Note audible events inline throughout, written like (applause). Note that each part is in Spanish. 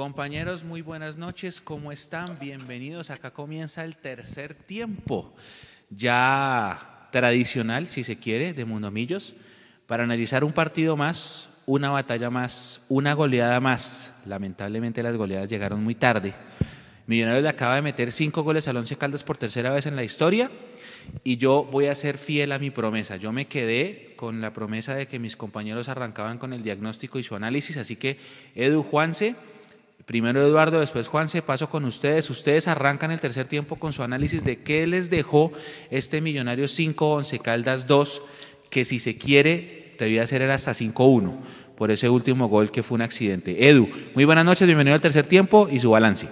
Compañeros, muy buenas noches. ¿Cómo están? Bienvenidos. Acá comienza el tercer tiempo, ya tradicional, si se quiere, de Mundomillos, para analizar un partido más, una batalla más, una goleada más. Lamentablemente las goleadas llegaron muy tarde. Millonarios le acaba de meter cinco goles al Once Caldas por tercera vez en la historia y yo voy a ser fiel a mi promesa. Yo me quedé con la promesa de que mis compañeros arrancaban con el diagnóstico y su análisis, así que Edu Juanse, primero Eduardo, después Juanse, paso con ustedes. Ustedes arrancan el tercer tiempo con su análisis de qué les dejó este Millonario 5, Once Caldas 2, que si se quiere debía ser el hasta 5-1 por ese último gol que fue un accidente. Edu, muy buenas noches, bienvenido al tercer tiempo y su balance.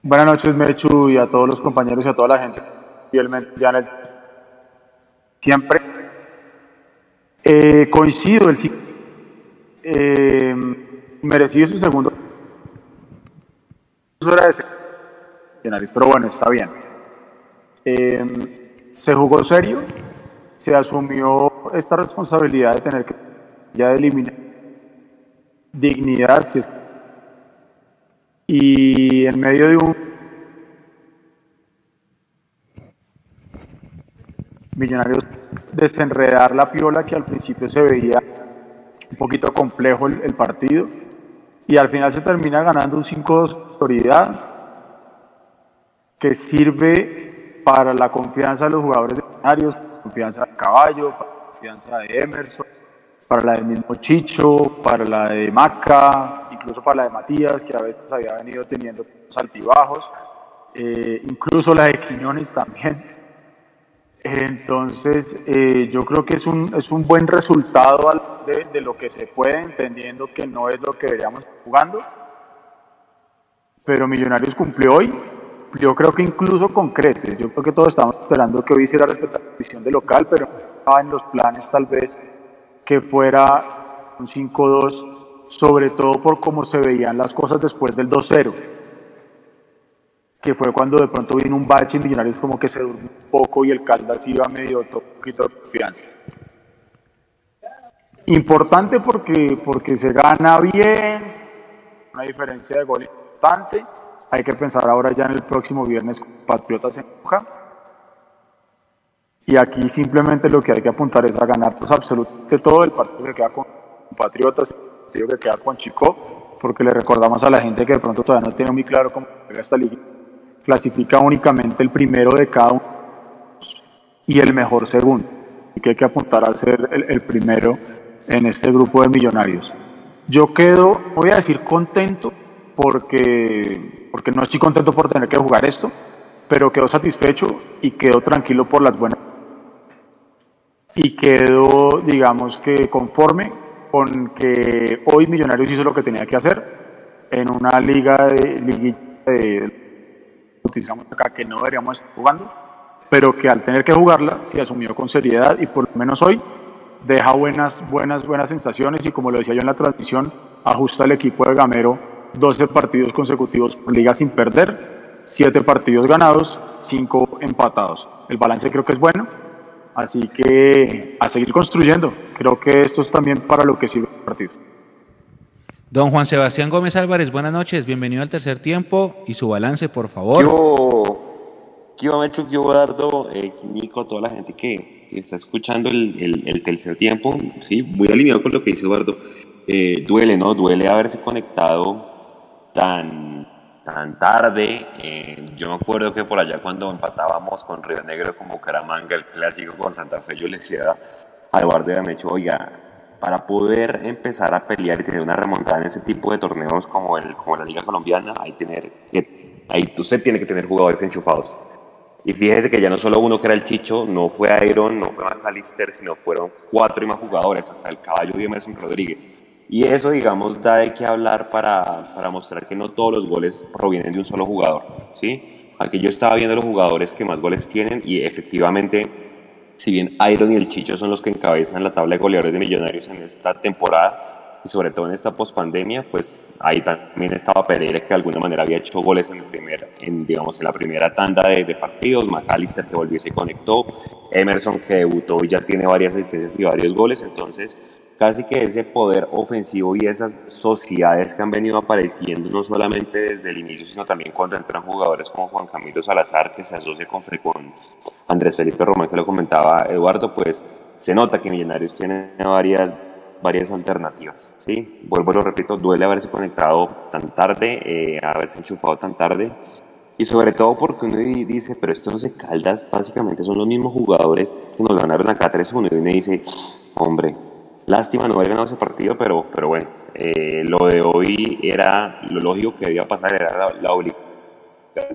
Buenas noches, Mechu, y a todos los compañeros y a toda la gente. Siempre eh, coincido, el eh, merecido su segundo. Pero bueno, está bien. Eh, se jugó serio, se asumió esta responsabilidad de tener que ya eliminar dignidad, si es y en medio de un Millonarios desenredar la piola que al principio se veía un poquito complejo el, partido y al final se termina ganando un 5-2 autoridad que sirve para la confianza de los jugadores de Millonarios, confianza de Caballo, confianza de Emerson, para la de mismo Chicho, para la de Maca, incluso para la de Matías, que a veces había venido teniendo altibajos, eh, incluso la de Quiñones también. Entonces, eh, yo creo que es un, es un buen resultado de, lo que se puede, entendiendo que no es lo que deberíamos estar jugando. Pero Millonarios cumplió hoy, yo creo que incluso con creces. Yo creo que todos estamos esperando que hoy hiciera respetar la visión de local, pero estaba en los planes tal vez que fuera un 5-2 sobre todo por cómo se veían las cosas después del 2-0, que fue cuando de pronto vino un bache y Millonarios como que se durmió un poco y el Caldas iba medio poquito de confianza. Importante porque, porque se gana bien, una diferencia de gol importante. Hay que pensar ahora ya en el próximo viernes con Patriotas en Puja. Y aquí simplemente lo que hay que apuntar es a ganar pues, absolutamente todo el partido que queda con Patriotas que queda con Chico, porque le recordamos a la gente que de pronto todavía no tiene muy claro cómo juega esta liga. Clasifica únicamente el primero de cada uno y el mejor segundo. Y que hay que apuntar a ser el, primero en este grupo de millonarios. Yo quedo, voy a decir contento, porque, porque no estoy contento por tener que jugar esto, pero quedo satisfecho y quedo tranquilo por las buenas. Y quedo, digamos que conforme con que hoy Millonarios hizo lo que tenía que hacer en una liga de liguilla de, utilizamos acá que no deberíamos estar jugando, pero que al tener que jugarla se asumió con seriedad y por lo menos hoy deja buenas, buenas, buenas sensaciones y como lo decía yo en la transmisión, ajusta el equipo de Gamero 12 partidos consecutivos por liga sin perder, 7 partidos ganados, 5 empatados. El balance creo que es bueno Así que a seguir construyendo. Creo que esto es también para lo que sirve el partido. Don Juan Sebastián Gómez Álvarez, buenas noches, bienvenido al tercer tiempo y su balance, por favor. ¿Qué hubo, Mechu? ¿Qué hubo, Dardo? Eh, Nico, toda la gente que, está escuchando el, el, tercer tiempo. Sí, muy alineado con lo que dice Eduardo. Eh, duele, ¿no? Duele haberse conectado tan tan tarde. Eh, yo me acuerdo que por allá cuando empatábamos con Río Negro con Bucaramanga, el clásico con Santa Fe, yo le decía a Eduardo de Amecho, oiga, para poder empezar a pelear y tener una remontada en ese tipo de torneos como, el, como la Liga Colombiana, hay tener, ahí usted tiene que tener jugadores enchufados. Y fíjese que ya no solo uno que era el Chicho, no fue Iron, no fue McAllister, sino fueron cuatro y más jugadores, hasta el caballo de Emerson Rodríguez. Y eso, digamos, da de qué hablar para, para, mostrar que no todos los goles provienen de un solo jugador. ¿sí? Aquí yo estaba viendo los jugadores que más goles tienen y efectivamente, si bien Iron y el Chicho son los que encabezan la tabla de goleadores de Millonarios en esta temporada y sobre todo en esta pospandemia, pues ahí también estaba Pereira que de alguna manera había hecho goles en, el primer, en, digamos, la primera tanda de, de partidos, McAllister que volvió y se conectó, Emerson que debutó y ya tiene varias asistencias y varios goles, entonces casi que ese poder ofensivo y esas sociedades que han venido apareciendo no solamente desde el inicio, sino también cuando entran jugadores como Juan Camilo Salazar, que se asocia con, con Andrés Felipe Román, que lo comentaba Eduardo, pues se nota que Millonarios tiene varias, varias alternativas. ¿sí? Vuelvo, lo repito, duele haberse conectado tan tarde, eh, haberse enchufado tan tarde. Y sobre todo porque uno dice, pero estos 11 Caldas básicamente son los mismos jugadores que nos ganaron acá 3-1. Y uno dice, hombre, Lástima no haber ganado ese partido, pero, pero bueno, eh, lo de hoy era lo lógico que debía pasar, era la, obligación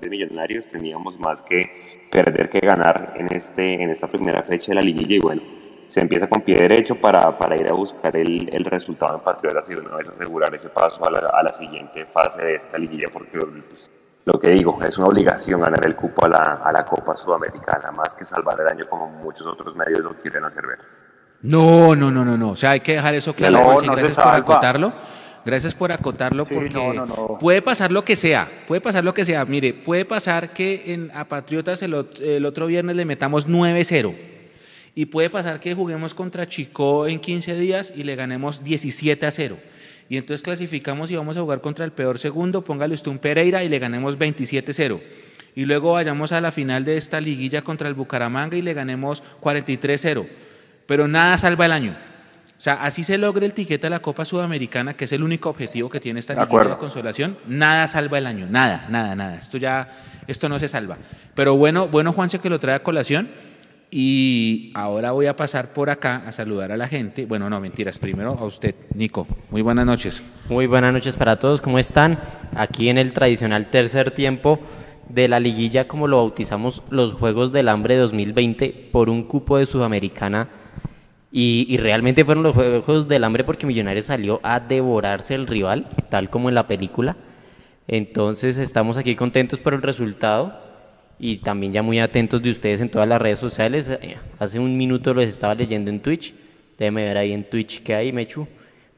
de Millonarios, teníamos más que perder que ganar en, este, en esta primera fecha de la liguilla y bueno, se empieza con pie derecho para, para ir a buscar el, el, resultado en Patriotas y una vez asegurar ese paso a la, a la siguiente fase de esta liguilla porque pues, lo que digo, es una obligación ganar el cupo a la, a la Copa Sudamericana, más que salvar el año como muchos otros medios lo quieren hacer ver. No, no, no, no, no. O sea, hay que dejar eso claro. gracias por acotarlo. Gracias por acotarlo porque puede pasar lo que sea, puede pasar lo que sea. Mire, puede pasar que en, a Patriotas el, otro viernes le metamos 9-0 y puede pasar que juguemos contra Chico en 15 días y le ganemos 17 0. Y entonces clasificamos y vamos a jugar contra el peor segundo, póngale usted un Pereira y le ganemos 27-0. Y luego vayamos a la final de esta liguilla contra el Bucaramanga y le ganemos 43-0 pero nada salva el año. O sea, así se logre el tiquete a la Copa Sudamericana, que es el único objetivo que tiene esta liga de consolación, nada salva el año, nada, nada, nada. Esto ya, esto no se salva. Pero bueno, bueno, Juanse, que lo trae a colación. Y ahora voy a pasar por acá a saludar a la gente. Bueno, no, mentiras. Primero a usted, Nico. Muy buenas noches. Muy buenas noches para todos. ¿Cómo están? Aquí en el tradicional tercer tiempo de la liguilla, como lo bautizamos, los Juegos del Hambre 2020 por un cupo de Sudamericana y, realmente fueron los Juegos del Hambre porque Millonarios salió a devorarse el rival, tal como en la película. Entonces estamos aquí contentos por el resultado y también ya muy atentos de ustedes en todas las redes sociales. Eh, hace un minuto los estaba leyendo en Twitch. Déjenme ver ahí en Twitch que hay, Mechu.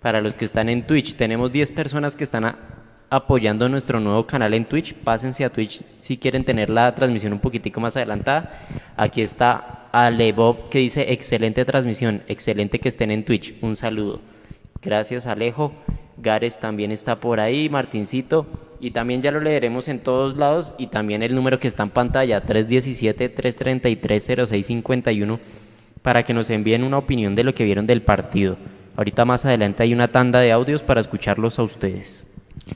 Para los que están en Twitch, tenemos 10 personas que están apoyando nuestro nuevo canal en Twitch. Pásense a Twitch si quieren tener la transmisión un poquitico más adelantada. Aquí está Alebob que dice excelente transmisión, excelente que estén en Twitch. Un saludo. Gracias Alejo. Gares también está por ahí, Martincito. Y también ya lo leeremos en todos lados. Y también el número que está en pantalla, 317-333-0651, para que nos envíen una opinión de lo que vieron del partido. Ahorita más adelante hay una tanda de audios para escucharlos a ustedes.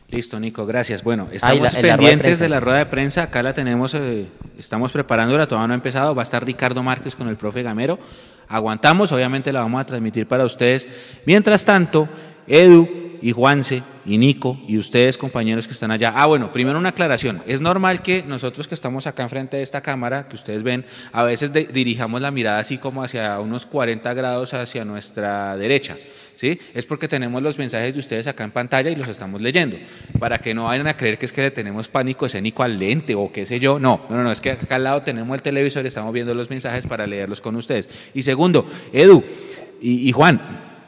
Listo, Nico, gracias. Bueno, estamos pendientes de, la rueda de prensa. Acá la tenemos, eh, estamos preparándola, todavía no ha empezado. Va a estar Ricardo Márquez con el profe Gamero. Aguantamos, obviamente la vamos a transmitir para ustedes. Mientras tanto, Edu y Juanse y Nico y ustedes, compañeros que están allá. Ah, bueno, primero una aclaración. Es normal que nosotros que estamos acá enfrente de esta cámara, que ustedes ven, a veces dirijamos la mirada así como hacia unos 40 grados hacia nuestra derecha. ¿Sí? Es porque tenemos los mensajes de ustedes acá en pantalla y los estamos leyendo, para que no vayan a creer que es que le tenemos pánico escénico al lente o qué sé yo. No, no, no, es que acá al lado tenemos el televisor y estamos viendo los mensajes para leerlos con ustedes. Y segundo, Edu y, y Juan,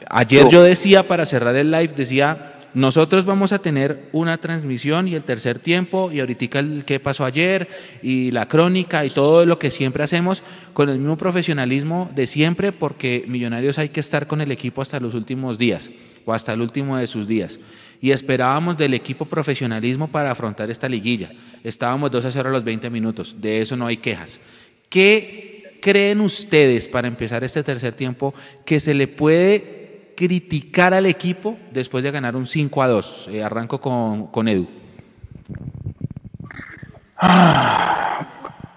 Ayer yo decía, para cerrar el live, decía, nosotros vamos a tener una transmisión y el tercer tiempo y ahorita el que pasó ayer y la crónica y todo lo que siempre hacemos con el mismo profesionalismo de siempre porque Millonarios hay que estar con el equipo hasta los últimos días o hasta el último de sus días. Y esperábamos del equipo profesionalismo para afrontar esta liguilla. Estábamos 2 a 0 a los 20 minutos, de eso no hay quejas. ¿Qué creen ustedes para empezar este tercer tiempo que se le puede criticar al equipo después de ganar un 5 a 2? Eh, arranco con, con Edu.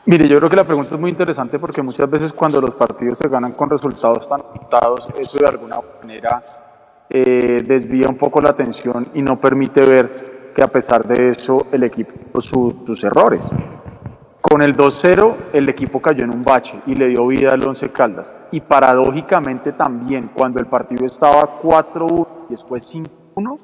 mire, yo creo que la pregunta es muy interesante porque muchas veces cuando los partidos se ganan con resultados tan limitados, eso de alguna manera eh, desvía un poco la atención y no permite ver que a pesar de eso el equipo sus errores. Con el 2-0 el equipo cayó en un bache y le dio vida al Once Caldas. Y paradójicamente también, cuando el partido estaba 4-1 y después 5-1, no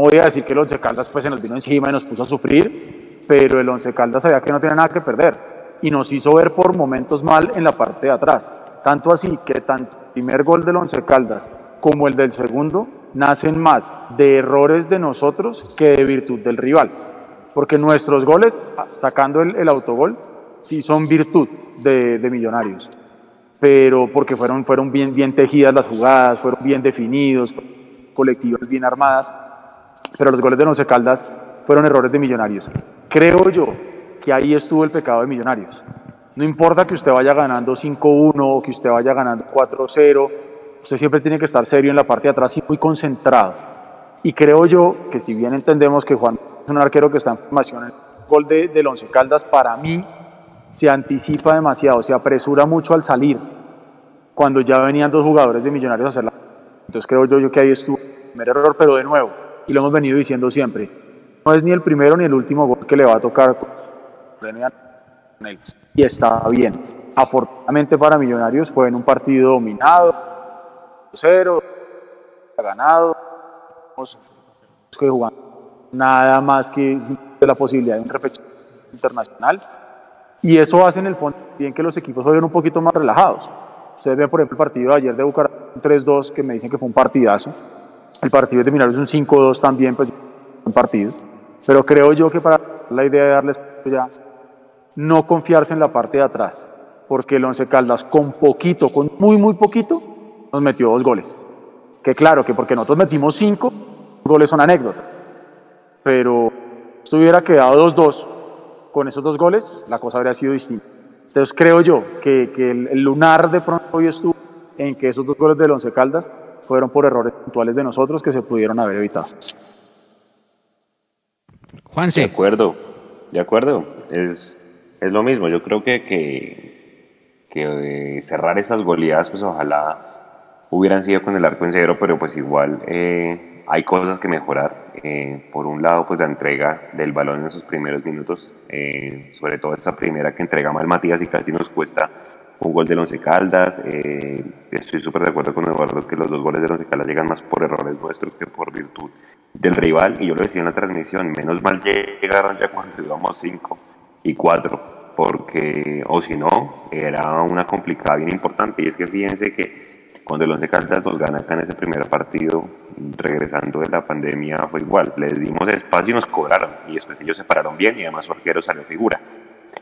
voy a decir que el Once Caldas pues se nos vino encima y nos puso a sufrir, pero el Once Caldas sabía que no tenía nada que perder y nos hizo ver por momentos mal en la parte de atrás. Tanto así que tanto el primer gol del Once Caldas como el del segundo nacen más de errores de nosotros que de virtud del rival porque nuestros goles, sacando el, autogol, sí son virtud de, Millonarios. pero porque fueron, fueron bien, bien tejidas las jugadas, fueron bien definidos, colectivas bien armadas, pero los goles de Once Caldas fueron errores de Millonarios. Creo yo que ahí estuvo el pecado de Millonarios. No importa que usted vaya ganando 5-1 o que usted vaya ganando 4-0, usted siempre tiene que estar serio en la parte de atrás y muy concentrado. Y creo yo que si bien entendemos que Juan es un arquero que está en formación, el gol de, del Once Caldas para mí se anticipa demasiado, se apresura mucho al salir, cuando ya venían dos jugadores de Millonarios a hacerla. Entonces creo yo, yo que ahí estuvo el primer error, pero de nuevo, y lo hemos venido diciendo siempre, no es ni el primero ni el último gol que le va a tocar y está bien. Afortunadamente para Millonarios fue en un partido dominado, cero, ganado, nada más que la posibilidad de un repechaje internacional y eso hace en el fondo bien que los equipos vayan un poquito más relajados. Ustedes ven, por ejemplo, el partido de ayer de Bucaramanga, 3-2, que me dicen que fue un partidazo. El partido de es un 5-2 también, pues un partido. Pero creo yo que para la idea de darles ya no confiarse en la parte de atrás, porque el Once Caldas con poquito, con muy, muy poquito, nos metió dos goles. Que claro, que porque nosotros metimos cinco, goles son anécdota. Pero esto hubiera quedado 2-2 con esos dos goles, la cosa habría sido distinta. Entonces creo yo que, que el, el, lunar de pronto hoy estuvo en que esos dos goles del Once Caldas fueron por errores puntuales de nosotros que se pudieron haber evitado. Juanse. De acuerdo, de acuerdo. Es, es lo mismo. Yo creo que, que, que cerrar esas goleadas, pues ojalá hubieran sido con el arco en cero, pero pues igual eh, hay cosas que mejorar. Eh, por un lado, pues la entrega del balón en esos primeros minutos, eh, sobre todo esa primera que entrega mal Matías y casi nos cuesta un gol del Once Caldas. Eh, estoy súper de acuerdo con Eduardo que los dos goles del Once Caldas llegan más por errores nuestros que por virtud del rival. Y yo lo decía en la transmisión, menos mal llegaron ya cuando íbamos 5 y 4, porque, o si no, era una complicada bien importante. Y es que fíjense que cuando el Once Caldas nos gana acá en ese primer partido, regresando de la pandemia, fue igual. Les dimos espacio y nos cobraron. Y después ellos se pararon bien y además su arquero salió figura.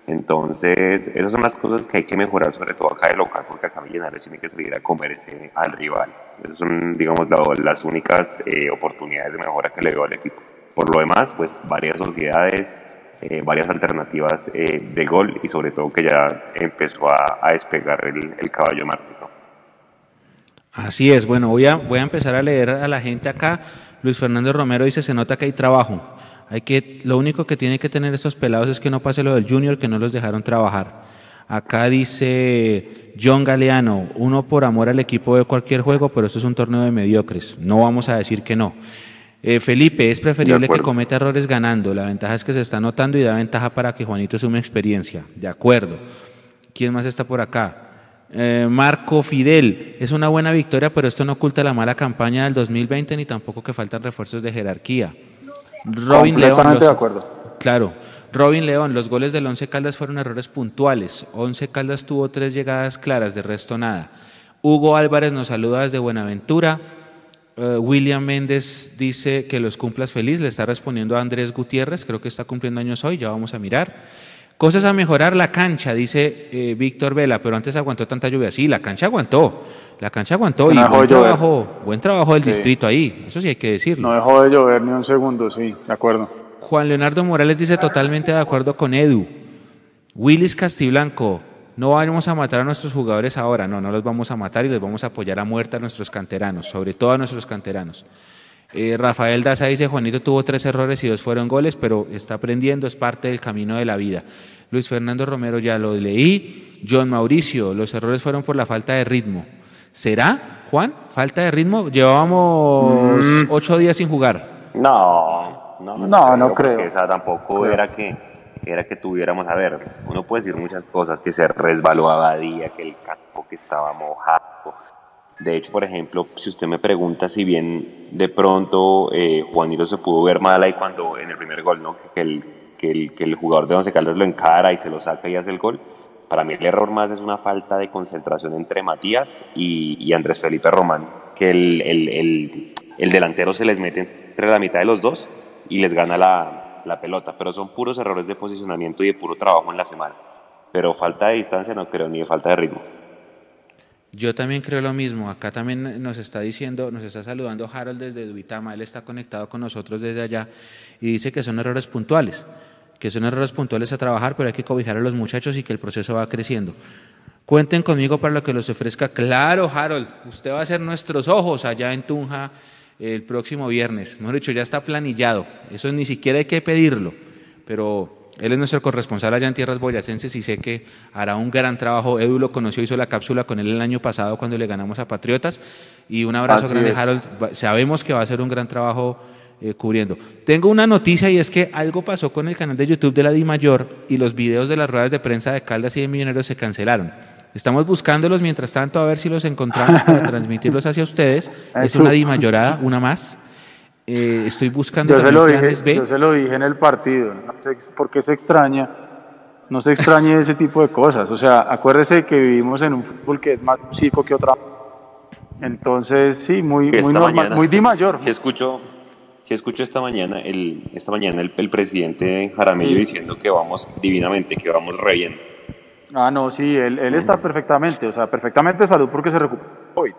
Entonces, esas son las cosas que hay que mejorar, sobre todo acá de local, porque acá Millonarios tiene que salir a comerse al rival. Esas son, digamos, las únicas eh, oportunidades de mejora que le veo al equipo. Por lo demás, pues varias sociedades, eh, varias alternativas eh, de gol y sobre todo que ya empezó a, despegar el, el caballo Martín. Así es, bueno, voy a, voy a empezar a leer a la gente acá. Luis Fernando Romero dice, se nota que hay trabajo. Hay que, lo único que tiene que tener estos pelados es que no pase lo del Junior, que no los dejaron trabajar. Acá dice John Galeano, uno por amor al equipo de cualquier juego, pero esto es un torneo de mediocres. No vamos a decir que no. Eh, Felipe, es preferible que cometa errores ganando. La ventaja es que se está notando y da ventaja para que Juanito sume experiencia. De acuerdo. ¿Quién más está por acá? Eh, Marco Fidel, es una buena victoria, pero esto no oculta la mala campaña del 2020 ni tampoco que faltan refuerzos de jerarquía. Robin León, los, de acuerdo. Claro. Robin León, los goles del Once Caldas fueron errores puntuales. Once Caldas tuvo tres llegadas claras, de resto nada. Hugo Álvarez nos saluda desde Buenaventura. Uh, William Méndez dice que los cumplas feliz, le está respondiendo a Andrés Gutiérrez, creo que está cumpliendo años hoy, ya vamos a mirar. Cosas a mejorar la cancha, dice eh, Víctor Vela, pero antes aguantó tanta lluvia. Sí, la cancha aguantó. La cancha aguantó y buen trabajo, buen trabajo del sí. distrito ahí. Eso sí hay que decirlo. No dejó de llover ni un segundo, sí, de acuerdo. Juan Leonardo Morales dice totalmente de acuerdo con Edu. Willis Castiblanco, no vamos a matar a nuestros jugadores ahora, no, no los vamos a matar y les vamos a apoyar a muerte a nuestros canteranos, sobre todo a nuestros canteranos. Eh, Rafael Daza dice, Juanito tuvo tres errores y dos fueron goles, pero está aprendiendo, es parte del camino de la vida. Luis Fernando Romero ya lo leí. John Mauricio, los errores fueron por la falta de ritmo. ¿Será, Juan? ¿Falta de ritmo? Llevábamos mm. ocho días sin jugar. No, no, no, no, no creo. Esa tampoco creo. era que era que tuviéramos, a ver, uno puede decir muchas cosas, que se resbaló Abadía, que el campo que estaba mojado, de hecho, por ejemplo, si usted me pregunta si bien de pronto eh, Juanito se pudo ver mal ahí cuando en el primer gol, ¿no? que, el, que, el, que el jugador de Once Caldas lo encara y se lo saca y hace el gol, para mí el error más es una falta de concentración entre Matías y, y Andrés Felipe Román, que el, el, el, delantero se les mete entre la mitad de los dos y les gana la, la pelota, pero son puros errores de posicionamiento y de puro trabajo en la semana. Pero falta de distancia no creo, ni de falta de ritmo. Yo también creo lo mismo. Acá también nos está diciendo, nos está saludando Harold desde Duitama. Él está conectado con nosotros desde allá y dice que son errores puntuales, que son errores puntuales a trabajar, pero hay que cobijar a los muchachos y que el proceso va creciendo. Cuenten conmigo para lo que los ofrezca. Claro, Harold, usted va a ser nuestros ojos allá en Tunja el próximo viernes. Mejor dicho, ya está planillado. Eso ni siquiera hay que pedirlo, pero él es nuestro corresponsal allá en Tierras Boyacenses y sé que hará un gran trabajo. Edu lo conoció, hizo la cápsula con él el año pasado cuando le ganamos a Patriotas. Y un abrazo grande, Harold. Sabemos que va a hacer un gran trabajo eh, cubriendo. Tengo una noticia y es que algo pasó con el canal de YouTube de la Di Mayor y los videos de las ruedas de prensa de Caldas y de Millonarios se cancelaron. Estamos buscándolos mientras tanto a ver si los encontramos para (laughs) transmitirlos hacia ustedes. Es una Di Mayorada, una más. Eh, estoy buscando yo se, lo dije, yo se lo dije en el partido, no sé por qué se extraña, no se extrañe ese tipo de cosas. O sea, acuérdese que vivimos en un fútbol que es más chico que otra. Entonces, sí, muy, muy normal, muy di mayor. Si escucho, si escucho esta mañana, el, esta mañana el, el presidente Jaramillo diciendo que vamos divinamente, que vamos re bien. Ah, no, sí, él, él está perfectamente, o sea, perfectamente de salud porque se recuperó hoy.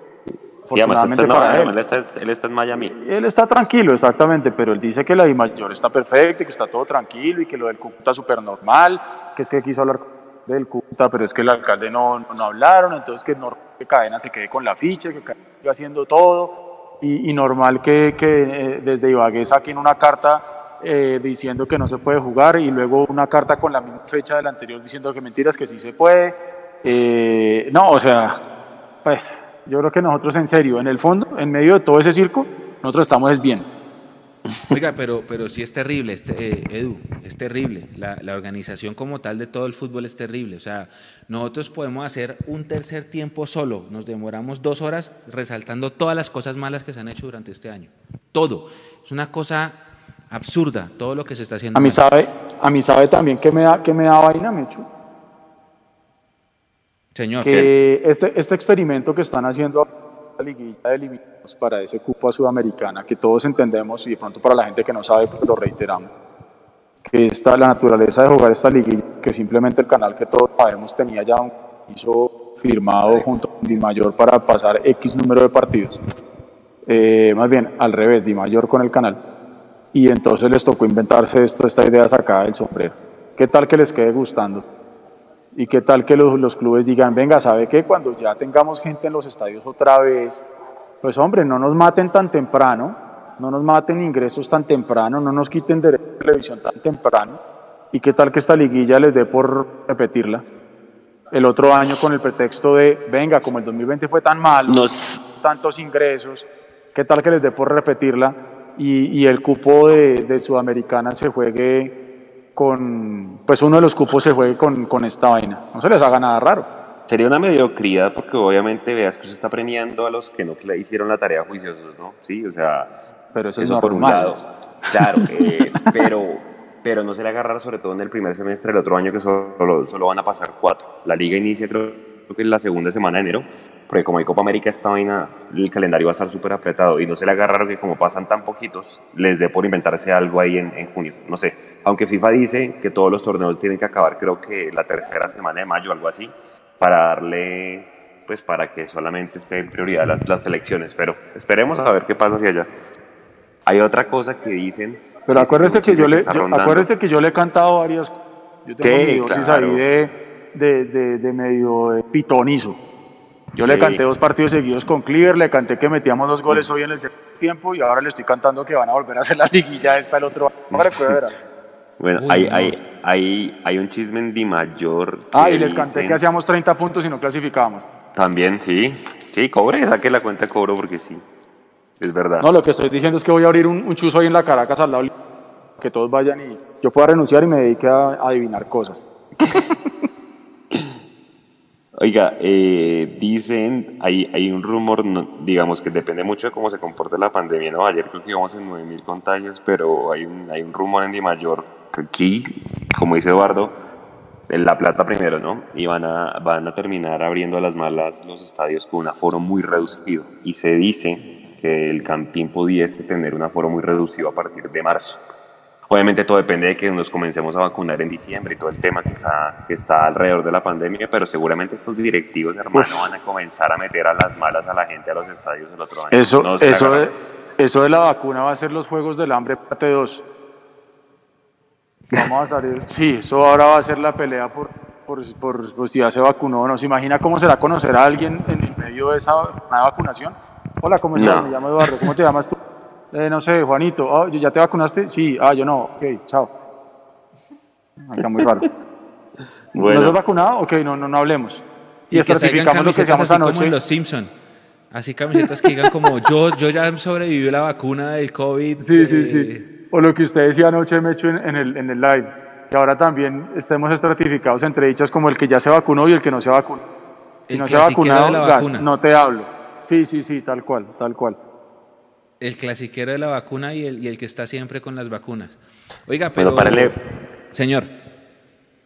Sí, además está, no, él. Está, él. está, en Miami. Él está tranquilo, exactamente, pero él dice que la mayor está perfecta, que está todo tranquilo y que lo del Cúcuta es súper normal, que es que quiso hablar del Cúcuta, pero es que el alcalde no, no, hablaron, entonces que, normal que Cadena se quede con la ficha, que Cadena siga haciendo todo, y, y normal que, que eh, desde Ibagué saquen una carta eh, diciendo que no se puede jugar y luego una carta con la misma fecha del anterior diciendo que mentiras, que sí se puede. Eh, no, o sea, pues yo creo que nosotros en serio, en el fondo, en medio de todo ese circo, nosotros estamos bien. Oiga, pero, pero sí es terrible, este, eh, Edu, es terrible. La, la, organización como tal de todo el fútbol es terrible. O sea, nosotros podemos hacer un tercer tiempo solo, nos demoramos dos horas resaltando todas las cosas malas que se han hecho durante este año. Todo. Es una cosa absurda, todo lo que se está haciendo. A mí, sabe, a mí sabe también que me da, que me da vaina, Mecho Señor. Que este, este experimento que están haciendo la liguilla de eliminados para ese cupo a Sudamericana, que todos entendemos y de pronto para la gente que no sabe, pues lo reiteramos, que está la naturaleza de jugar esta liguilla, que simplemente el canal que todos sabemos tenía ya un piso firmado junto con Di Mayor para pasar X número de partidos. Eh, más bien, al revés, Di Mayor con el canal. Y entonces les tocó inventarse esto, esta idea sacada del sombrero. ¿Qué tal que les quede gustando? ¿Y qué tal que los, los, clubes digan, venga, ¿sabe qué? Cuando ya tengamos gente en los estadios otra vez, pues hombre, no nos maten tan temprano, no nos maten ingresos tan temprano, no nos quiten de televisión tan temprano. ¿Y qué tal que esta liguilla les dé por repetirla? El otro año con el pretexto de, venga, como el 2020 fue tan malo, nos... tantos ingresos, ¿qué tal que les dé por repetirla? Y, y el cupo de, de Sudamericana se juegue con, pues uno de los cupos se juegue con, con esta vaina. No se les haga nada raro. Sería una mediocridad porque obviamente veas que se está premiando a los que no le hicieron la tarea juiciosos, ¿no? Sí, o sea, pero eso, es por un lado. Claro, eh, (laughs) pero, pero no se le haga sobre todo en el primer semestre del otro año que solo, solo van a pasar cuatro. La liga inicia creo que es la segunda semana de enero porque como hay Copa América esta vaina, el calendario va a estar súper apretado y no se le haga raro que como pasan tan poquitos, les dé por inventarse algo ahí en, en, junio. No sé, aunque FIFA dice que todos los torneos tienen que acabar creo que la tercera semana de mayo, algo así, para darle, pues para que solamente esté en prioridad las, las selecciones, pero esperemos a ver qué pasa hacia allá. Hay otra cosa que dicen... Pero acuérdese que, yo le, acuérdese que yo le he cantado varias... Yo tengo mi dosis ahí de, de, de, de medio pitonizo. Yo le canté dos partidos seguidos con Cleaver, le canté que metíamos dos goles hoy en el segundo tiempo y ahora le estoy cantando que van a volver a hacer la liguilla esta el otro año. Bueno, hay, hay, hay, hay, un chisme en Di Mayor. Ah, y les canté que hacíamos 30 puntos y no clasificábamos. También, sí. Sí, cobre, saque la cuenta de cobro porque sí. Es verdad. No, lo que estoy diciendo es que voy a abrir un, un chuzo ahí en la Caracas al lado. Que todos vayan y yo pueda renunciar y me dedique a adivinar cosas. (laughs) Oiga, eh, dicen, hay, hay un rumor, digamos que depende mucho de cómo se comporte la pandemia, ¿no? Ayer creo que íbamos en 9.000 contagios, pero hay un, hay un rumor en Di Mayor que aquí, como dice Eduardo, en La Plata primero, ¿no? Y van a, van a terminar abriendo a las malas los estadios con un aforo muy reducido. Y se dice que el Campín pudiese tener un aforo muy reducido a partir de marzo. Obviamente todo depende de que nos comencemos a vacunar en diciembre y todo el tema que está, que está alrededor de la pandemia, pero seguramente estos directivos, hermano, van a comenzar a meter a las malas a la gente a los estadios el otro año. Eso, No eso, de, eso de la vacuna va a ser los Juegos del Hambre parte 2. Vamos a salir. Sí, eso ahora va a ser la pelea por, por, por- por si ya se vacunó o no. ¿Se imagina cómo será conocer a alguien en el medio de esa una vacunación? Hola, ¿cómo estás? No. Me llamo Eduardo. ¿Cómo te llamas tú? Eh, no sé, Juanito. Ah, ¿Ya te vacunaste? Sí. Ah, yo no. Ok, chao. Está muy raro. ¿No Bueno. estás vacunado? Ok, no, no, no hablemos. Y, que salgan estratificamos lo que decíamos así como anoche. en los Simpson. Así camisetas que digan como yo, yo ya sobreviví la vacuna del COVID. Sí, sí, eh, sí. O lo que usted decía anoche, Mecho, en, en el, en el live, que ahora también estemos estratificados entre dichas como el que ya se vacunó y el que no se vacunó. El no se ha vacunado, vacuna. no te hablo. Sí, sí, sí, tal cual, tal cual. El clasiquero de la vacuna y el, y el que está siempre con las vacunas. Oiga, pero... Pero párale, Señor,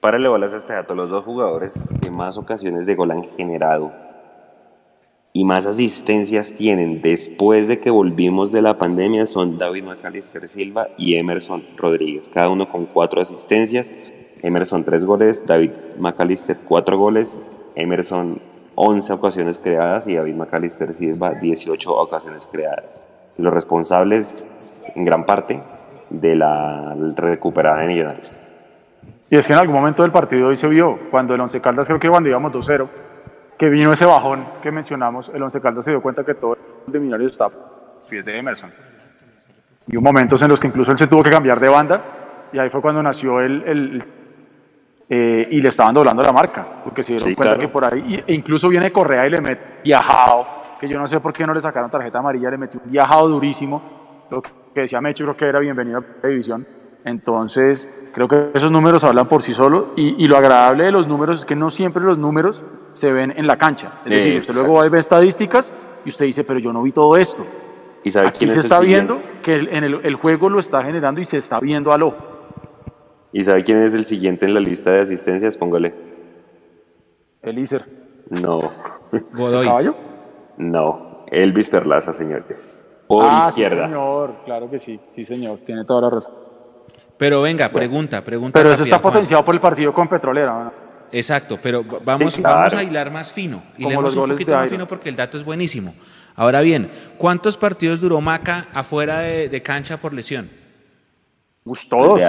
párale bolas a este dato. Los dos jugadores que más ocasiones de gol han generado y más asistencias tienen después de que volvimos de la pandemia son David Macalister Silva y Emerson Rodríguez, cada uno con cuatro asistencias. Emerson tres goles, David Macalister cuatro goles, Emerson 11 ocasiones creadas y David Macalister Silva 18 ocasiones creadas. Los responsables en gran parte de la recuperada de Millonarios. Y es que en algún momento del partido hoy se vio, cuando el Once Caldas, creo que cuando íbamos 2-0, que vino ese bajón que mencionamos, el Once Caldas se dio cuenta que todo el de Millonarios los pies de Emerson. Y hubo momentos en los que incluso él se tuvo que cambiar de banda, y ahí fue cuando nació el, el- eh, y le estaban doblando la marca, porque se dieron Sí, cuenta claro. que por ahí, e incluso viene Correa y le mete viajado, que yo no sé por qué no le sacaron tarjeta amarilla, le metió un viajado durísimo, lo que decía Mecho, creo que era bienvenido a la división. Entonces, creo que esos números hablan por sí solos, y, y lo agradable de los números es que no siempre los números se ven en la cancha. Es decir, usted Exacto. luego va y ve estadísticas y usted dice, pero yo no vi todo esto. ¿Y sabe Aquí quién se es el está siguiente? viendo que el, en el, el juego lo está generando y se está viendo al ojo. ¿Y sabe quién es el siguiente en la lista de asistencias? Póngale. Elícer. No, Godoy. ¿Caballo? No. Elvis Perlaza, señores. Por ah, izquierda. Sí, señor, claro que sí, sí, señor, tiene toda la razón. Pero venga, pregunta, pregunta. Pero eso rápida, está Juan. potenciado por el partido con Petrolera. ¿no? Exacto, pero va- vamos, claro. vamos a hilar más fino. Los un goles poquito de más fino porque el dato es buenísimo. Ahora bien, ¿cuántos partidos duró Maca afuera de, de cancha por lesión? Ush, todos.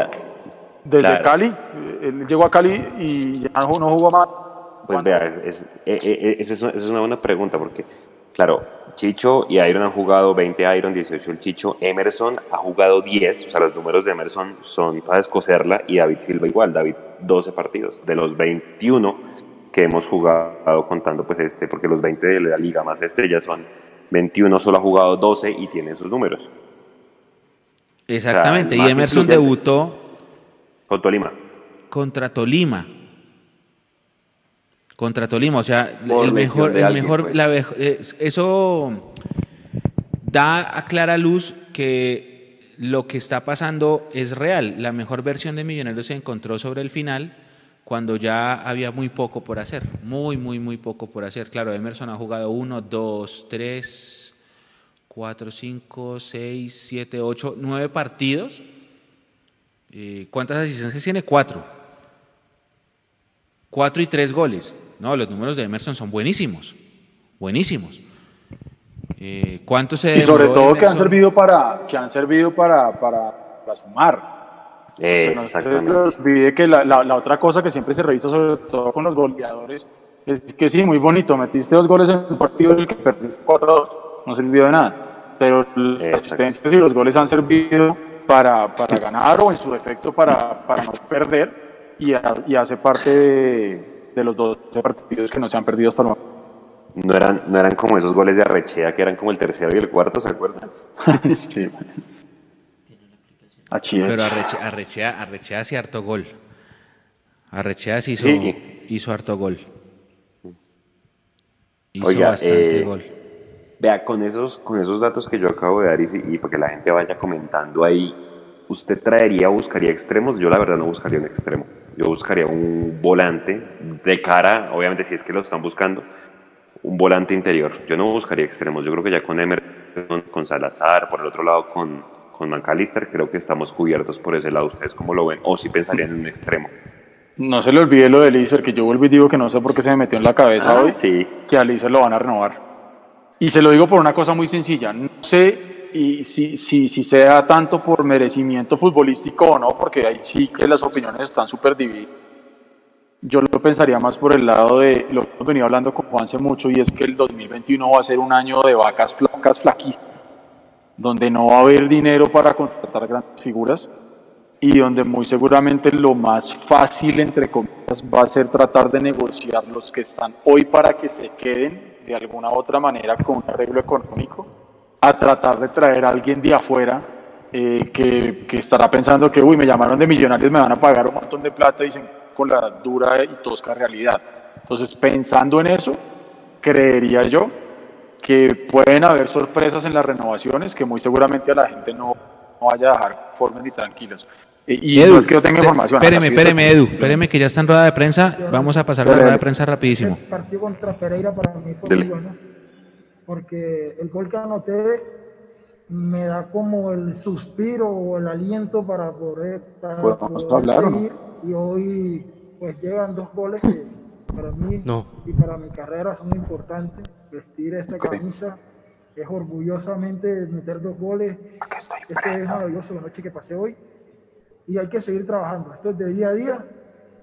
Desde claro. Cali, eh, él llegó a Cali y ya no, jugó más. Pues vea, es, eh, eh, esa es, esa es una buena pregunta porque, claro, Chicho y Iron han jugado 20 Iron, 18 el Chicho. Emerson ha jugado 10, o sea, los números de Emerson son para descoserla y David Silva igual, David 12 partidos. De los 21 que hemos jugado contando pues este, porque los 20 de la liga más ya son 21, solo ha jugado 12 y tiene esos números. Exactamente, y Emerson debutó Con Tolima. contra Tolima. Contra Tolima, o sea, Por el mejor, el alguien mejor, fue. la es- eso da a clara luz que lo que está pasando es real. La mejor versión de Millonarios se encontró sobre el final cuando ya había muy poco por hacer, muy, muy, muy poco por hacer. Claro, Emerson ha jugado uno, dos, tres, cuatro, cinco, seis, siete, ocho, nueve partidos. Eh, ¿Cuántas asistencias tiene? Cuatro. Cuatro y tres goles. No, los números de Emerson son buenísimos. Buenísimos. Eh, ¿Cuánto se Y sobre todo que han servido para, que han servido para, para, para sumar. No se Exactamente. olvide que la, la- la otra cosa que siempre se revisa, sobre todo con los goleadores, es que sí, muy bonito, metiste dos goles en un partido en el que perdiste 4-2, no sirvió de nada. Pero las asistencias y los goles han servido para, para ganar o en su defecto para, para no perder y, a- y hace parte de, de los 12 partidos que no se han perdido hasta el momento. No eran, no eran como esos goles de Arrechea que eran como el tercero y el cuarto, ¿se acuerdan? (laughs) Sí. Aquí es. Pero Arrechea, Arrechea, Arrechea hace harto gol. Arrechea hizo, Sí. hizo harto gol. Hizo Oiga, bastante eh, gol. Vea, con esos, con esos datos que yo acabo de dar y, y para que la gente vaya comentando ahí, ¿usted traería o buscaría extremos? Yo la verdad no buscaría un extremo. Yo buscaría un volante de cara, obviamente si es que lo están buscando, un volante interior. Yo no buscaría extremos. Yo creo que ya con Emerson, con Salazar, por el otro lado con, con McAllister, creo que estamos cubiertos por ese lado. ¿Ustedes cómo lo ven? O si pensarían en un extremo. No se le olvide lo de Lizer, que yo vuelvo y digo que no sé por qué se me metió en la cabeza Ah, hoy, sí. que a Lizer lo van a renovar. Y se lo digo por una cosa muy sencilla. No sé y si, si, si sea tanto por merecimiento futbolístico o no, porque ahí sí que las opiniones están súper divididas. Yo lo pensaría más por el lado de lo que hemos venido hablando con Juanse mucho, y es que el 2021 va a ser un año de vacas flacas, flaquísimas, donde no va a haber dinero para contratar grandes figuras y donde muy seguramente lo más fácil, entre comillas, va a ser tratar de negociar los que están hoy para que se queden de alguna u otra manera con un arreglo económico, a tratar de traer a alguien de afuera eh, que, que estará pensando que, uy, me llamaron de millonarios, me van a pagar un montón de plata, dicen con la dura y tosca realidad. Entonces, pensando en eso, creería yo que pueden haber sorpresas en las renovaciones que muy seguramente a la gente no, no vaya a dejar formen ni tranquilos. Y, y no es que yo tenga te- información. Espéreme, espéreme, Edu. Espéreme que ya está en rueda de prensa. Vamos a pasar a la rueda de prensa rapidísimo. El partido contra Pereira para mí fue Dele. muy bueno, porque el gol que anoté me da como el suspiro o el aliento para poder, para Pues, ¿vamos a poder hablar o no? seguir. Y hoy pues llegan dos goles que para mí No. y para mi carrera son importantes. Vestir esta Ok. camisa es orgullosamente meter dos goles. Esto es maravilloso la noche que pasé hoy y hay que seguir trabajando. Esto es de día a día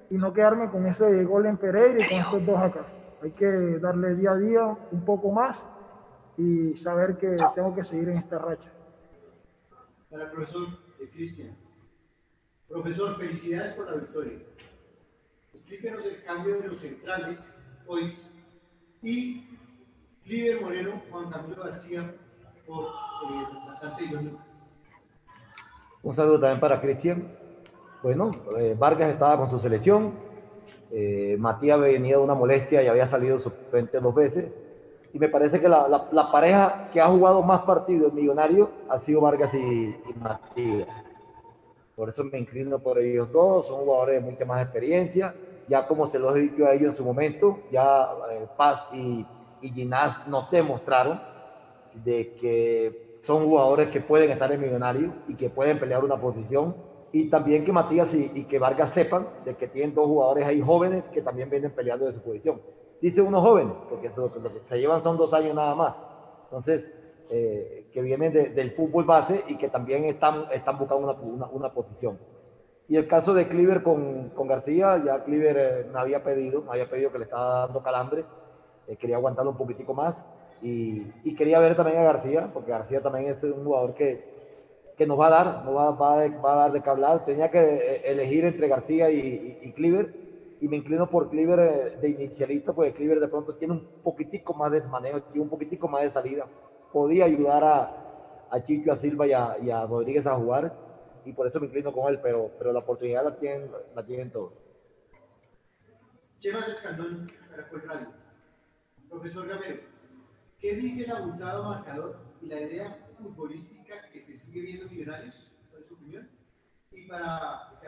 y no quedarme con ese gol en Pereira y con estos dos acá. Hay que darle día a día un poco más y saber que tengo que seguir en esta racha. Para el profesor eh, Cristian. Profesor, felicidades por la victoria. Explíquenos el cambio de los centrales hoy y Líder Moreno, Juan Camilo García por eh, bastante. Un saludo también para Cristian. Bueno, eh, Vargas estaba con su selección. eh, Matías venía de una molestia y había salido suplente dos veces. Y me parece que la, la- pareja que ha jugado más partidos millonario ha sido Vargas y, y Matías. Por eso me inclino por ellos dos. Son jugadores de mucha más experiencia. Ya como se los he dicho a ellos en su momento, ya eh, Paz y, y Ginás nos demostraron de que son jugadores que pueden estar en millonario y que pueden pelear una posición. Y también que Matías y, y que Vargas sepan de que tienen dos jugadores ahí jóvenes que también vienen peleando de su posición. Dice unos jóvenes, porque eso, lo, que- lo que se llevan son dos años nada más. Entonces, eh, que vienen de- del fútbol base y que también están, están buscando una, una, una posición. Y el caso de Cliver con, con García, ya Cliver eh, me había pedido, me había pedido que le estaba dando calambre, eh, quería aguantarlo un poquitico más y, y quería ver también a García, porque García también es un jugador que, que nos va a dar, nos va, va, va a dar de qué hablar. Tenía que eh, elegir entre García y, y, y Cliver y me inclino por Cliver eh, de inicialista, porque Cliver de pronto tiene un poquitico más de manejo, tiene un poquitico más de salida. Podía ayudar a, a Chicho, a Silva y a, y a Rodríguez a jugar y por eso me inclino con él, pero, pero la oportunidad la tienen, la tienen todos. Chemas Escandón, Caracol Radio. Profesor Gamero, ¿qué dice el abultado marcador y la idea futbolística que se sigue viendo en Millonarios? ¿Cuál es su opinión? Y para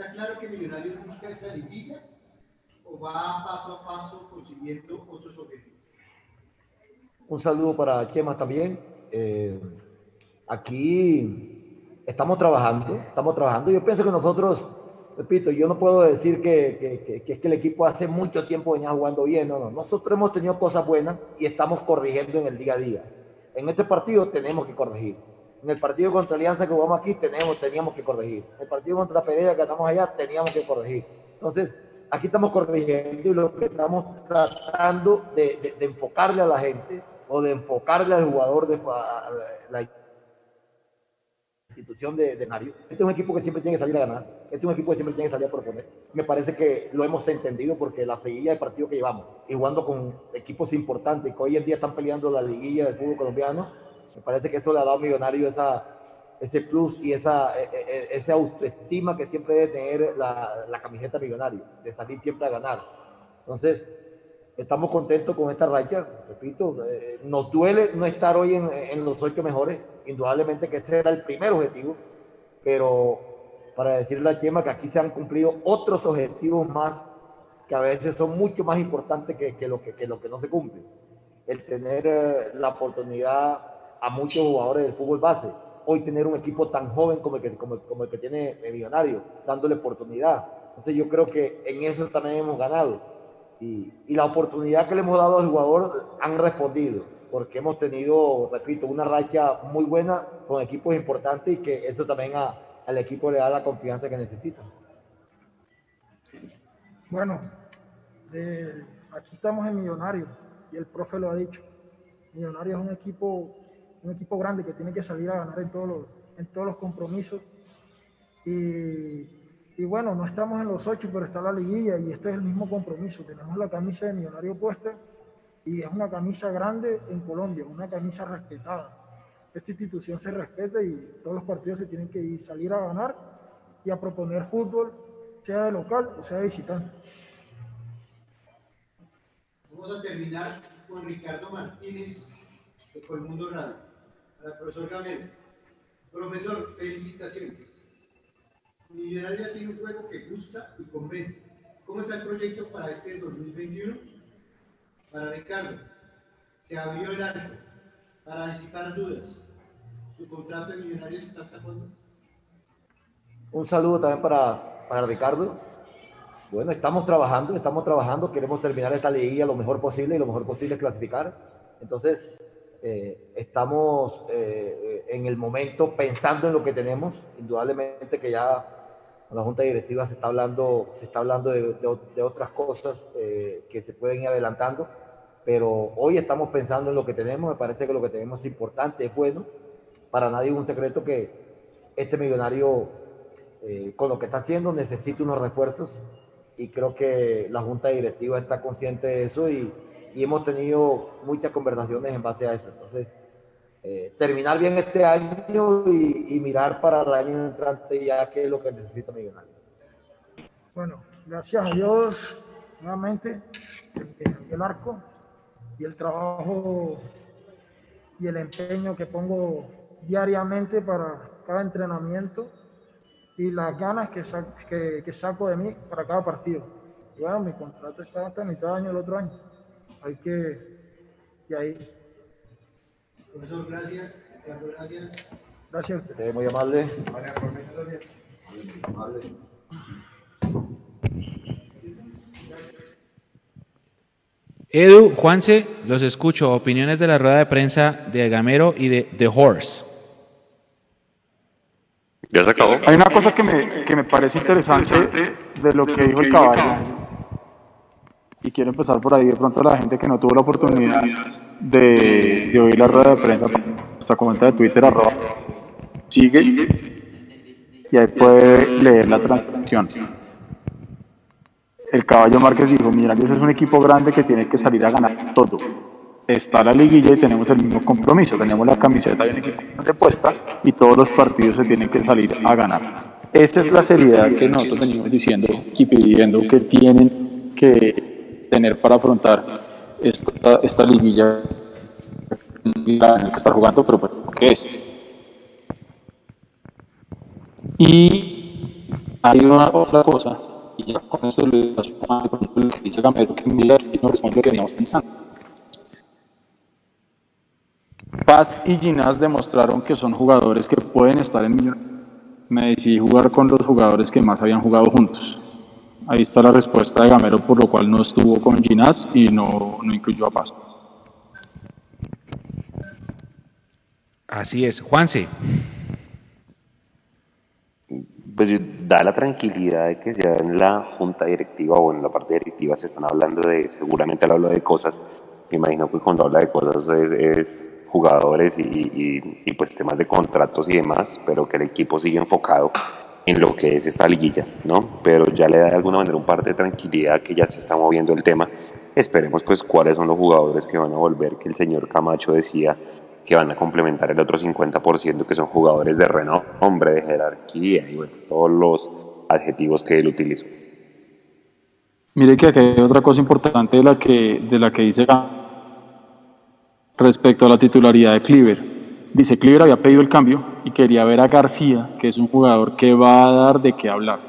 ¿está claro que Millonarios busca esta liguilla o va paso a paso consiguiendo otros objetivos? Un saludo para Chemas también. Eh, aquí estamos trabajando, estamos trabajando. Yo pienso que nosotros, repito, yo no puedo decir que, que- que- que es que el equipo hace mucho tiempo venía jugando bien, no, no. Nosotros hemos tenido cosas buenas y estamos corrigiendo en el día a día. En este partido tenemos que corregir. En el partido contra Alianza que jugamos aquí tenemos, teníamos que corregir. En el partido contra Pereira que estamos allá teníamos que corregir. Entonces, aquí estamos corrigiendo y lo que estamos tratando de, de- de enfocarle a la gente o de enfocarle al jugador de a la institución de, de Mario. Este es un equipo que siempre tiene que salir a ganar. Este es un equipo que siempre tiene que salir a proponer. Me parece que lo hemos entendido porque la seguilla de partido que llevamos y jugando con equipos importantes que hoy en día están peleando la liguilla del fútbol colombiano, me parece que eso le ha dado a Millonario esa, ese plus y esa, e- e- esa autoestima que siempre debe tener la, la camiseta millonario, de salir siempre a ganar. Entonces, estamos contentos con esta racha, repito, eh, nos duele no estar hoy en, en los ocho mejores, indudablemente que ese era el primer objetivo, pero para decirle a Chema que aquí se han cumplido otros objetivos más que a veces son mucho más importantes que, que lo, que, que lo que no se cumple. El tener eh, la oportunidad a muchos jugadores del fútbol base. hoy tener un equipo tan joven como el que, como, el que tiene el Millonario, dándole oportunidad. Entonces yo creo que en eso también hemos ganado. Y, y la oportunidad que le hemos dado al jugador han respondido, porque hemos tenido, repito, una racha muy buena con equipos importantes y que eso también a, al equipo le da la confianza que necesita. Bueno, eh, aquí estamos en Millonario y el profe lo ha dicho. Millonario es un equipo, un equipo grande que tiene que salir a ganar en todos los, en todos los compromisos. Y, y bueno, no estamos en los ocho, pero está la liguilla y este es el mismo compromiso. Tenemos la camisa de Millonario puesta y es una camisa grande en Colombia, una camisa respetada. Esta institución se respeta y todos los partidos se tienen que ir, salir a ganar y a proponer fútbol, sea de local o sea de visitante. Vamos a terminar con Ricardo Martínez de Colmundo Radio. El profesor Gamero. Profesor, felicitaciones. Millonario ya tiene un juego que gusta y convence. ¿Cómo está el proyecto para este 2021? Para Ricardo, se abrió el arco para disipar dudas. ¿Su contrato de Millonarios está hasta cuándo? Un saludo también para, para Ricardo. Bueno, estamos trabajando, estamos trabajando, queremos terminar esta liguilla lo mejor posible y lo mejor posible es clasificar. Entonces, eh, estamos eh, en el momento pensando en lo que tenemos. Indudablemente que ya la Junta Directiva se está hablando, se está hablando de, de, otras cosas eh, que se pueden ir adelantando, pero hoy estamos pensando en lo que tenemos. Me parece que lo que tenemos es importante, es bueno. Para nadie es un secreto que este millonario, eh, con lo que está haciendo, necesita unos refuerzos y creo que la Junta Directiva está consciente de eso y, y hemos tenido muchas conversaciones en base a eso. Entonces, eh, terminar bien este año y, y, mirar para el año entrante ya qué es lo que necesita Millonarios. Bueno, gracias a Dios, nuevamente, el, arco y el trabajo y el empeño que pongo diariamente para cada entrenamiento y las ganas que, saco, que, que saco de mí para cada partido. Bueno, mi contrato está hasta mitad de año el otro año. Hay que, y ahí. Profesor, gracias. Gracias. Gracias a usted. Muy amable. Muy amable. Edu, Juanse, los escucho. Opiniones de la rueda de prensa de Gamero y de The Horse. ¿Ya se acabó? Hay una cosa que me, que me parece interesante de lo que dijo el caballo. Y quiero empezar por ahí. De pronto la gente que no tuvo la oportunidad de, de oír la rueda de prensa, nuestra cuenta de Twitter, arroba, sigue, y ahí puede leer la transmisión. El caballo Márquez dijo, Millonarios es un equipo grande que tiene que salir a ganar todo. Está la liguilla y tenemos el mismo compromiso. Tenemos la camiseta bien equipamente puesta y todos los partidos se tienen que salir a ganar. Esa es la seriedad que nosotros venimos diciendo y pidiendo que tienen que tener para afrontar esta, esta liguilla en la que está jugando, pero bueno, ¿qué es? Y hay una otra cosa, y ya con eso le paso a lo que dice Gamero, que y no responde lo que veníamos pensando. Paz y Ginás demostraron que son jugadores que pueden estar en Millonarios. Me decidí jugar con los jugadores que más habían jugado juntos. Ahí está la respuesta de Gamero, por lo cual no estuvo con Ginás y no, no incluyó a Paz. Así es. Juanse. Pues da la tranquilidad de que ya en la junta directiva o en la parte directiva se están hablando de, seguramente él habla de cosas, me imagino que cuando habla de cosas es, es jugadores y, y, y, pues temas de contratos y demás, pero que el equipo sigue enfocado en lo que es esta liguilla, ¿no? Pero ya le da de alguna manera un parte de tranquilidad que ya se está moviendo el tema. Esperemos pues cuáles son los jugadores que van a volver, que el señor Camacho decía que van a complementar el otro 50%, que son jugadores de renombre, de jerarquía y todos los adjetivos que él utilizó. Mire que aquí hay otra cosa importante de la que, de la que dice respecto a la titularidad de Cleaver. Dice, Cleaver había pedido el cambio y quería ver a García, que es un jugador que va a dar de qué hablar.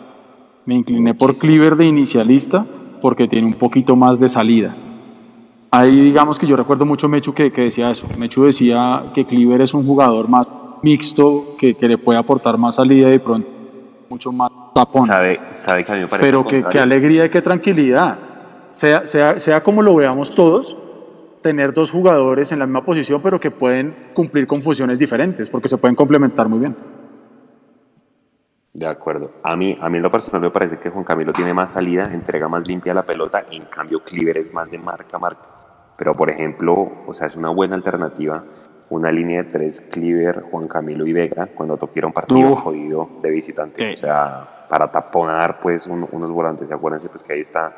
Me incliné por Cleaver de inicialista porque tiene un poquito más de salida. Ahí digamos que yo recuerdo mucho Mechu que, que decía eso. Mechu decía que Cleaver es un jugador más mixto que, que le puede aportar más salida y pronto mucho más tapón. Sabe, sabe que a mí me parece Pero qué, alegría y qué tranquilidad. Sea, sea, sea como lo veamos todos, tener dos jugadores en la misma posición, pero que pueden cumplir con funciones diferentes, porque se pueden complementar muy bien. De acuerdo. A mí, a mí en lo personal me parece que Juan Camilo tiene más salida, entrega más limpia la pelota, en cambio Cliver es más de marca a marca. Pero por ejemplo, o sea, es una buena alternativa una línea de tres Cliver, Juan Camilo y Vega cuando toquiera un partido Uf. jodido de visitante. Sí. O sea, para taponar pues un- unos volantes. Y acuérdense pues que ahí está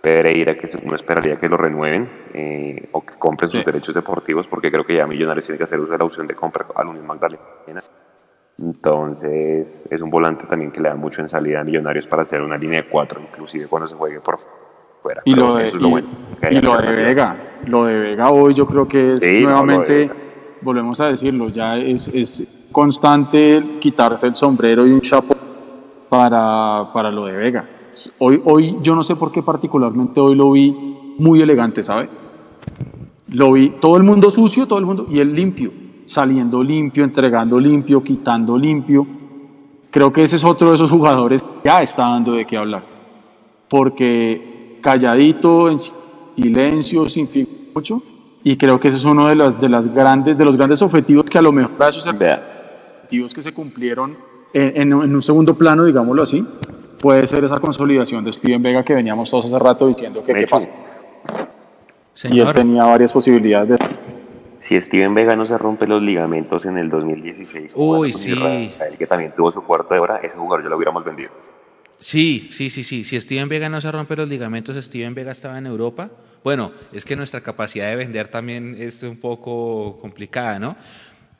Pereira, que uno esperaría que lo renueven eh, o que compren sus Sí. derechos deportivos, porque creo que ya Millonarios tiene que hacer uso de la opción de compra al Unión Magdalena. Entonces, es un volante también que le da mucho en salida a Millonarios para hacer una línea de cuatro, inclusive cuando se juegue por fuera. Y Pero lo de, eso es lo y- bueno, y lo de. Vega, lo de Vega hoy yo creo que es Sí, no, nuevamente, Vega. volvemos a decirlo, ya es, es constante quitarse el sombrero y un chapo para, para lo de Vega. Hoy, hoy yo no sé por qué particularmente hoy lo vi muy elegante, ¿sabe? Lo vi todo el mundo sucio, todo el mundo, y él limpio, saliendo limpio, entregando limpio, quitando limpio. Creo que ese es otro de esos jugadores que ya está dando de qué hablar porque calladito, en silencio, sin fin mucho, y creo que ese es uno de, las, de, las grandes, de los grandes objetivos que a lo mejor a esos objetivos que se cumplieron en, en- en un segundo plano, digámoslo así, puede ser esa consolidación de Steven Vega que veníamos todos hace rato diciendo que qué pasa. Y él Señor, tenía varias posibilidades de... Si Steven Vega no se rompe los ligamentos en el 2016, jugando Uy, sí. Israel, que también tuvo su cuarto de hora, ese jugador ya lo hubiéramos vendido. sí, sí, sí, sí. Si Steven Vega no se rompe los ligamentos, Steven Vega estaba en Europa. Bueno, es que nuestra capacidad de vender también es un poco complicada, ¿no?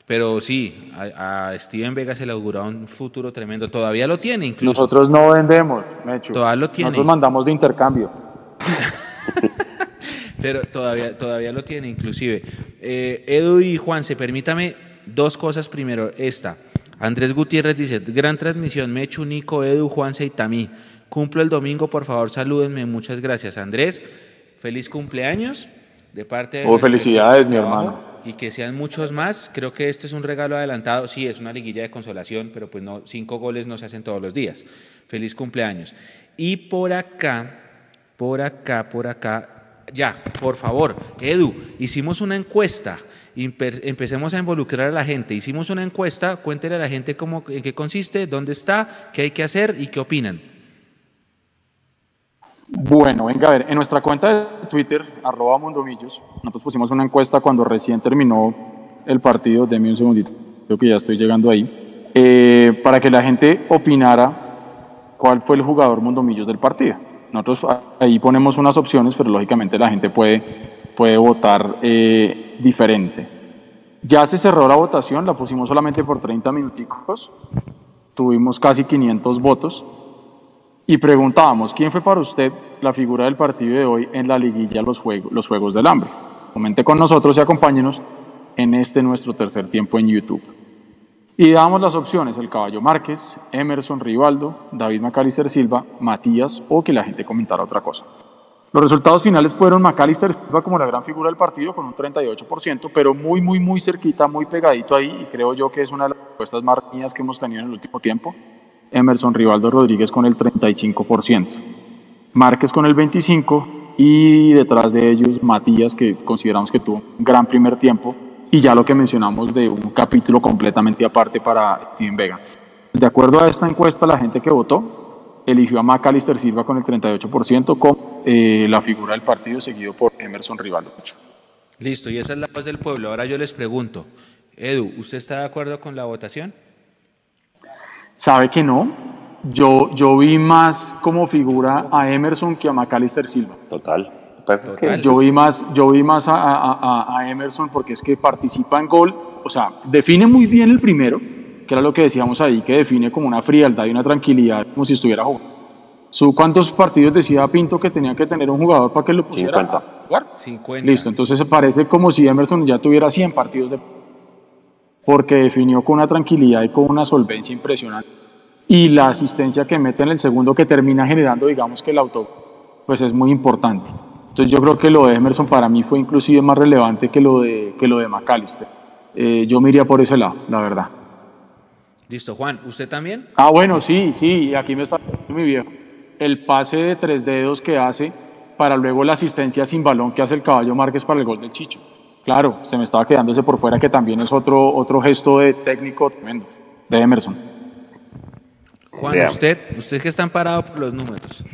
Pero sí, a, a Steven Vega se le auguraba un futuro tremendo. Todavía lo tiene, incluso. Nosotros no vendemos, Mechu. Todavía lo tiene. Nosotros mandamos de intercambio. (laughs) Pero todavía, todavía lo tiene, inclusive. Eh, Edu y Juanse, permítame dos cosas primero. Esta. Andrés Gutiérrez dice, gran transmisión, Mechu, Nico, Edu, Juanse y Tamí. Cumplo el domingo, por favor, salúdenme. Muchas gracias. Andrés, feliz cumpleaños de parte de... Oh, felicidades, mi hermano. Y que sean muchos más. Creo que este es un regalo adelantado. Sí, es una liguilla de consolación, pero pues no, cinco goles no se hacen todos los días. Feliz cumpleaños. Y por acá, por acá, por acá. Ya, por favor, Edu, hicimos una encuesta. Empecemos a involucrar a la gente. Hicimos una encuesta, cuéntele a la gente cómo, en qué consiste, dónde está, qué hay que hacer y qué opinan. Bueno, venga a ver, en nuestra cuenta de Twitter, arroba Mundomillos, nosotros pusimos una encuesta cuando recién terminó el partido, deme un segundito, creo que ya estoy llegando ahí, eh, para que la gente opinara cuál fue el jugador Mundomillos del partido. Nosotros ahí ponemos unas opciones, pero lógicamente la gente puede, puede votar eh, diferente. Ya se cerró la votación, la pusimos solamente por 30 minuticos, tuvimos casi 500 votos. Y preguntábamos, ¿quién fue para usted la figura del partido de hoy en la liguilla Los, Juegos, los Juegos del Hambre? Comente con nosotros y acompáñenos en este nuestro tercer tiempo en YouTube. Y damos las opciones, el Caballo Márquez, Emerson Rivaldo, David Macalister Silva, Matías o que la gente comentara otra cosa. Los resultados finales fueron Macalister Silva como la gran figura del partido con un 38%, pero muy, muy, muy cerquita, muy pegadito ahí y creo yo que es una de las respuestas más reñidas que hemos tenido en el último tiempo. Emerson Rivaldo Rodríguez con el 35%, Márquez con el 25% y detrás de ellos Matías que consideramos que tuvo un gran primer tiempo y ya lo que mencionamos de un capítulo completamente aparte para Steven Vega. De acuerdo a esta encuesta, la gente que votó eligió a Macalister Silva con el 38% como eh, la figura del partido seguido por Emerson Rivaldo. Listo, y esa es la voz del pueblo. Ahora yo les pregunto, Edu, ¿usted está de acuerdo con la votación? ¿Sabe que no? Yo, yo vi más como figura a Emerson que a Macalister Silva. Total. Es que. Yo vi más, yo vi más a, a- a- a Emerson porque es que participa en gol, o sea, define muy bien el primero, que era lo que decíamos ahí, que define como una frialdad y una tranquilidad, como si estuviera jugando. Su, ¿Cuántos partidos decía Pinto que tenía que tener un jugador para que lo pusiera 50. a jugar? 50. Listo, entonces parece como si Emerson ya tuviera 100 partidos de... Porque definió con una tranquilidad y con una solvencia impresionante. Y la asistencia que mete en el segundo que termina generando, digamos que el auto, pues es muy importante. Entonces yo creo que lo de Emerson para mí fue inclusive más relevante que lo de, que lo de McAllister. Eh, yo me iría por ese lado, la verdad. Listo, Juan, ¿usted también? Ah, bueno, sí, sí, aquí me está mi viejo. El pase de tres dedos que hace para luego la asistencia sin balón que hace el caballo Márquez para el gol del Chicho. Claro, se me estaba quedándose por fuera que también es otro, otro gesto de técnico tremendo, de Emerson. Juan, usted, usted que está amparado por los números.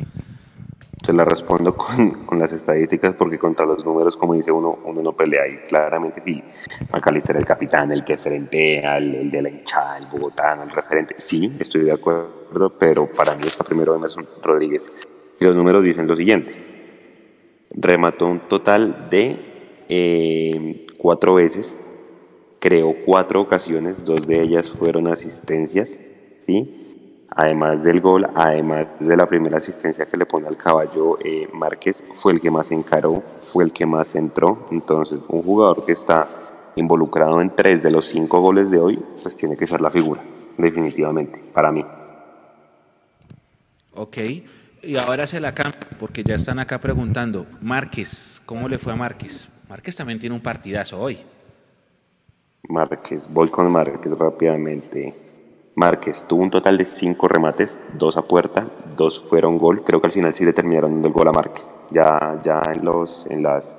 Se la respondo con, con las estadísticas porque contra los números, como dice uno, uno no pelea y claramente sí. McAllister el capitán, el que frentea, el, el de la hinchada, el bogotano, el referente. Sí, estoy de acuerdo, pero para mí está primero Emerson Rodríguez. Y los números dicen lo siguiente. Remató un total de eh, cuatro veces, creó cuatro ocasiones, dos de ellas fueron asistencias, ¿sí? Además del gol, además de la primera asistencia que le pone al caballo eh, Márquez, fue el que más encaró, fue el que más entró. Entonces, un jugador que está involucrado en tres de los cinco goles de hoy, pues tiene que ser la figura, definitivamente, para mí. Ok. Y ahora se la cambio, porque ya están acá preguntando. Márquez, ¿cómo le fue a Márquez? Márquez también tiene un partidazo hoy. Márquez, voy con Márquez rápidamente. Márquez tuvo un total de cinco remates, dos a puerta, dos fueron gol. Creo que al final sí le terminaron dando el gol a Márquez. Ya, ya en, los, en, las,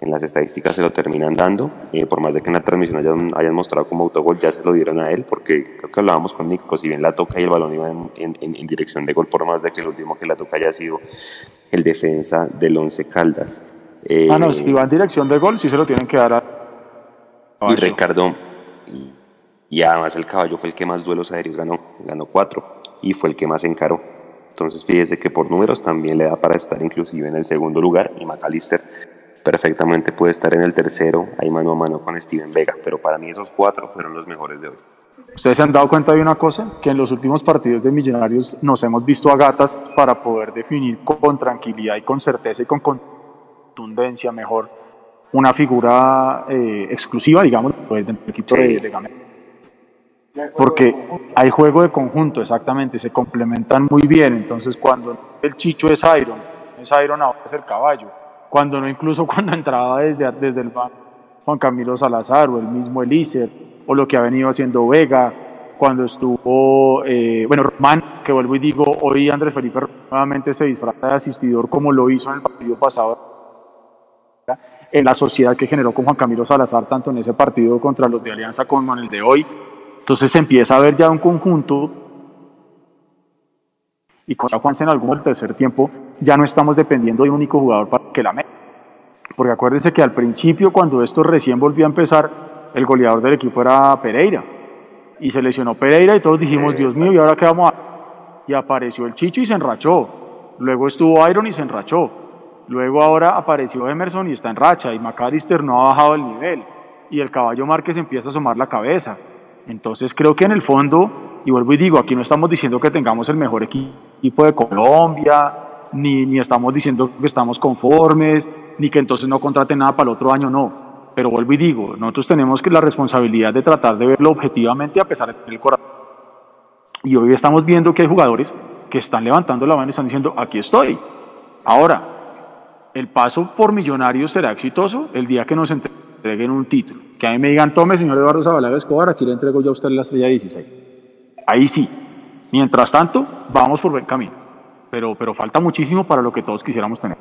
en las estadísticas se lo terminan dando. Eh, por más de que en la transmisión hayan, mostrado como autogol, ya se lo dieron a él, porque creo que hablábamos con Nico. Si bien la toca y el balón iba en- en dirección de gol, por más de que el último que la toca haya sido el defensa del Once Caldas. Eh, Ah, no, si va en dirección de gol, sí se lo tienen que dar a... y Ricardo, y, y además el caballo fue el que más duelos aéreos ganó, ganó cuatro, y fue el que más encaró. Entonces fíjese que por números también le da para estar inclusive en el segundo lugar, y McAllister perfectamente puede estar en el tercero, ahí mano a mano con Steven Vega, pero para mí esos cuatro fueron los mejores de hoy. ¿Ustedes se han dado cuenta de una cosa? Que en los últimos partidos de Millonarios nos hemos visto a gatas para poder definir con tranquilidad y con certeza y con contundencia mejor una figura eh, exclusiva, digamos, pues, del equipo de, de Gamero. Porque hay juego de conjunto, exactamente, se complementan muy bien. Entonces, cuando el Chicho es Iron, es Iron ahora es el caballo. Cuando no, incluso (laughs) cuando entraba desde, desde el banco Juan Camilo Salazar o el mismo Elícer, o lo que ha venido haciendo Vega, cuando estuvo, eh, bueno, Román, que vuelvo y digo, hoy Andrés Felipe nuevamente se disfraza de asistidor como lo hizo en el partido pasado, en la sociedad que generó con Juan Camilo Salazar, tanto en ese partido contra los de Alianza como en el de hoy. Entonces se empieza a ver ya un conjunto y contra Juanse en algún tercer tiempo ya no estamos dependiendo de un único jugador para que la meta. Porque acuérdense que al principio, cuando esto recién volvió a empezar, el goleador del equipo era Pereira. Y se lesionó Pereira y todos dijimos, Dios mío, ¿y ahora qué vamos a...? Y apareció el Chicho y se enrachó. Luego estuvo Iron y se enrachó. Luego ahora apareció Emerson y está en racha. Y McAllister no ha bajado el nivel. Y el caballo Márquez empieza a asomar la cabeza. Entonces creo que en el fondo, y vuelvo y digo, aquí no estamos diciendo que tengamos el mejor equipo de Colombia, ni, ni estamos diciendo que estamos conformes, ni que entonces no contraten nada para el otro año, no. Pero vuelvo y digo, nosotros tenemos que la responsabilidad de tratar de verlo objetivamente a pesar de tener el corazón. Y hoy estamos viendo que hay jugadores que están levantando la mano y están diciendo, aquí estoy. Ahora, el paso por Millonarios será exitoso el día que nos entreguen un título. Que a mí me digan, tome, señor Eduardo Zabalaga Escobar, aquí le entrego yo a usted la estrella 16. Ahí sí. Mientras tanto, vamos por buen camino. Pero, pero falta muchísimo para lo que todos quisiéramos tener.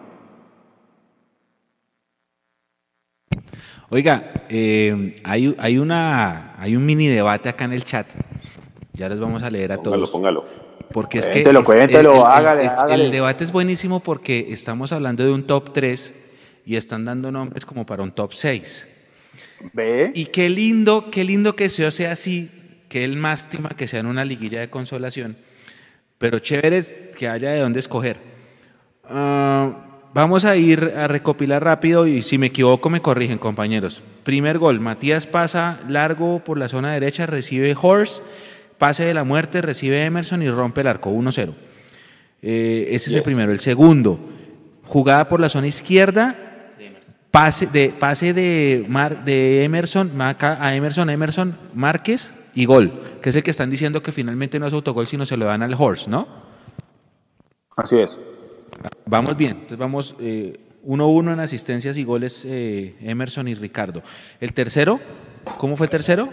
Oiga, eh, hay, hay, una, hay un mini debate acá en el chat. Ya les vamos a leer a Póngalo, todos. póngalo. Porque es Cuéntelo, que es- cuéntelo, el, el- hágale, es- hágale. el debate es buenísimo porque estamos hablando de un top 3 y están dando nombres como para un top 6. ¿Ve? Y qué lindo, qué lindo que eso sea así, que el mástima que sea en una liguilla de consolación, pero chévere es que haya de dónde escoger. Ah, vamos a ir a recopilar rápido y si me equivoco me corrigen compañeros. Primer gol, Matías pasa largo por la zona derecha, recibe Horst, pase de la muerte, recibe Emerson y rompe el arco 1-0. Eh, ese es el primero. El segundo, jugada por la zona izquierda, pase de, pase de, Mar- de Emerson Maca- a Emerson, Emerson Márquez y gol, que es el que están diciendo que finalmente no es autogol, sino se lo dan al Horse, ¿no? Así es. Vamos bien, entonces vamos 1-1 en asistencias y goles eh, Emerson y Ricardo. El tercero, ¿cómo fue el tercero?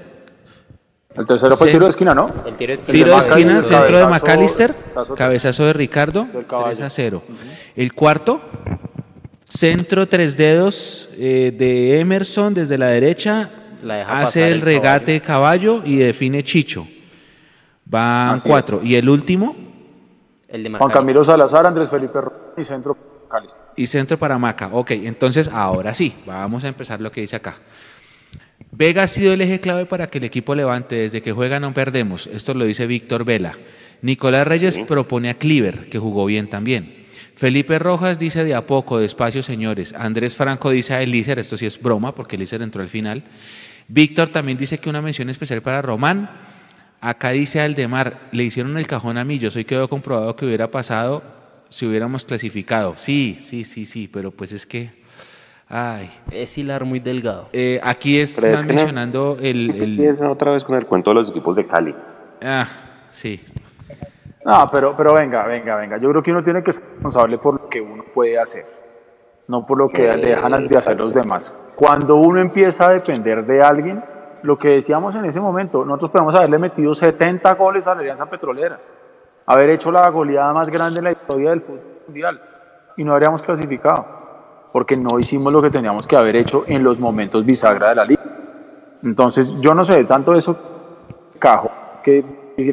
El tercero fue el tiro de esquina, ¿no? El tiro es Tiro de esquina, centro de McAllister, cabezazo- de Ricardo, Del caballo. 3 a 0. El cuarto, centro tres dedos eh, de Emerson desde la derecha, La deja hace pasar el el regate de caballo y define Chicho. Van Así cuatro. Y el último, El de Juan. Camilo Salazar, Andrés Felipe y centro Calisto. y centro para Maca. Ok, entonces ahora sí, vamos a empezar lo que dice acá. Vega ha sido el eje clave para que el equipo levante. Desde que juega no perdemos. Esto lo dice Víctor Vela. Nicolás Reyes propone a Cleaver, que jugó bien también. Felipe Rojas dice de a poco, despacio señores. Andrés Franco dice a Elícer, esto sí es broma porque Elícer entró al final. Víctor también dice que una mención especial para Román. Acá dice Aldemar, le hicieron el cajón a Millos. Hoy quedó comprobado que hubiera pasado si hubiéramos clasificado. Sí, sí, sí, sí, pero pues es que... Ay, Es hilar muy delgado. eh, aquí están es no- mencionando el... el- Empiezan otra vez con el cuento de los equipos de Cali. ah, sí. No, pero, pero venga, venga, venga. Yo creo que uno tiene que ser responsable por lo que uno puede hacer, no por lo que le dejan de hacer los demás. Cuando uno empieza a depender de alguien, lo que decíamos en ese momento, nosotros podemos haberle metido 70 goles a la Alianza Petrolera, haber hecho la goleada más grande en la historia del fútbol mundial y no habríamos clasificado, porque no hicimos lo que teníamos que haber hecho en los momentos bisagra de la liga. Entonces, yo no sé, tanto eso cajo que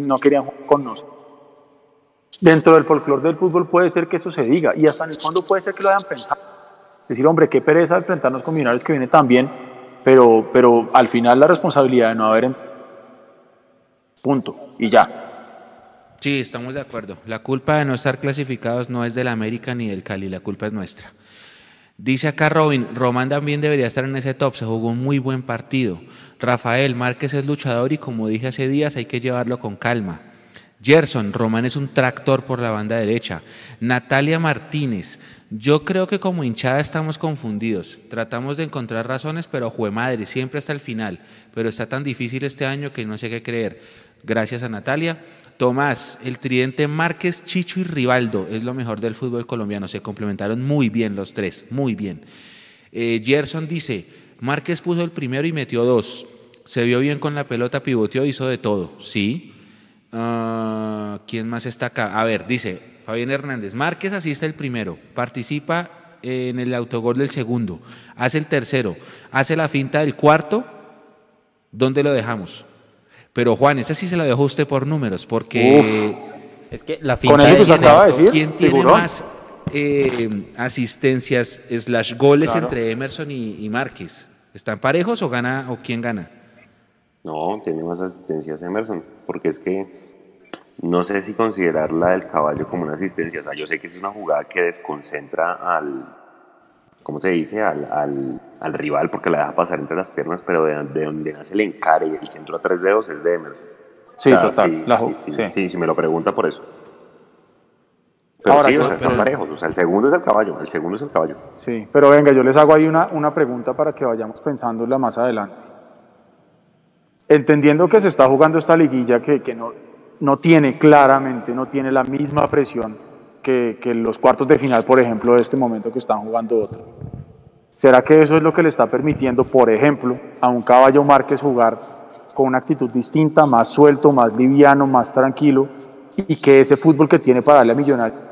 no querían jugar con nosotros. Dentro del folclore del fútbol puede ser que eso se diga y hasta en el fondo puede ser que lo hayan pensado. Decir, hombre, qué pereza enfrentarnos con Millonarios que viene tan bien, pero, pero al final la responsabilidad de no haber entrado. Punto. Y ya. Sí, estamos de acuerdo. La culpa de no estar clasificados no es del América ni del Cali, la culpa es nuestra. Dice acá Robin, Román también debería estar en ese top, se jugó un muy buen partido. Rafael, Márquez es luchador y como dije hace días hay que llevarlo con calma. Gerson, Román es un tractor por la banda derecha. Natalia Martínez, yo creo que como hinchada estamos confundidos. Tratamos de encontrar razones, pero jue madre, siempre hasta el final. Pero está tan difícil este año que no sé qué creer. Gracias a Natalia. Tomás, el tridente Márquez, Chicho y Rivaldo es lo mejor del fútbol colombiano. Se complementaron muy bien los tres, muy bien. Eh, Gerson dice, Márquez puso el primero y metió dos. Se vio bien con la pelota, pivoteó, hizo de todo. Sí. Ah, ¿Quién más está acá? A ver, dice Fabián Hernández. Márquez asiste el primero, participa en el autogol del segundo, hace el tercero, hace la finta del cuarto. ¿Dónde lo dejamos? Pero Juan, esa sí se la dejó usted por números, porque Es que la Con finta eso de que se acaba de decir, ¿quién tiene figurón. más eh, asistencias slash goles Claro. entre Emerson y, y Márquez? ¿Están parejos o gana o quién gana? No, tiene más asistencias Emerson, porque es que no sé si considerar la del caballo como una asistencia. O sea, yo sé que es una jugada que desconcentra al, ¿cómo se dice? Al, al, al rival porque la deja pasar entre las piernas, pero de, de donde nace el encare y el centro a tres dedos es de Emerson. Sí, O sea, total. Sí, la sí, sí, sí. sí, si me lo pregunta por eso. Pero Ahora, sí, o sea, están pero- parejos. O sea, el segundo es el caballo, el segundo es el caballo. Sí, pero venga, yo les hago ahí una, una pregunta para que vayamos pensándola más adelante. Entendiendo que se está jugando esta liguilla que, que no, no tiene claramente, no tiene la misma presión que, que los cuartos de final, por ejemplo, de este momento que están jugando otro. ¿Será que eso es lo que le está permitiendo, por ejemplo, a un caballo Márquez jugar con una actitud distinta, más suelto, más liviano, más tranquilo, y que ese fútbol que tiene para darle a Millonarios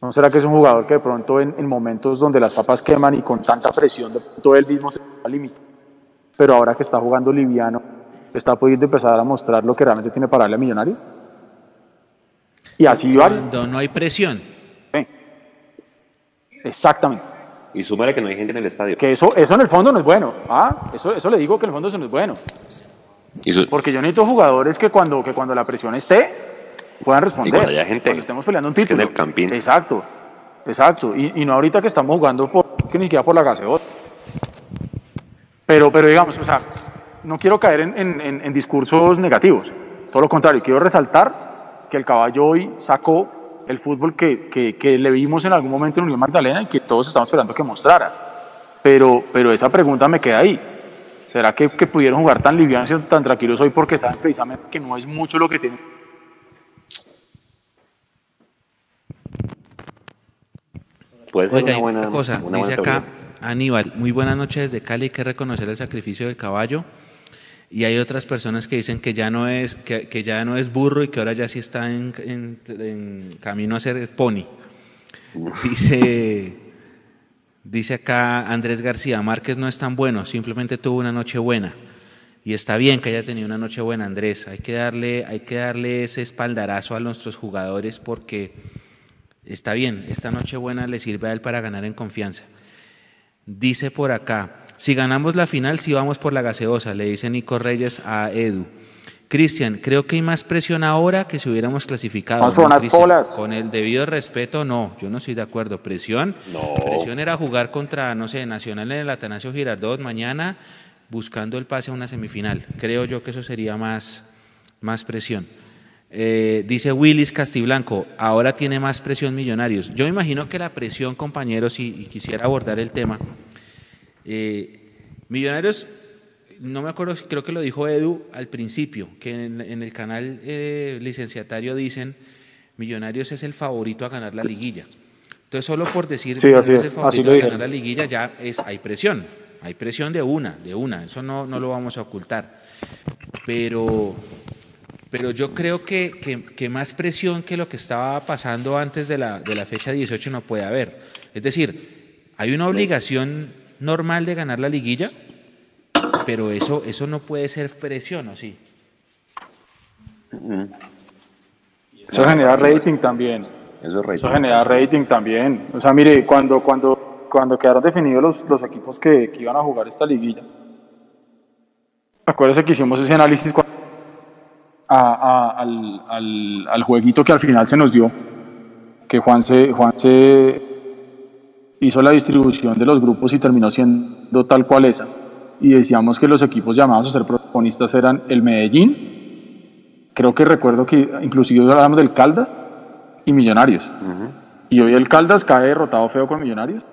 ¿No será que es un jugador que de pronto en, en momentos donde las papas queman y con tanta presión, de pronto él mismo se va a limitar? Pero ahora que está jugando liviano, está pudiendo empezar a mostrar lo que realmente tiene para darle a Millonario. Y así va. Cuando no hay presión. Exactamente. Y súmale que no hay gente en el estadio. Que eso, eso en el fondo no es bueno. Ah, eso, eso le digo que en el fondo eso no es bueno. Y Porque yo necesito jugadores que cuando, que cuando la presión esté, puedan responder. cuando haya gente. Cuando estemos peleando un Es que en título. el Campín. Exacto, exacto. Y, y no ahorita que estamos jugando por, que ni siquiera por la gaseosa. Pero, pero digamos, o sea, no quiero caer en- en- en discursos negativos. Todo lo contrario, quiero resaltar que el caballo hoy sacó el fútbol que, que- que le vimos en algún momento en Unión Magdalena y que todos estamos esperando que mostrara. Pero, pero esa pregunta me queda ahí. ¿Será que, que pudieron jugar tan livianos y tan tranquilos hoy porque saben precisamente que no es mucho lo que tienen? Puede ser Oiga, una buena cosa, una dice buena acá. Aníbal, muy buenas noches desde Cali, hay que reconocer el sacrificio del caballo. Y hay otras personas que dicen que ya no es, que, que ya no es burro y que ahora ya sí está en, en- en camino a ser pony. Dice, dice acá Andrés García, Márquez no es tan bueno, simplemente tuvo una noche buena. Y está bien que haya tenido una noche buena, Andrés. Hay que darle, hay que darle ese espaldarazo a nuestros jugadores porque está bien, esta noche buena le sirve a él para ganar en confianza. Dice por acá, si ganamos la final, si vamos por la gaseosa, le dice Nico Reyes a Edu. Cristian, creo que hay más presión ahora que si hubiéramos clasificado. ¿no. Con el debido respeto, no, yo no estoy de acuerdo. Presión, presión era jugar contra, no sé, Nacional en el Atanasio Girardot mañana buscando el pase a una semifinal. Creo yo que eso sería más, más presión. Eh, dice Willis Castiblanco, ahora tiene más presión Millonarios. Yo me imagino que la presión, compañeros, y, y quisiera abordar el tema. Eh, millonarios, no me acuerdo, creo que lo dijo Edu al principio, que en, en el canal eh, licenciatario dicen Millonarios es el favorito a ganar la liguilla. Entonces, solo por decir Sí, así es, el así favorito lo a ganar la liguilla ya es, hay presión, hay presión de una, de una, eso no, no lo vamos a ocultar. Pero, pero yo creo que, que- que más presión que lo que estaba pasando antes de la, de la fecha 18 no puede haber. Es decir, hay una obligación normal de ganar la liguilla, pero eso, eso no puede ser presión, ¿o sí? Eso genera rating también. Eso es rey. Eso genera rating también. O sea, mire, cuando, cuando, cuando quedaron definidos los, los equipos que, que iban a jugar esta liguilla, acuérdese que hicimos ese análisis a- al, al, al jueguito que al final se nos dio, que Juan se, Juan se hizo la distribución de los grupos y terminó siendo tal cual esa. Y decíamos que los equipos llamados a ser protagonistas eran el Medellín, creo que recuerdo que inclusive hablábamos del Caldas y Millonarios. Y hoy el Caldas cae derrotado feo con Millonarios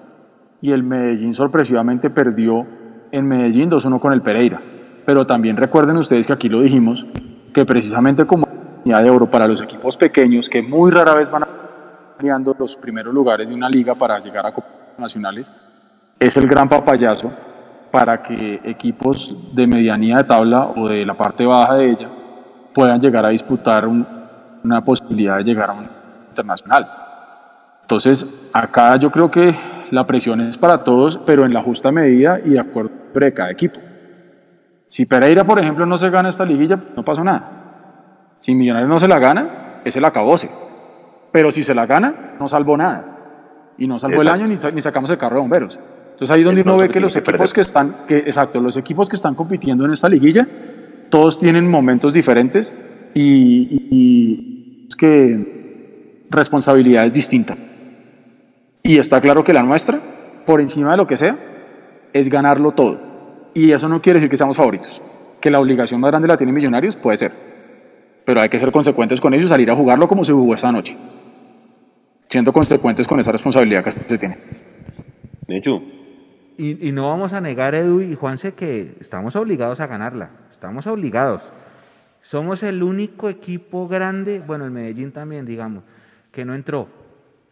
y el Medellín sorpresivamente perdió en Medellín 2-1 con el Pereira. Pero también recuerden ustedes que aquí lo dijimos, que precisamente como oportunidad de oro para los equipos pequeños que muy rara vez van a los primeros lugares de una liga para llegar a copas nacionales, es el gran papayazo para que equipos de medianía de tabla o de la parte baja de ella puedan llegar a disputar un- una posibilidad de llegar a un internacional. Entonces, acá yo creo que la presión es para todos, pero en la justa medida y de acuerdo de cada equipo. Si Pereira, por ejemplo, no se gana esta liguilla, no pasó nada. Si Millonarios no se la gana, es el acabose. Pero si se la gana, no salvó nada. Y no salvó el Exacto. año ni, sa- ni sacamos el carro de bomberos. Entonces ahí es donde Es uno ve que los que equipos perder. que están, que, exacto, los equipos que están compitiendo en esta liguilla, todos tienen momentos diferentes y, y- es que responsabilidades distintas. Y está claro que la nuestra, por encima de lo que sea, es ganarlo todo. Y eso no quiere decir que seamos favoritos. Que la obligación más grande la tienen Millonarios, puede ser. Pero hay que ser consecuentes con ello y salir a jugarlo como se jugó esta noche. Siendo consecuentes con esa responsabilidad que se tiene. Mechu, Y, y no vamos a negar, Edu y Juanse, que estamos obligados a ganarla. Estamos obligados. Somos el único equipo grande, bueno, el Medellín también, digamos, que no entró.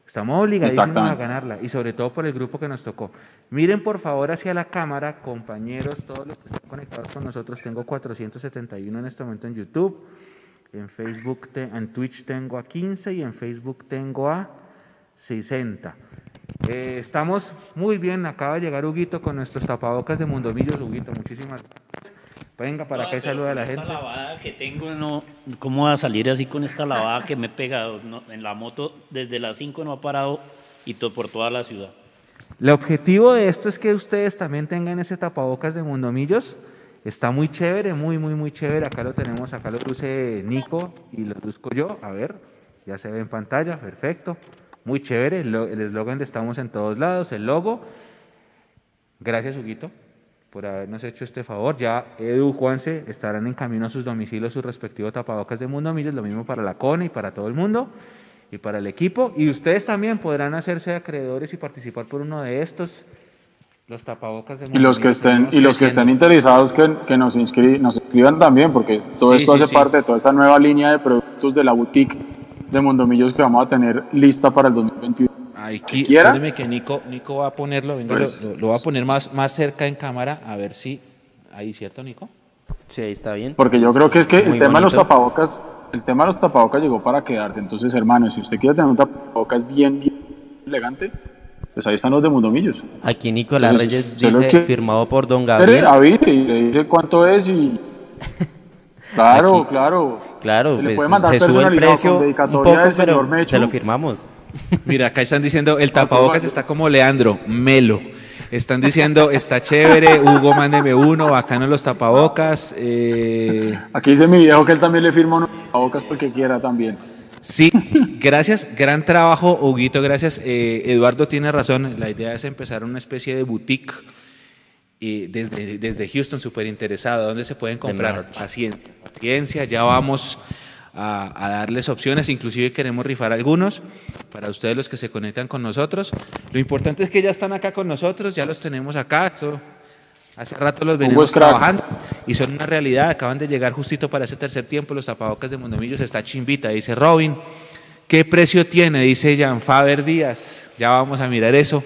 Estamos obligadísimos a ganarla y sobre todo por el grupo que nos tocó. Miren por favor hacia la cámara, compañeros, todos los que están conectados con nosotros. Tengo 471 en este momento en YouTube. En Facebook, en Twitch tengo a 15 y en Facebook tengo a 60. Eh, estamos muy bien, acaba de llegar Huguito con nuestros tapabocas de Mundomillos. Huguito, muchísimas gracias. Venga para acá y saluda a la gente. Esta lavada que tengo, no, ¿cómo va a salir así con esta lavada que me he pegado? No, en la moto desde las 5 no ha parado y to- por toda la ciudad. El objetivo de esto es que ustedes también tengan ese tapabocas de Mundomillos. Está muy chévere, muy, muy, muy chévere. Acá lo tenemos, acá lo luce Nico y lo luzco yo. A ver, ya se ve en pantalla, perfecto. Muy chévere, el lo- el eslogan de Estamos en todos lados, el logo. Gracias, Huguito, por habernos hecho este favor. Ya Edu, Juanse estarán en camino a sus domicilios, sus respectivos tapabocas de Mundomillos. Lo mismo para la CONE y para todo el mundo y para el equipo. Y ustedes también podrán hacerse acreedores y participar por uno de estos, los tapabocas de Y los que estén, y los que estén interesados que, que nos, inscri- nos inscriban también, porque todo Sí, esto sí, hace sí. parte de toda esta nueva línea de productos de la boutique de Mondomillos que vamos a tener lista para el 2021. Aquí, que Nico, Nico va a ponerlo, venga, Pues- lo, lo- va a poner más, más cerca en cámara, a ver si, ahí, ¿cierto, Nico? Sí, ahí está bien. Porque yo creo que es que el Muy tema de los bonito. tapabocas, el tema de los tapabocas llegó para quedarse. Entonces, hermano, si usted quiere tener un tapabocas bien, bien elegante, pues ahí están los de Mundomillos. Aquí Nicolás Entonces, Reyes se los dice, que- firmado por Don Gabriel. avise y le dice cuánto es y... (laughs) Claro, claro. Claro, Se le pues puede mandar se sube el precio un dedicatoria poco, pero se lo firmamos. (laughs) Mira, acá están diciendo, el tapabocas pues, está como Leandro, melo. Están diciendo, está chévere, Hugo, mándeme uno, bacano los tapabocas. eh, Aquí dice mi viejo que él también le firma unos tapabocas porque quiera también. Sí, gracias, gran trabajo, Huguito, gracias. Eh, Eduardo tiene razón, la idea es empezar una especie de boutique eh, desde, desde Houston, súper interesado, ¿dónde se pueden comprar? Paciencia, paciencia, ya vamos a, a darles opciones, inclusive queremos rifar algunos para ustedes los que se conectan con nosotros. Lo importante es que ya están acá con nosotros, ya los tenemos acá, esto hace rato los venimos trabajando y son una realidad, acaban de llegar justito para ese tercer tiempo, los tapabocas de Mondomillos está chimbita, dice Robin. ¿Qué precio tiene? Dice Jan Faber Díaz. Ya vamos a mirar eso.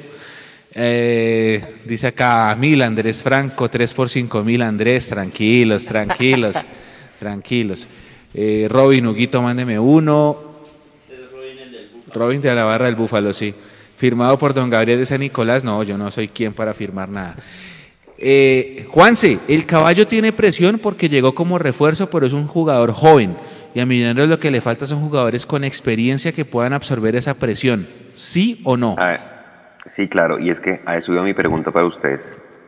Eh, dice acá mil Andrés Franco, 3 por 5 mil Andrés, tranquilos, tranquilos, (laughs) tranquilos. Eh, Robin Huguito, mándeme uno. Robin de la barra del Búfalo, sí. Firmado por don Gabriel de San Nicolás. No, yo no soy quien para firmar nada. Eh, Juanse, el caballo tiene presión porque llegó como refuerzo, pero es un jugador joven. Y a Millonarios lo que le falta son jugadores con experiencia que puedan absorber esa presión. ¿Sí o no? A ver, sí, claro, y es que a eso iba mi pregunta para ustedes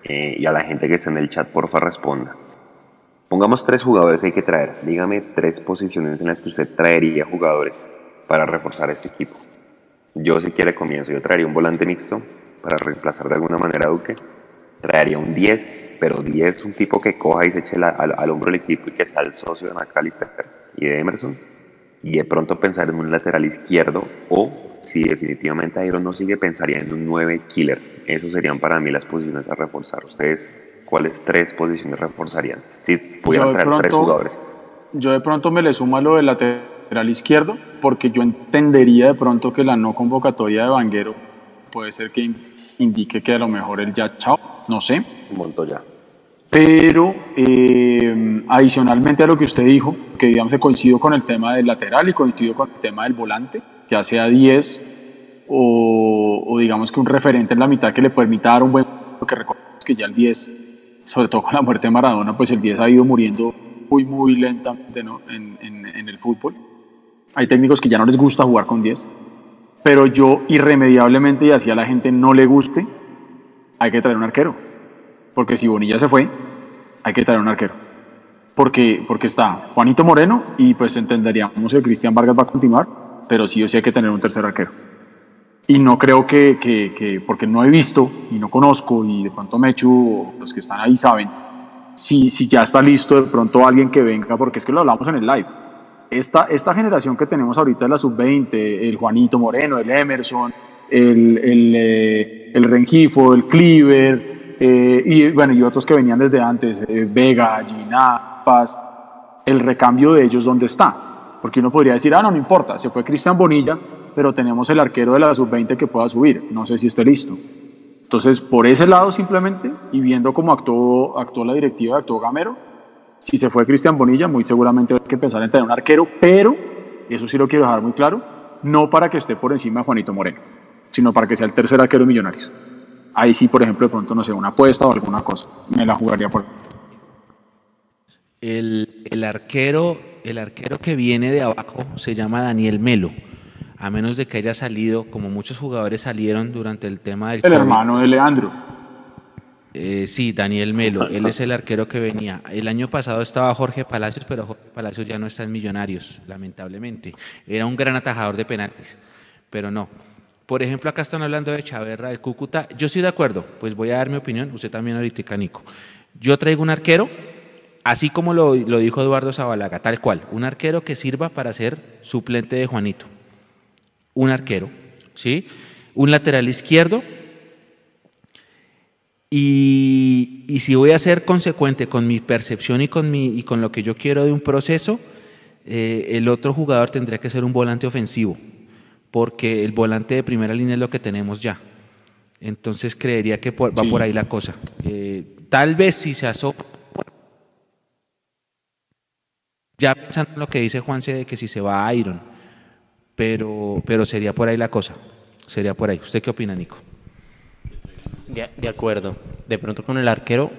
eh, y a la gente que está en el chat, porfa, responda. Pongamos tres jugadores hay que traer. Dígame tres posiciones en las que usted traería jugadores para reforzar este equipo. Yo, si quiere, comienzo. Yo traería un volante mixto para reemplazar de alguna manera a Duque. Traería un 10, pero 10 un tipo que coja y se eche la- al, al hombro el equipo y que sea el socio de McAllister y de Emerson y de pronto pensar en un lateral izquierdo o si definitivamente Iron no sigue pensaría en un 9 killer. Esos serían para mí las posiciones a reforzar. ¿Ustedes cuáles tres posiciones reforzarían? Si pudieran traer tres jugadores. Yo de pronto me le sumo a lo del lateral izquierdo, porque yo entendería de pronto que la no convocatoria de Vanguero puede ser que in- indique que a lo mejor él ya chao, no sé. Montoya. Pero eh, adicionalmente a lo que usted dijo, que digamos que coincido con el tema del lateral y coincido con el tema del volante, ya sea 10 o, digamos que un referente en la mitad que le permita dar un buen porque recordemos que ya el 10, sobre todo con la muerte de Maradona, pues el 10 ha ido muriendo muy, muy lentamente ¿no? en, en- en el fútbol. Hay técnicos que ya no les gusta jugar con 10, pero yo irremediablemente, y así a la gente no le guste, hay que traer un arquero. Porque si Bonilla se fue, hay que traer un arquero. Porque, porque está Juanito Moreno y pues entenderíamos que Cristian Vargas va a continuar, pero sí o sí hay que tener un tercer arquero. Y no creo que, que, que- porque no he visto y no conozco y de pronto Mechu o los que están ahí saben, si, si ya está listo de pronto alguien que venga, porque es que lo hablamos en el live. Esta, esta generación que tenemos ahorita de la sub-20, el Juanito Moreno, el Emerson, el, el, eh, el Rengifo, el Cleaver, eh, y bueno, y otros que venían desde antes, eh, Vega, Gina, Paz, el recambio de ellos, ¿dónde está? Porque uno podría decir, ah, no, no importa, se fue Cristian Bonilla, pero tenemos el arquero de la sub-20 que pueda subir, no sé si esté listo. Entonces, por ese lado simplemente, y viendo cómo actuó, actuó la directiva, actuó Gamero, si se fue Cristian Bonilla, muy seguramente hay que pensar en tener un arquero, pero, eso sí lo quiero dejar muy claro, no para que esté por encima de Juanito Moreno, sino para que sea el tercer arquero de Millonarios. Ahí sí, por ejemplo, de pronto, no sé, una apuesta o alguna cosa, me la jugaría por... El, el arquero, el arquero que viene de abajo se llama Daniel Melo. A menos de que haya salido, como muchos jugadores salieron durante el tema del El COVID. hermano de Leandro. Eh, sí, Daniel Melo, él es el arquero que venía. El año pasado estaba Jorge Palacios, pero Jorge Palacios ya no está en Millonarios, lamentablemente. Era un gran atajador de penaltis, pero no. Por ejemplo, acá están hablando de Chaverra, del Cúcuta. Yo estoy de acuerdo, pues voy a dar mi opinión, usted también ahorita, Nico. Yo traigo un arquero, así como lo, lo dijo Eduardo Zabalaga, tal cual, un arquero que sirva para ser suplente de Juanito. Un arquero, ¿sí? Un lateral izquierdo, y, y si voy a ser consecuente con mi percepción y con, mi, y con lo que yo quiero de un proceso, eh, el otro jugador tendría que ser un volante ofensivo, porque el volante de primera línea es lo que tenemos ya. Entonces creería que por- va Sí. por ahí la cosa. Eh, tal vez si se asoma Ya pensando en lo que dice Juanse de que si se va a Iron, pero, pero sería por ahí la cosa. Sería por ahí. ¿Usted qué opina, Nico? De, de acuerdo. De pronto con el arquero,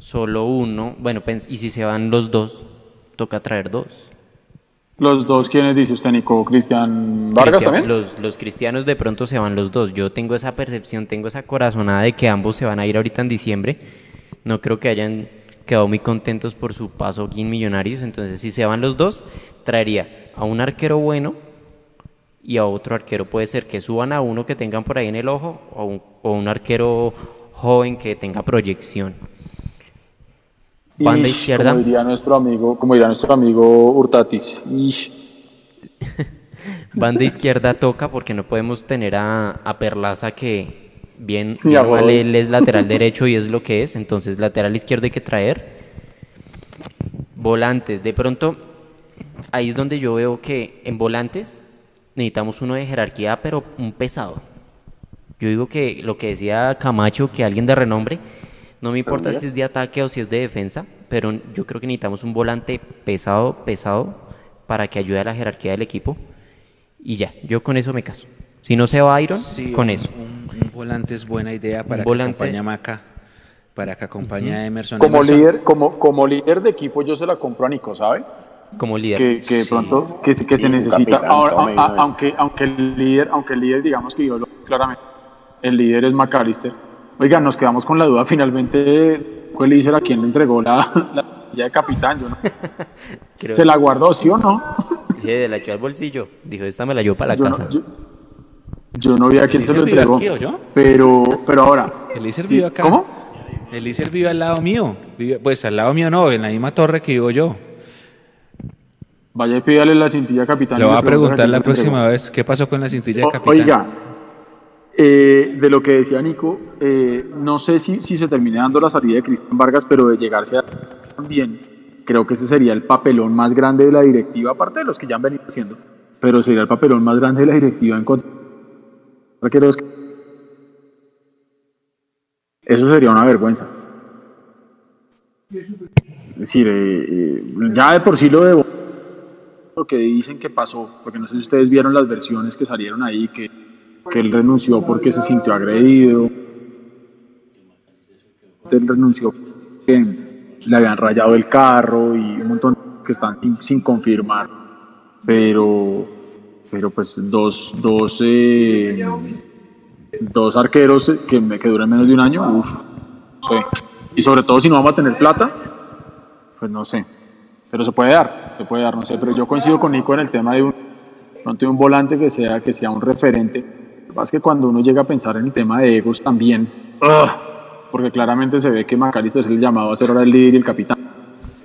solo uno. Bueno, pens- y si se van los dos, toca traer dos. Los dos, ¿quiénes dice usted, Nico? ¿Cristian Vargas Cristian- también? Los, los cristianos de pronto se van los dos. Yo tengo esa percepción, tengo esa corazonada de que ambos se van a ir ahorita en diciembre. No creo que hayan quedado muy contentos por su paso aquí en Millonarios. Entonces, si se van los dos, traería a un arquero bueno y a otro arquero. Puede ser que suban a uno que tengan por ahí en el ojo o un, o un arquero joven que tenga proyección. Banda Ish, izquierda. Como diría nuestro amigo, como diría nuestro amigo Hurtatis. (laughs) Banda izquierda toca porque no podemos tener a, a Perlaza que bien, (laughs) bien mal él es lateral (laughs) derecho y es lo que es, entonces lateral izquierdo hay que traer. Volantes, de pronto ahí es donde yo veo que en volantes necesitamos uno de jerarquía, pero un pesado. Yo digo que lo que decía Camacho, que alguien de renombre, no me importa si es de ataque o si es de defensa, pero yo creo que necesitamos un volante pesado, pesado, para que ayude a la jerarquía del equipo. Y ya, yo con eso me caso. Si no se va Iron, Sí, con un- eso. Un, un volante es buena idea para que volante. acompañe a Maca, para que acompañe a Emerson. Como Emerson- líder, como, como líder de equipo yo se la compro a Nico, ¿sabe? Como líder. Que, que de pronto que, que se un necesita. capitán, Ahora, a- vez. aunque, aunque el líder, aunque el líder, digamos que yo lo claramente, el líder es McAllister. Oiga, nos quedamos con la duda. Finalmente, fue el líder a quien le entregó la, la de capitán. Yo no- (laughs) Creo ¿Se la guardó, sí o no? que la echó al bolsillo. Dijo, esta me la llevo para la Yo casa. no, yo, yo no vi a quién se lo entregó. Pero, pero ahora. Eliezer sí, vive acá. ¿Cómo? Eliezer vive al lado mío. Vive- pues al lado mío no, en la misma torre que vivo yo. Vaya y pídale la cintilla capitán. Le voy a pregunta preguntar la próxima vez qué pasó con la cintilla de O- capitán. Oiga, eh, de lo que decía Nico, eh, no sé si, si se termine dando la salida de Cristian Vargas, pero de llegarse a también, creo que ese sería el papelón más grande de la directiva, aparte de los que ya han venido haciendo, pero sería el papelón más grande de la directiva en contra arqueros que- Eso sería una vergüenza. Es decir, eh, ya de por sí lo de lo que dicen que pasó, porque no sé si ustedes vieron las versiones que salieron ahí, que, que él renunció porque se sintió agredido, él renunció porque le habían rayado el carro y un montón que están sin confirmar, pero, pero pues dos, dos, eh, dos arqueros que, me- que duran menos de un año, uff, no sé. y sobre todo si no vamos a tener plata, pues no sé. Pero se puede dar, se puede dar, no sé. Pero yo coincido con Nico en el tema de un, de un volante que sea, que sea un referente. Lo que pasa es que cuando uno llega a pensar en el tema de egos también, ¡ah! porque claramente se ve que Macalister es el llamado a ser ahora el líder y el capitán.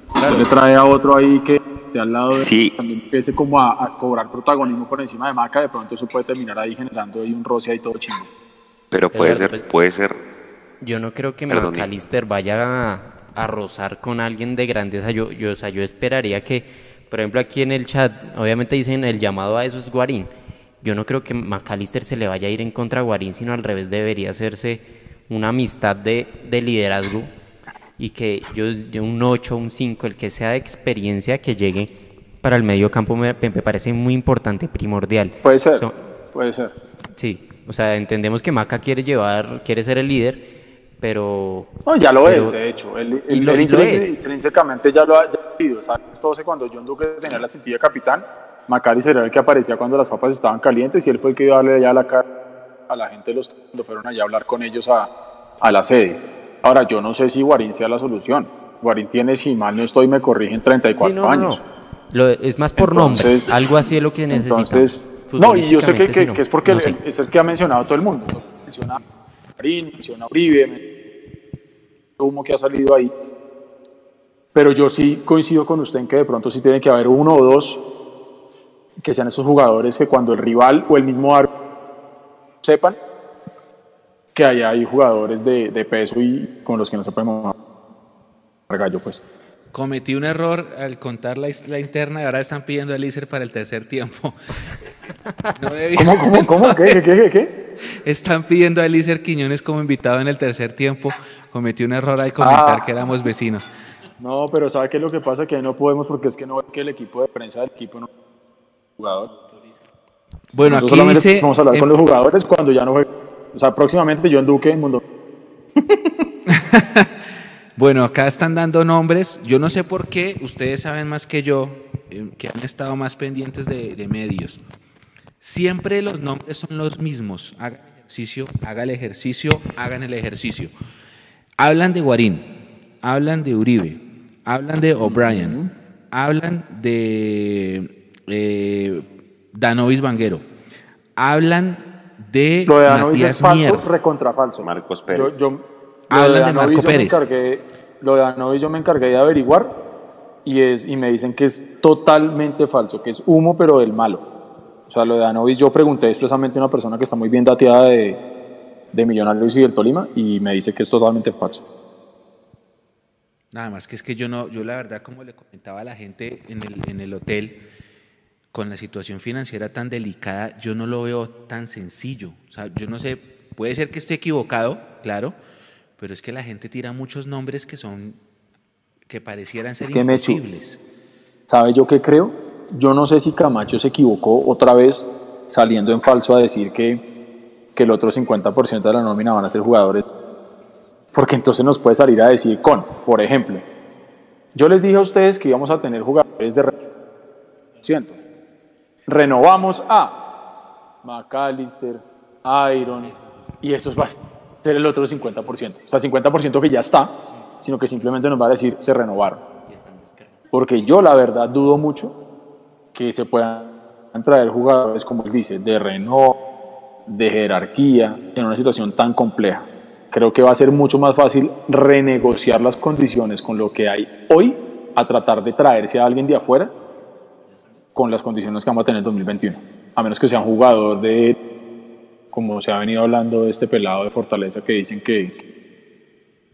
Entonces le trae a otro ahí que esté al lado de Sí. también empiece como a, a cobrar protagonismo por encima de Maca, de pronto eso puede terminar ahí generando ahí un roce ahí todo chingo. Pero puede Eduardo, ser, puede ser. Yo no creo que Perdón, McAllister vaya a, a rozar con alguien de grandeza. Yo, yo, o sea, yo esperaría que, por ejemplo, aquí en el chat, obviamente dicen el llamado a eso es Guarín. Yo no creo que McAllister se le vaya a ir en contra a Guarín, sino al revés, debería hacerse una amistad de, de liderazgo y que yo, yo un 8, un 5, el que sea de experiencia que llegue para el medio campo me, me parece muy importante, primordial. Puede ser, So- puede ser. sí, o sea, entendemos que Maca quiere llevar, quiere ser el líder, pero No, ya lo Pero- es, de hecho. Él, y él- lo- él y lo intrínse- es. intrínsecamente ya lo ha, ya cuando John Duque tenía la cintilla de capitán, Macari era el que aparecía cuando las papas estaban calientes y él fue el que iba a darle ya la cara a la gente los cuando fueron allá a hablar con ellos a, a la sede. Ahora, yo no sé si Guarín sea la solución. Guarín tiene, si mal no estoy, me corrigen, 34 Sí, no, no, años. no. Lo- es más por Entonces- nombre, algo así es lo que necesitamos. Entonces, no, y yo sé que, que- es porque No él- sé. es el que ha mencionado todo el mundo. Menciona Marín, menciona Uribe, humo que ha salido ahí. Pero yo sí coincido con usted en que de pronto sí tiene que haber uno o dos que sean esos jugadores que cuando el rival o el mismo árbitro sepan que allá hay jugadores de, de peso y con los que no se puede mover gallo, pues. Cometí un error al contar la, la interna y ahora están pidiendo a Eliezer para el tercer tiempo. (laughs) No debía- ¿Cómo, cómo, cómo? ¿Qué, qué, qué, qué? Están pidiendo a Eliezer Quiñones como invitado en el tercer tiempo. Cometí un error al comentar Ah. que éramos vecinos. No, pero ¿sabe qué es lo que pasa? Que no podemos porque es que no que el equipo de prensa del equipo no jugador. Bueno, Nosotros aquí dice... vamos a hablar con los jugadores cuando ya no jueguen. O sea, próximamente yo en Duque en Mundo. (laughs) Bueno, acá están dando nombres. Yo no sé por qué, ustedes saben más que yo, eh, que han estado más pendientes de, de medios. Siempre los nombres son los mismos. Haga el ejercicio, haga el ejercicio, hagan el ejercicio. Hablan de Guarín, hablan de Uribe, hablan de O'Brien, hablan de eh, Danovis Vanguero, hablan de, Lo de Matías es falso, Mier. recontra falso. Marcos Pérez. yo- Hablan de Danovis Marco yo me Pérez. encargué- lo de Danovis yo me encargué de averiguar y, es, y me dicen que es totalmente falso, que es humo pero del malo. O sea, lo de Danovis yo pregunté expresamente a una persona que está muy bien dateada de, de Millonarios y del Tolima y me dice que es totalmente falso. Nada más que es que yo no, yo la verdad, como le comentaba a la gente en el, en el hotel, con la situación financiera tan delicada, yo no lo veo tan sencillo. O sea, yo no sé, puede ser que esté equivocado, claro, pero es que la gente tira muchos nombres que son, que parecieran ser Es que, imposibles. ¿Sabe yo qué creo? Yo no sé si Camacho se equivocó otra vez saliendo en falso a decir que, que el otro 50% de la nómina van a ser jugadores. Porque entonces nos puede salir a decir con, por ejemplo, yo les dije a ustedes que íbamos a tener jugadores de re- ciento. Renovamos a McAllister, Iron, y eso va a ser el otro 50%. O sea, 50% que ya está, sino que simplemente nos va a decir se renovaron. Porque yo la verdad dudo mucho que se puedan traer jugadores, como él dice, de renombre, de jerarquía, en una situación tan compleja. Creo que va a ser mucho más fácil renegociar las condiciones con lo que hay hoy a tratar de traerse a alguien de afuera con las condiciones que vamos a tener en 2021. A menos que sea un jugador de, como se ha venido hablando de este pelado de Fortaleza que dicen que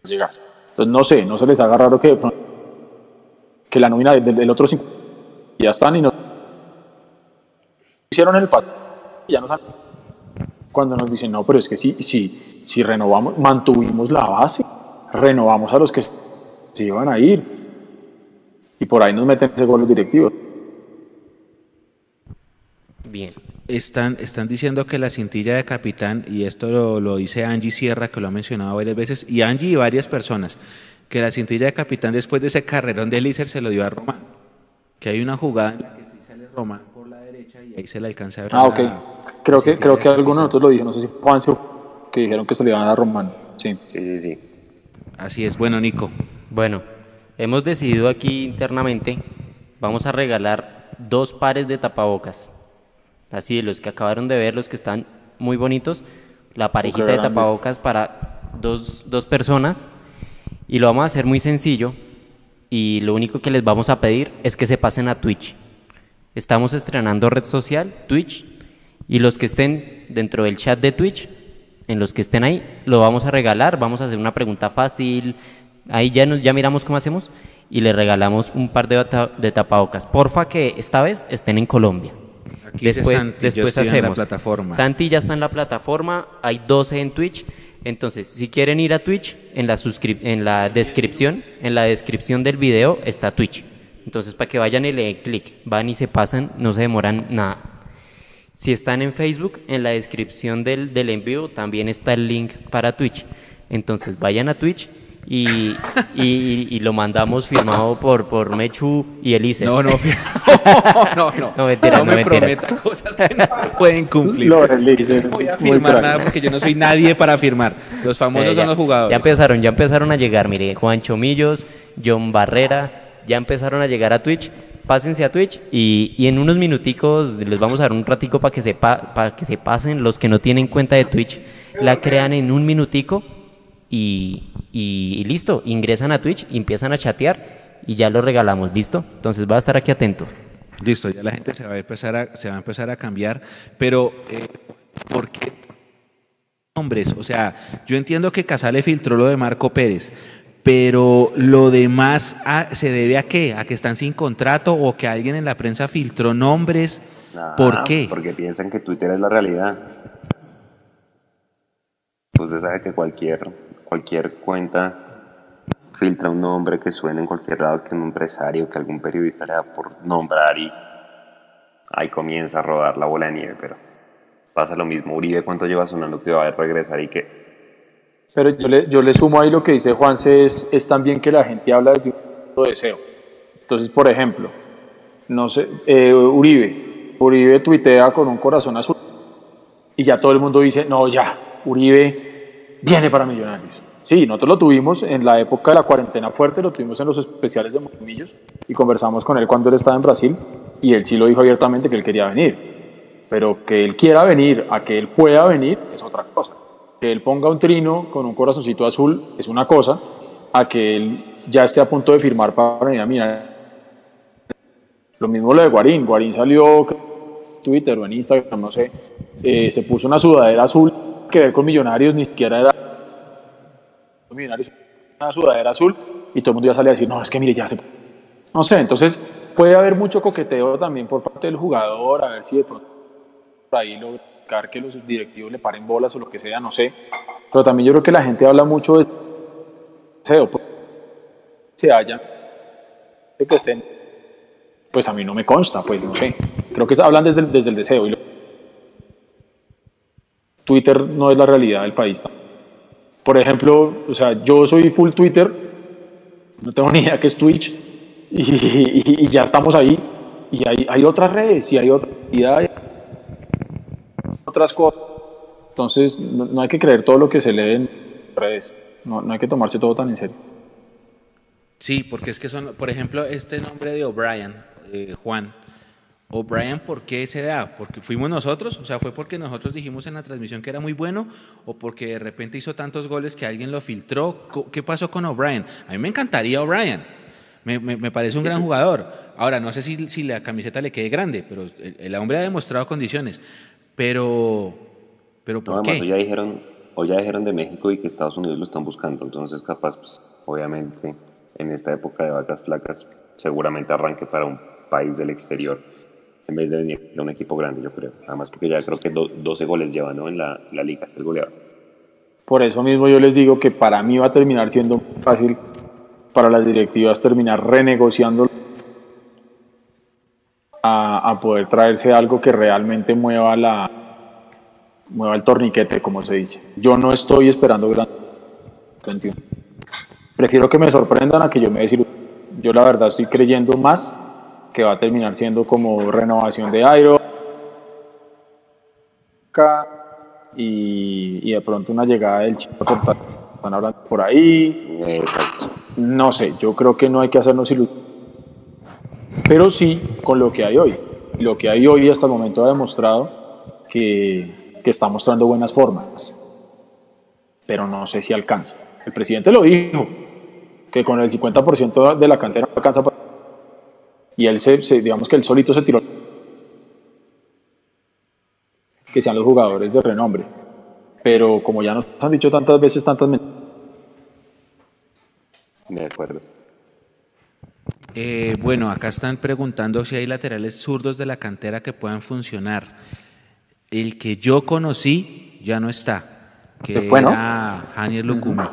llegar. Entonces no sé, no se les haga raro que que la nómina del, otro cinco ya están y no hicieron el pato y ya nos han cuando nos dicen no pero es que si si si renovamos mantuvimos la base renovamos a los que se iban a ir y por ahí nos meten ese gol los directivos Bien. Están, están diciendo que la cintilla de capitán, y esto lo, lo dice Angie Sierra, que lo ha mencionado varias veces, y Angie y varias personas, que la cintilla de capitán después de ese carrerón de Lícer se lo dio a Román. Que hay una jugada en la que sí sale Román por la derecha y ahí se le alcanza a ver. ah ok la- creo la que creo que alguno de nosotros lo dijo no sé si Juan que dijeron que se le iban a dar a Román sí Sí, sí, sí. Así es, bueno, Nico. Bueno, hemos decidido aquí internamente, vamos a regalar dos pares de tapabocas. Así de los que acabaron de ver, los que están muy bonitos, la parejita de tapabocas para dos, dos personas. Y lo vamos a hacer muy sencillo. Y lo único que les vamos a pedir es que se pasen a Twitch. Estamos estrenando red social, Twitch. Y los que estén dentro del chat de Twitch, en los que estén ahí, lo vamos a regalar. Vamos a hacer una pregunta fácil. Ahí ya, nos, ya miramos cómo hacemos. Y le regalamos un par de, de tapabocas. Porfa que esta vez estén en Colombia. Aquí Después, Santi, yo en la hacemos. plataforma. Santi ya está en la plataforma, hay 12 en Twitch. Entonces, si quieren ir a Twitch, en la, en la descripción, en la descripción del video está Twitch. Entonces, para que vayan y le den clic, van y se pasan, no se demoran nada. Si están en Facebook, en la descripción del, del en vivo también está el link para Twitch. Entonces, vayan a Twitch y, y- y lo mandamos firmado por, por Mechu y Elise. No, no, (laughs) no, no. No, mentiras, no no, me mentiras. prometa cosas que no se pueden cumplir. De Lícer, No voy a firmar nada porque yo no soy nadie para firmar. Los famosos Eh, son ya- los jugadores. Ya empezaron, ya empezaron a llegar, mire, Juancho Millos, John Barrera, ya empezaron a llegar a Twitch. Pásense a Twitch y, y en unos minuticos les vamos a dar un ratico para que, se pa- para que se pasen. Los que no tienen cuenta de Twitch, la crean en un minutico y, y- y listo. Ingresan a Twitch empiezan a chatear y ya lo regalamos, ¿listo? Entonces va a estar aquí atento. Listo, ya la gente se va a empezar a, se va a, empezar a cambiar, pero eh, ¿por qué nombres? O sea, yo entiendo que Casale filtró lo de Marco Pérez, pero lo demás ah, se debe a qué? ¿A que están sin contrato o que alguien en la prensa filtró nombres? Nada, ¿Por qué? Porque piensan que Twitter es la realidad. Pues usted sabe que cualquier, cualquier cuenta filtra un nombre que suene en cualquier lado, que un empresario, que algún periodista le da por nombrar y ahí comienza a rodar la bola de nieve, pero pasa lo mismo. Uribe, ¿cuánto lleva sonando que va a regresar y que Pero yo le, yo le sumo ahí lo que dice Juanse, es, es también que la gente habla desde un deseo. Entonces, por ejemplo, no sé, eh, Uribe, Uribe tuitea con un corazón azul y ya todo el mundo dice, no, ya, Uribe viene para Millonarios. Sí, nosotros lo tuvimos en la época de la cuarentena fuerte, lo tuvimos en los especiales de Montemillos y conversamos con él cuando él estaba en Brasil y él sí lo dijo abiertamente que él quería venir. Pero que él quiera venir, a que él pueda venir, es otra cosa. Que él ponga un trino con un corazoncito azul es una cosa, a que él ya esté a punto de firmar para venir a mirar. Lo mismo lo de Guarín. Guarín salió en Twitter o en Instagram, no sé, eh, se puso una sudadera azul que ver con Millonarios ni siquiera era Millonarios, una sudadera azul y todo el mundo ya sale a decir, no, es que mire, ya se... No sé, entonces puede haber mucho coqueteo también por parte del jugador, a ver si de pronto por ahí lograr que los directivos le paren bolas o lo que sea, no sé. Pero también yo creo que la gente habla mucho de deseo, pues, se haya, de que estén, pues a mí no me consta, pues no sé. Creo que hablan desde el, desde el deseo. Twitter no es la realidad del país. Por ejemplo, o sea, yo soy full Twitter, no tengo (laughs) ni idea qué es Twitch, y, y- y ya estamos ahí. Y hay, hay otras redes, y hay otra hay otras cosas. Entonces, no, no hay que creer todo lo que se lee en redes. No, no hay que tomarse todo tan en serio. Sí, porque es que son, por ejemplo, este nombre de O'Brien, eh, Juan. O'Brien, ¿por qué se da? ¿Porque fuimos nosotros? O sea, ¿fue porque nosotros dijimos en la transmisión que era muy bueno? ¿O porque de repente hizo tantos goles que alguien lo filtró? ¿Qué pasó con O'Brien? A mí me encantaría O'Brien. Me, me- me parece un gran jugador. Ahora, no sé si, si la camiseta le quede grande, pero el, el hombre ha demostrado condiciones. Pero, pero No, ¿por además, hoy qué? ya dijeron, hoy ya dijeron de México y que Estados Unidos lo están buscando, entonces capaz, pues, obviamente, en esta época de vacas flacas, seguramente arranque para un país del exterior, en vez de venir de un equipo grande, yo creo. Además, porque ya creo que do- 12 goles lleva, ¿no? En la, la liga, es el goleador. Por eso mismo yo les digo que para mí va a terminar siendo fácil para las directivas terminar renegociando a, a poder traerse algo que realmente mueva la mueva el torniquete, como se dice. Yo no estoy esperando gran 21. Prefiero que me sorprendan a que yo me decir. Yo la verdad estoy creyendo más que va a terminar siendo como renovación de Airo y, y de pronto una llegada del chico están hablando por ahí. Exacto. No sé, yo creo que no hay que hacernos ilusiones. Pero sí con lo que hay hoy. Lo que hay hoy hasta el momento ha demostrado que, que está mostrando buenas formas. Pero no sé si alcanza. El presidente lo dijo, que con el 50% de la cantera no alcanza para... Y él se, se- digamos que él solito se tiró que sean los jugadores de renombre. Pero como ya nos han dicho tantas veces, tantas mentiras, De acuerdo. Eh, bueno, acá están preguntando si hay laterales zurdos de la cantera que puedan funcionar. El que yo conocí ya no está, que fue, ¿no? era Janier Lucumi,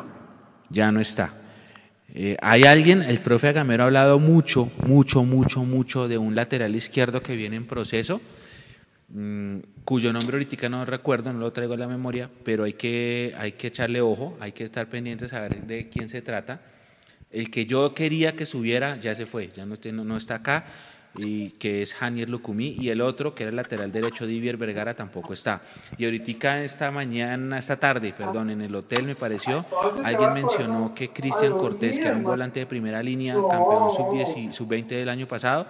ya no está. Eh, hay alguien, el profe Agamero ha hablado mucho, mucho, mucho, mucho de un lateral izquierdo que viene en proceso, mm, cuyo nombre ahorita no recuerdo, no lo traigo a la memoria, pero hay que, hay que echarle ojo, hay que estar pendientes a de quién se trata. El que yo quería que subiera ya se fue, ya no está acá, y que es Janier Lucumí, y el otro, que era el lateral derecho Divier Vergara, tampoco está. Y ahorita esta mañana, esta tarde, perdón, en el hotel me pareció, alguien mencionó que Cristian Cortés, que era un volante de primera línea, campeón sub-10 y sub-20 del año pasado,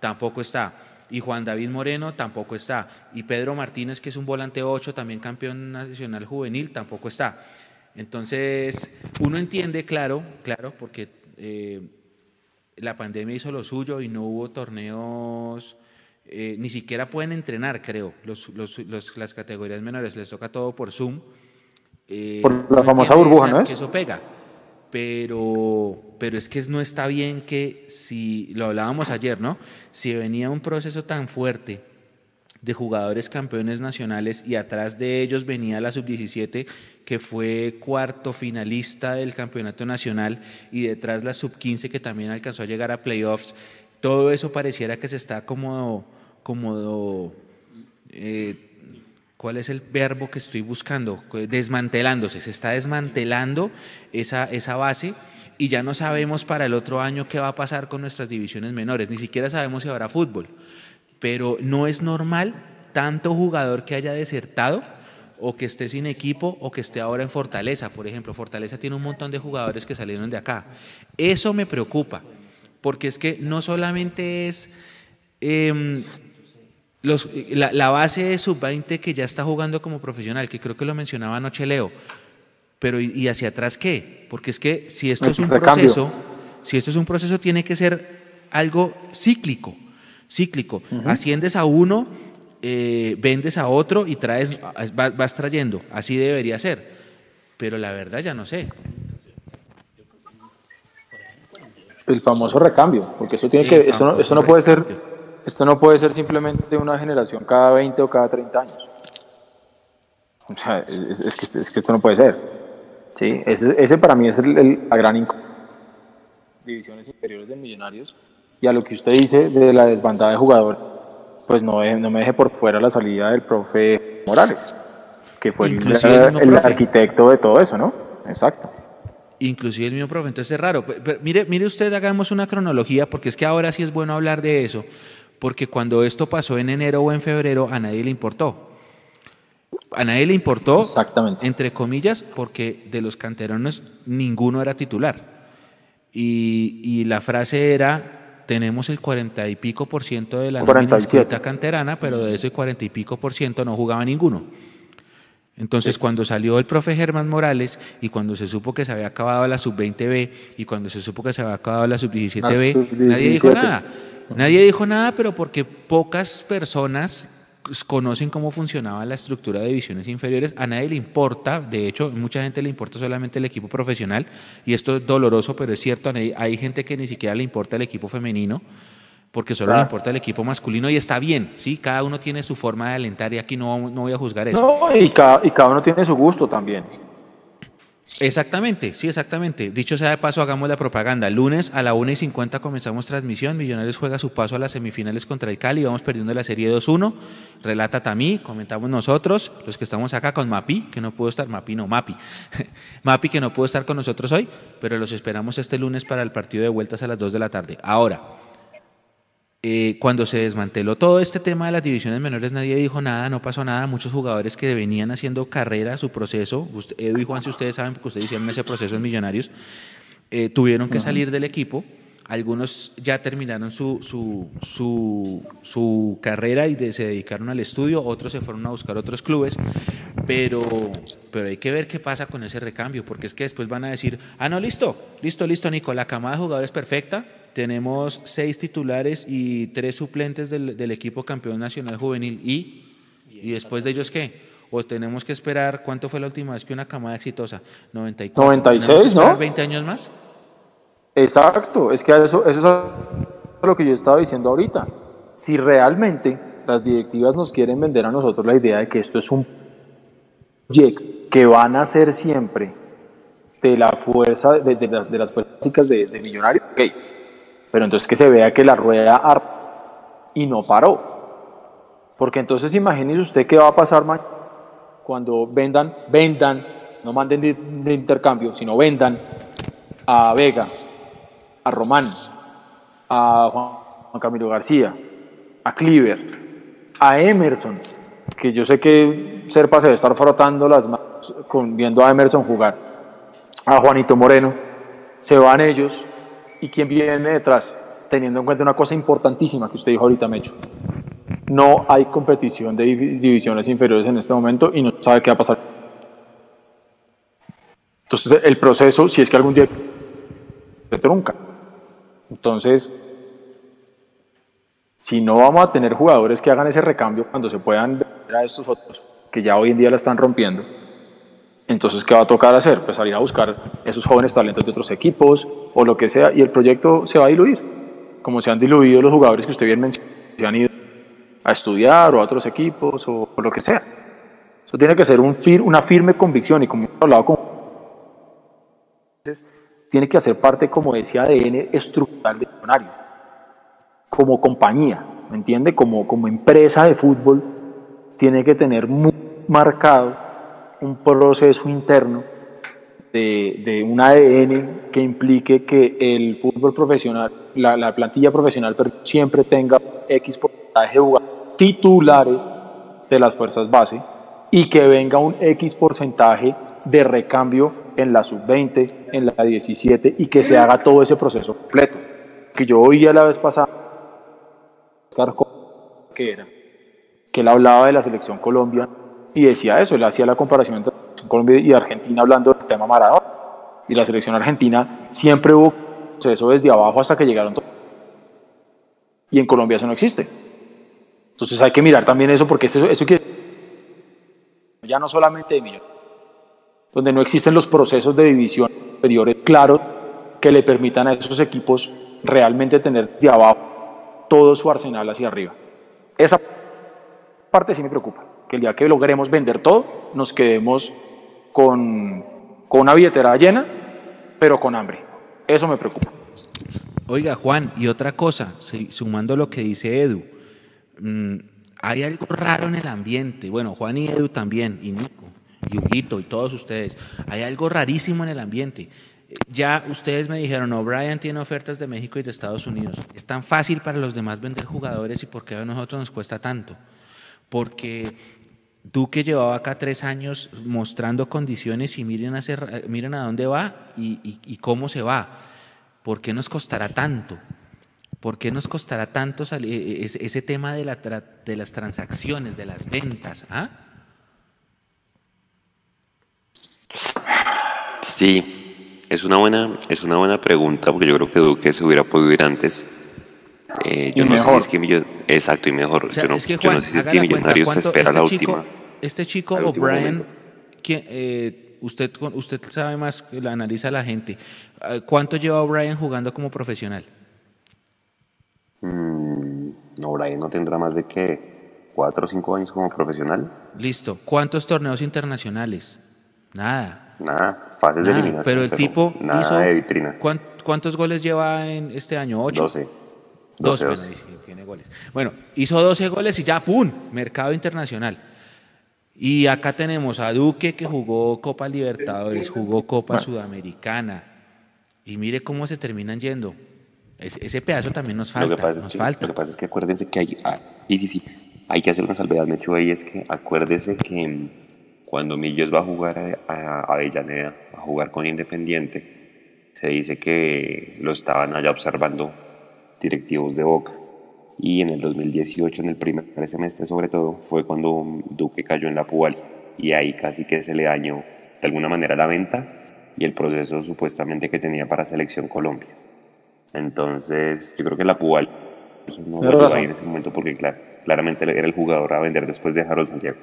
tampoco está. Y Juan David Moreno tampoco está. Y Pedro Martínez, que es un volante 8, también campeón nacional juvenil, tampoco está. Entonces, uno entiende, claro, claro, porque eh, la pandemia hizo lo suyo y no hubo torneos, eh, ni siquiera pueden entrenar, creo, los, los- los- las categorías menores, les toca todo por Zoom. Eh, Por la famosa burbuja, ¿no es? que eso pega. Pero, pero es que no está bien que si, lo hablábamos ayer, ¿no? Si venía un proceso tan fuerte de jugadores campeones nacionales y atrás de ellos venía la sub-17 que fue cuarto finalista del campeonato nacional y detrás la sub-15 que también alcanzó a llegar a playoffs. Todo eso pareciera que se está como, como eh, ¿cuál es el verbo que estoy buscando? Desmantelándose, se está desmantelando esa, esa base y ya no sabemos para el otro año qué va a pasar con nuestras divisiones menores, ni siquiera sabemos si habrá fútbol pero no es normal tanto jugador que haya desertado o que esté sin equipo o que esté ahora en Fortaleza. Por ejemplo, Fortaleza tiene un montón de jugadores que salieron de acá. Eso me preocupa, porque es que no solamente es em, la, base de sub-20 que ya está jugando como profesional, que creo que lo mencionaba anoche Leo, pero ¿y, hacia atrás qué? Porque es que si esto es un proceso, si esto es un proceso, tiene que ser algo cíclico cíclico. Asciendes a uno, eh, vendes a otro y traes, vas, trayendo. Así debería ser. Pero la verdad ya no sé. El famoso recambio, porque eso tiene que, eso no, no puede ser, esto no puede ser simplemente una generación cada 20 o cada 30 años. O sea, es, que, es que, esto no puede ser. ¿sí? Ese, ese para mí es el, la gran divisiones inferiores de Millonarios y a lo que usted dice de la desbandada de jugadores, pues no, no me deje por fuera la salida del profe Morales, que fue el, arquitecto de todo eso, ¿no? Exacto. Inclusive el mismo profe, entonces es raro. mire, mire usted, hagamos una cronología, porque es que ahora sí es bueno hablar de eso, porque cuando esto pasó en enero o en febrero, a nadie le importó. A nadie le importó, Exactamente. entre comillas, porque de los canteranos ninguno era titular. Y, y la frase era, tenemos el 40 y pico por ciento de la nómina canterana, pero de ese 40 y pico por ciento no jugaba ninguno. Entonces, cuando salió el profe Germán Morales y cuando se supo que se había acabado la sub-20B y cuando se supo que se había acabado la sub-17B, nadie dijo nada. Nadie dijo nada, pero porque pocas personas conocen cómo funcionaba la estructura de divisiones inferiores, a nadie le importa, de hecho, mucha gente le importa solamente el equipo profesional, y esto es doloroso, pero es cierto, hay gente que ni siquiera le importa el equipo femenino, porque solo le importa el equipo masculino y está bien, ¿sí? Cada uno tiene su forma de alentar y aquí no, no voy a juzgar eso. No, y cada, y cada uno tiene su gusto también. Exactamente, sí, exactamente. Dicho sea de paso, hagamos la propaganda. Lunes a la 1 y 50 comenzamos transmisión. Millonarios juega su paso a las semifinales contra el Cali. Vamos perdiendo la serie 2-1. Relata Tamí, comentamos nosotros, los que estamos acá con Mapi, que no pudo estar, Mapi no, Mapi. (laughs) Mapi que no pudo estar con nosotros hoy, pero los esperamos este lunes para el partido de vueltas a las 2 de la tarde. Ahora, eh, cuando se desmanteló todo este tema de las divisiones menores, nadie dijo nada, no pasó nada. Muchos jugadores que venían haciendo carrera, su proceso, Edu y Juan, si ustedes saben, porque ustedes hicieron ese proceso en Millonarios, eh, tuvieron que salir del equipo. Algunos ya terminaron su, su, su, su carrera y se dedicaron al estudio, otros se fueron a buscar otros clubes, pero, pero hay que ver qué pasa con ese recambio, porque es que después van a decir, ah, no, listo, listo, listo, Nico, la camada de jugadores perfecta, tenemos seis titulares y tres suplentes del, equipo campeón nacional juvenil. ¿Y? ¿Y después de ellos qué? ¿O tenemos que esperar cuánto fue la última vez que una camada exitosa? 94. 96, ¿no? 20 años más. Exacto, es que eso, eso es lo que yo estaba diciendo ahorita. Si realmente las directivas nos quieren vender a nosotros la idea de que esto es un proyecto que van a ser siempre de la fuerza, de, las, de las fuerzas básicas de, de Millonarios, ok, pero entonces que se vea que la rueda y no paró. Porque entonces imagínese usted qué va a pasar cuando vendan, vendan, no manden de, intercambio, sino vendan a Vega, a Román, a Juan Camilo García, a Cleaver, a Emerson, que yo sé que Serpa se debe estar frotando las manos con, viendo a Emerson jugar, a Juanito Moreno, se van ellos, ¿Y quién viene detrás? Teniendo en cuenta una cosa importantísima que usted dijo ahorita, Mecho. No hay competición de divisiones inferiores en este momento y no sabe qué va a pasar. Entonces, el proceso, si es que algún día se trunca. Entonces, si no vamos a tener jugadores que hagan ese recambio cuando se puedan ver a estos otros, que ya hoy en día la están rompiendo, entonces, ¿qué va a tocar hacer? Pues salir a buscar esos jóvenes talentos de otros equipos o lo que sea, y el proyecto se va a diluir, como se han diluido los jugadores que usted bien mencionó, se han ido a estudiar o a otros equipos o, o lo que sea. Eso tiene que ser un fir- una firme convicción y como hemos hablado con tiene que hacer parte como de ese ADN estructural de Millonarios, como compañía, ¿me entiende? Como, como empresa de fútbol, tiene que tener muy marcado un proceso interno de, de un ADN que implique que el fútbol profesional, la, la plantilla profesional siempre tenga X porcentaje de jugadores titulares de las fuerzas base y que venga un X porcentaje de recambio en la sub-20, en la 17 y que se haga todo ese proceso completo. Que yo oía la vez pasada, que era, que él hablaba de la selección Colombia y decía eso, él hacía la comparación entre Colombia y Argentina hablando del tema Maradona. Y la selección argentina siempre hubo proceso desde abajo hasta que llegaron todos. Y en Colombia eso no existe. Entonces hay que mirar también eso porque eso, eso quiere ya no solamente de millonarios, donde no existen los procesos de división superiores claros que le permitan a esos equipos realmente tener de abajo todo su arsenal hacia arriba. Esa parte sí me preocupa, el día que logremos vender todo, nos quedemos con, con una billetera llena, pero con hambre. Eso me preocupa. Oiga, Juan, y otra cosa, sumando lo que dice Edu, mm, hay algo raro en el ambiente. Bueno, Juan y Edu también, y Nico, y Huguito, y todos ustedes. Hay algo rarísimo en el ambiente. Eh, Ya ustedes me dijeron, O'Brien tiene ofertas de México y de Estados Unidos. Es tan fácil para los demás vender jugadores y por qué a nosotros nos cuesta tanto. Porque Duque llevaba acá tres años mostrando condiciones y miren miren a dónde va y, cómo se va. ¿Por qué nos costará tanto? ¿Por qué nos costará tanto sali- e- ese, tema de, de las transacciones, de las ventas? ¿ah? Sí, es una buena, es una buena pregunta porque yo creo que Duque se hubiera podido ir antes. Eh, yo Y no sé si mejor. es que Millo- exacto y mejor. O sea, yo no, es que yo no sé si es que cuenta, Millonarios se ¿cuánto espera este la chico- última. Este chico O'Brien, momento. ¿quién, eh, usted, usted sabe más, que la analiza la gente. Eh, ¿Cuánto lleva O'Brien jugando como profesional? Mm, no, Brian no tendrá más de que cuatro o cinco años como profesional. Listo. ¿Cuántos torneos internacionales? Nada. Nada, fases de eliminación. Pero el tipo nada hizo. de vitrina. ¿cuán- ¿Cuántos goles lleva en este año? ¿Ocho? 12. 12, 12, bueno, tiene goles. Bueno, hizo 12 goles y ya, ¡pum! Mercado internacional. Y acá tenemos a Duque que jugó Copa Libertadores, jugó Copa Sudamericana. Y mire cómo se terminan yendo. Es- ese pedazo también nos Lo que, falta. pasa es Nos que, falta. lo que pasa es que acuérdense que hay. ah, sí, sí, sí. Hay que hacer una salvedad, Mecho, ahí es que acuérdese que mm, cuando Millos va a jugar a, a Avellaneda, a jugar con Independiente, se dice que lo estaban allá observando directivos de Boca. Y en el 2018, en el primer semestre sobre todo, fue cuando Duque cayó en la Pual. Y ahí casi que se le dañó de alguna manera la venta y el proceso supuestamente que tenía para Selección Colombia. Entonces, yo creo que la Pual no lo en ese momento porque claro, claramente era el jugador a vender después de Harold Santiago.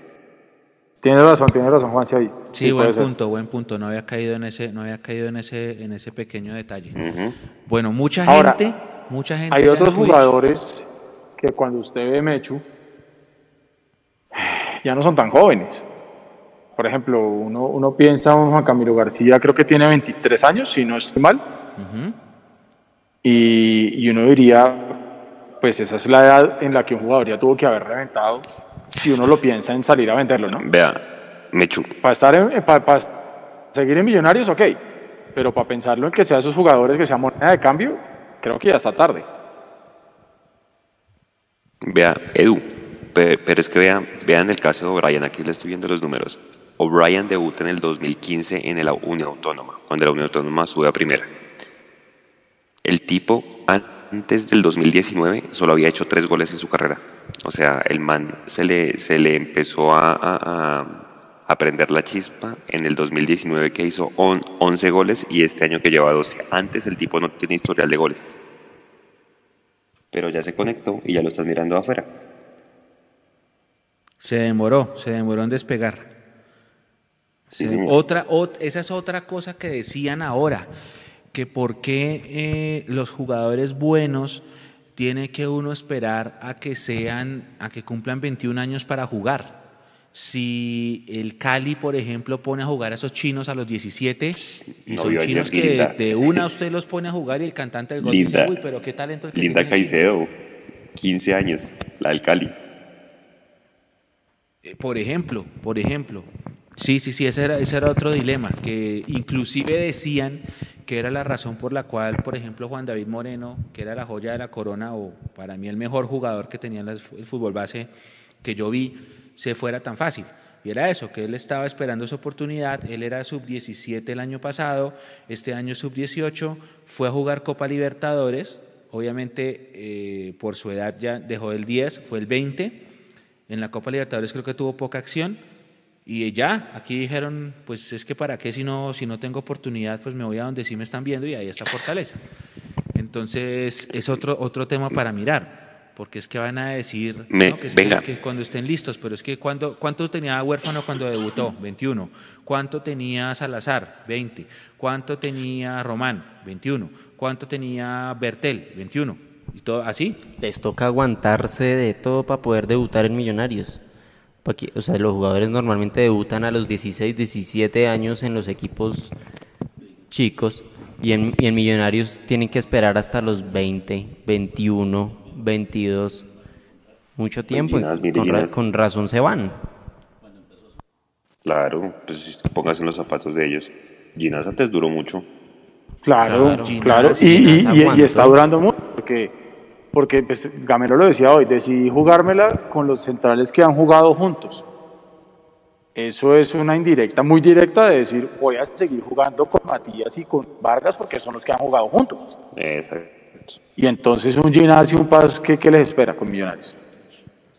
Tienes razón, tienes razón, Juanse, ahí. Sí, puede buen ser. punto, buen punto. No había caído en ese, no había caído en ese, en ese pequeño detalle. Ujú. Bueno, mucha Ahora, gente, mucha gente. Hay otros jugadores que cuando usted ve Mechu, ya no son tan jóvenes. Por ejemplo, uno, uno piensa en Juan Camilo García, creo que tiene 23 años, si no estoy mal, Ujú. y, y uno diría, pues esa es la edad en la que un jugador ya tuvo que haber reventado, si uno lo piensa en salir a venderlo, ¿no? Vea, Mechu, Para estar en, para, para seguir en Millonarios, ok, pero para pensarlo en que sea esos jugadores que sea moneda de cambio, creo que ya está tarde. vea, Edu, pe- pero es que vea, vean el caso de O'Brien, aquí le estoy viendo los números. O'Brien debuta en el 2015 en la Unión Autónoma, cuando la Unión Autónoma sube a primera. El tipo antes del 2019 solo había hecho tres goles en su carrera. O sea, el man se le, se le empezó a- a prender la chispa en el 2019 que hizo on- 11 goles y este año que lleva 12. Antes el tipo no tiene historial de goles. Pero ya se conectó y ya lo están mirando afuera. Se demoró, se demoró en despegar. Se- otra, ot- esa es otra cosa que decían ahora, que por qué eh, los jugadores buenos tiene que uno esperar a que sean, a que cumplan 21 años para jugar. Si el Cali, por ejemplo, pone a jugar a esos chinos a los 17, y No, son yo- yo- chinos que Linda. de una (laughs) usted los pone a jugar y el cantante del gol Linda. dice, uy, pero qué talento el que Linda tiene el chino". Caicedo, 15 años, la del Cali. Eh, Por ejemplo, por ejemplo. Sí, sí, sí, ese era, ese era otro dilema, que inclusive decían que era la razón por la cual, por ejemplo, Juan David Moreno, que era la joya de la corona, o para mí el mejor jugador que tenía el fútbol base que yo vi, se fuera tan fácil. Y era eso, que él estaba esperando su oportunidad, él era sub-17 el año pasado, este año sub-18, fue a jugar Copa Libertadores, obviamente eh, por su edad ya dejó el 10, fue el 20, en la Copa Libertadores creo que tuvo poca acción y ya, aquí dijeron, pues es que para qué si no, si no tengo oportunidad, pues me voy a donde sí me están viendo y ahí está Fortaleza. Entonces es otro, otro tema para mirar, porque es que van a decir Me- ¿no? que, es venga. que- que cuando estén listos, pero es que cuando, ¿cuánto tenía Huérfano cuando debutó? 21. ¿Cuánto tenía Salazar? 20. ¿Cuánto tenía Román? 21. ¿Cuánto tenía Bertel? 21. Y todo así. Les toca aguantarse de todo para poder debutar en Millonarios. O sea, los jugadores normalmente debutan a los 16, 17 años en los equipos chicos y en, y en Millonarios tienen que esperar hasta los 20, 21, 22. Mucho tiempo. con, ra- Ginás. con razón se van. Claro, pues si te pongas en los zapatos de ellos. Ginás antes duró mucho. Claro, Claro. y, y- Ginás y- y aguantó. está durando mucho, porque, porque pues, Gamero lo decía hoy, decidí jugármela con los centrales que han jugado juntos. Eso es una indirecta, muy directa de decir, voy a seguir jugando con Matías y con Vargas porque son los que han jugado juntos. Exacto. Y entonces un Ginás y un Paz, ¿qué, qué les espera con Millonarios?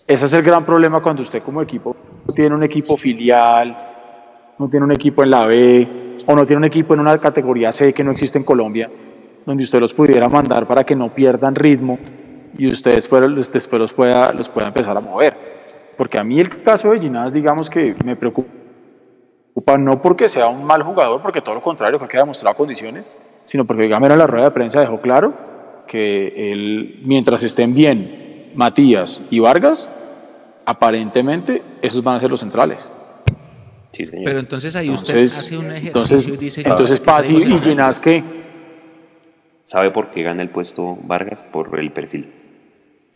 Ese es el gran problema cuando usted como equipo no tiene un equipo filial, no tiene un equipo en la B, o no tiene un equipo en una categoría C que no existe en Colombia, donde usted los pudiera mandar para que no pierdan ritmo y usted después, después los, pueda, los pueda empezar a mover. Porque a mí el caso de Ginás, digamos que me preocupa no porque sea un mal jugador, porque todo lo contrario, creo que ha demostrado condiciones, sino porque Gamero en la rueda de prensa dejó claro que él, mientras estén bien Matías y Vargas, aparentemente esos van a ser los centrales. Sí, señor. Pero entonces ahí usted Entonces, hace un ejercicio entonces, y dice... entonces "Aquí Paz y, y centrales". Ginás, ¿qué? ¿Sabe por qué gana el puesto Vargas? Por el perfil.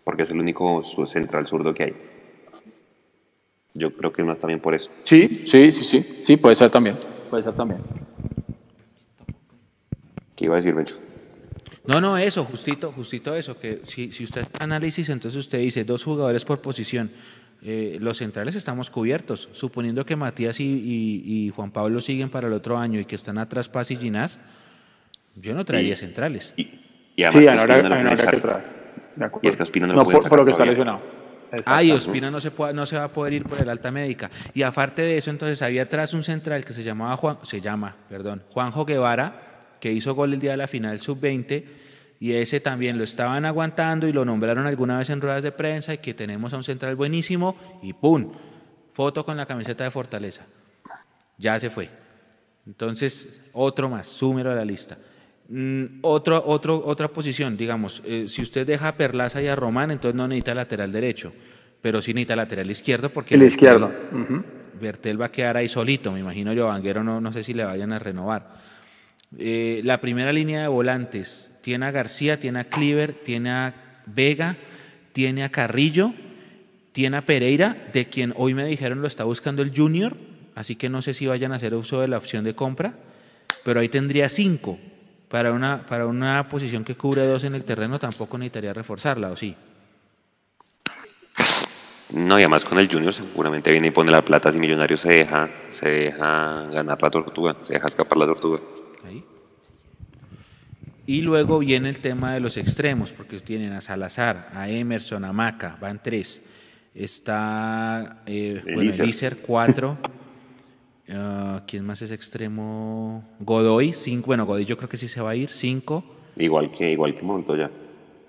Porque es el único su- central zurdo que hay. Yo creo que más también por eso. Sí, sí, sí, sí, sí, puede ser también, puede ser también. ¿Qué iba a decir, Bencho? No, no, eso, justito, justito eso, que si, si usted hace análisis, entonces usted dice dos jugadores por posición. Eh, los centrales estamos cubiertos, suponiendo que Matías y, y- y Juan Pablo siguen para el otro año y que están atrás Paz y Ginás, yo no traería Y- centrales. Y, y además Sí, que ahora, no ahora que traer. Y es que Ospina no lo pueden por, lo que está lesionado. Ah, y. Ospina no se, puede- no se va a poder ir por el alta médica. Y aparte de eso, entonces había atrás un central que se llamaba Juan, se llama, perdón, Juanjo Guevara, que hizo gol el día de la final sub-20, y ese también lo estaban aguantando y lo nombraron alguna vez en ruedas de prensa y que tenemos a un central buenísimo y ¡pum! Foto con la camiseta de Fortaleza. Ya se fue. Entonces, otro más, súmero a la lista. Mm, otro, otro, otra posición, digamos, eh, si usted deja a Perlaza y a Román, entonces no necesita lateral derecho, pero sí necesita lateral izquierdo porque El Bertel- izquierdo. ujú. Bertel va a quedar ahí solito, me imagino yo, Vanguero no, no sé si le vayan a renovar. Eh, la primera línea de volantes tiene a García, tiene a Cleaver, tiene a Vega, tiene a Carrillo, tiene a Pereira, de quien hoy me dijeron lo está buscando el Junior, así que no sé si vayan a hacer uso de la opción de compra, pero ahí tendría cinco. Para una, para una posición que cubre dos en el terreno tampoco necesitaría reforzarla, ¿o sí? No, y además con el Junior seguramente viene y pone la plata si Millonario se deja, se deja ganar la tortuga, se deja escapar la tortuga. Ahí. Y luego viene el tema de los extremos, porque tienen a Salazar, a Emerson, a Maca, van tres. Está eh. Elícer, cuatro. (laughs) Ah, ¿Quién más es extremo? Godoy, cinco. Bueno, Godoy yo creo que sí se va a ir, cinco. Igual que, igual que Montoya.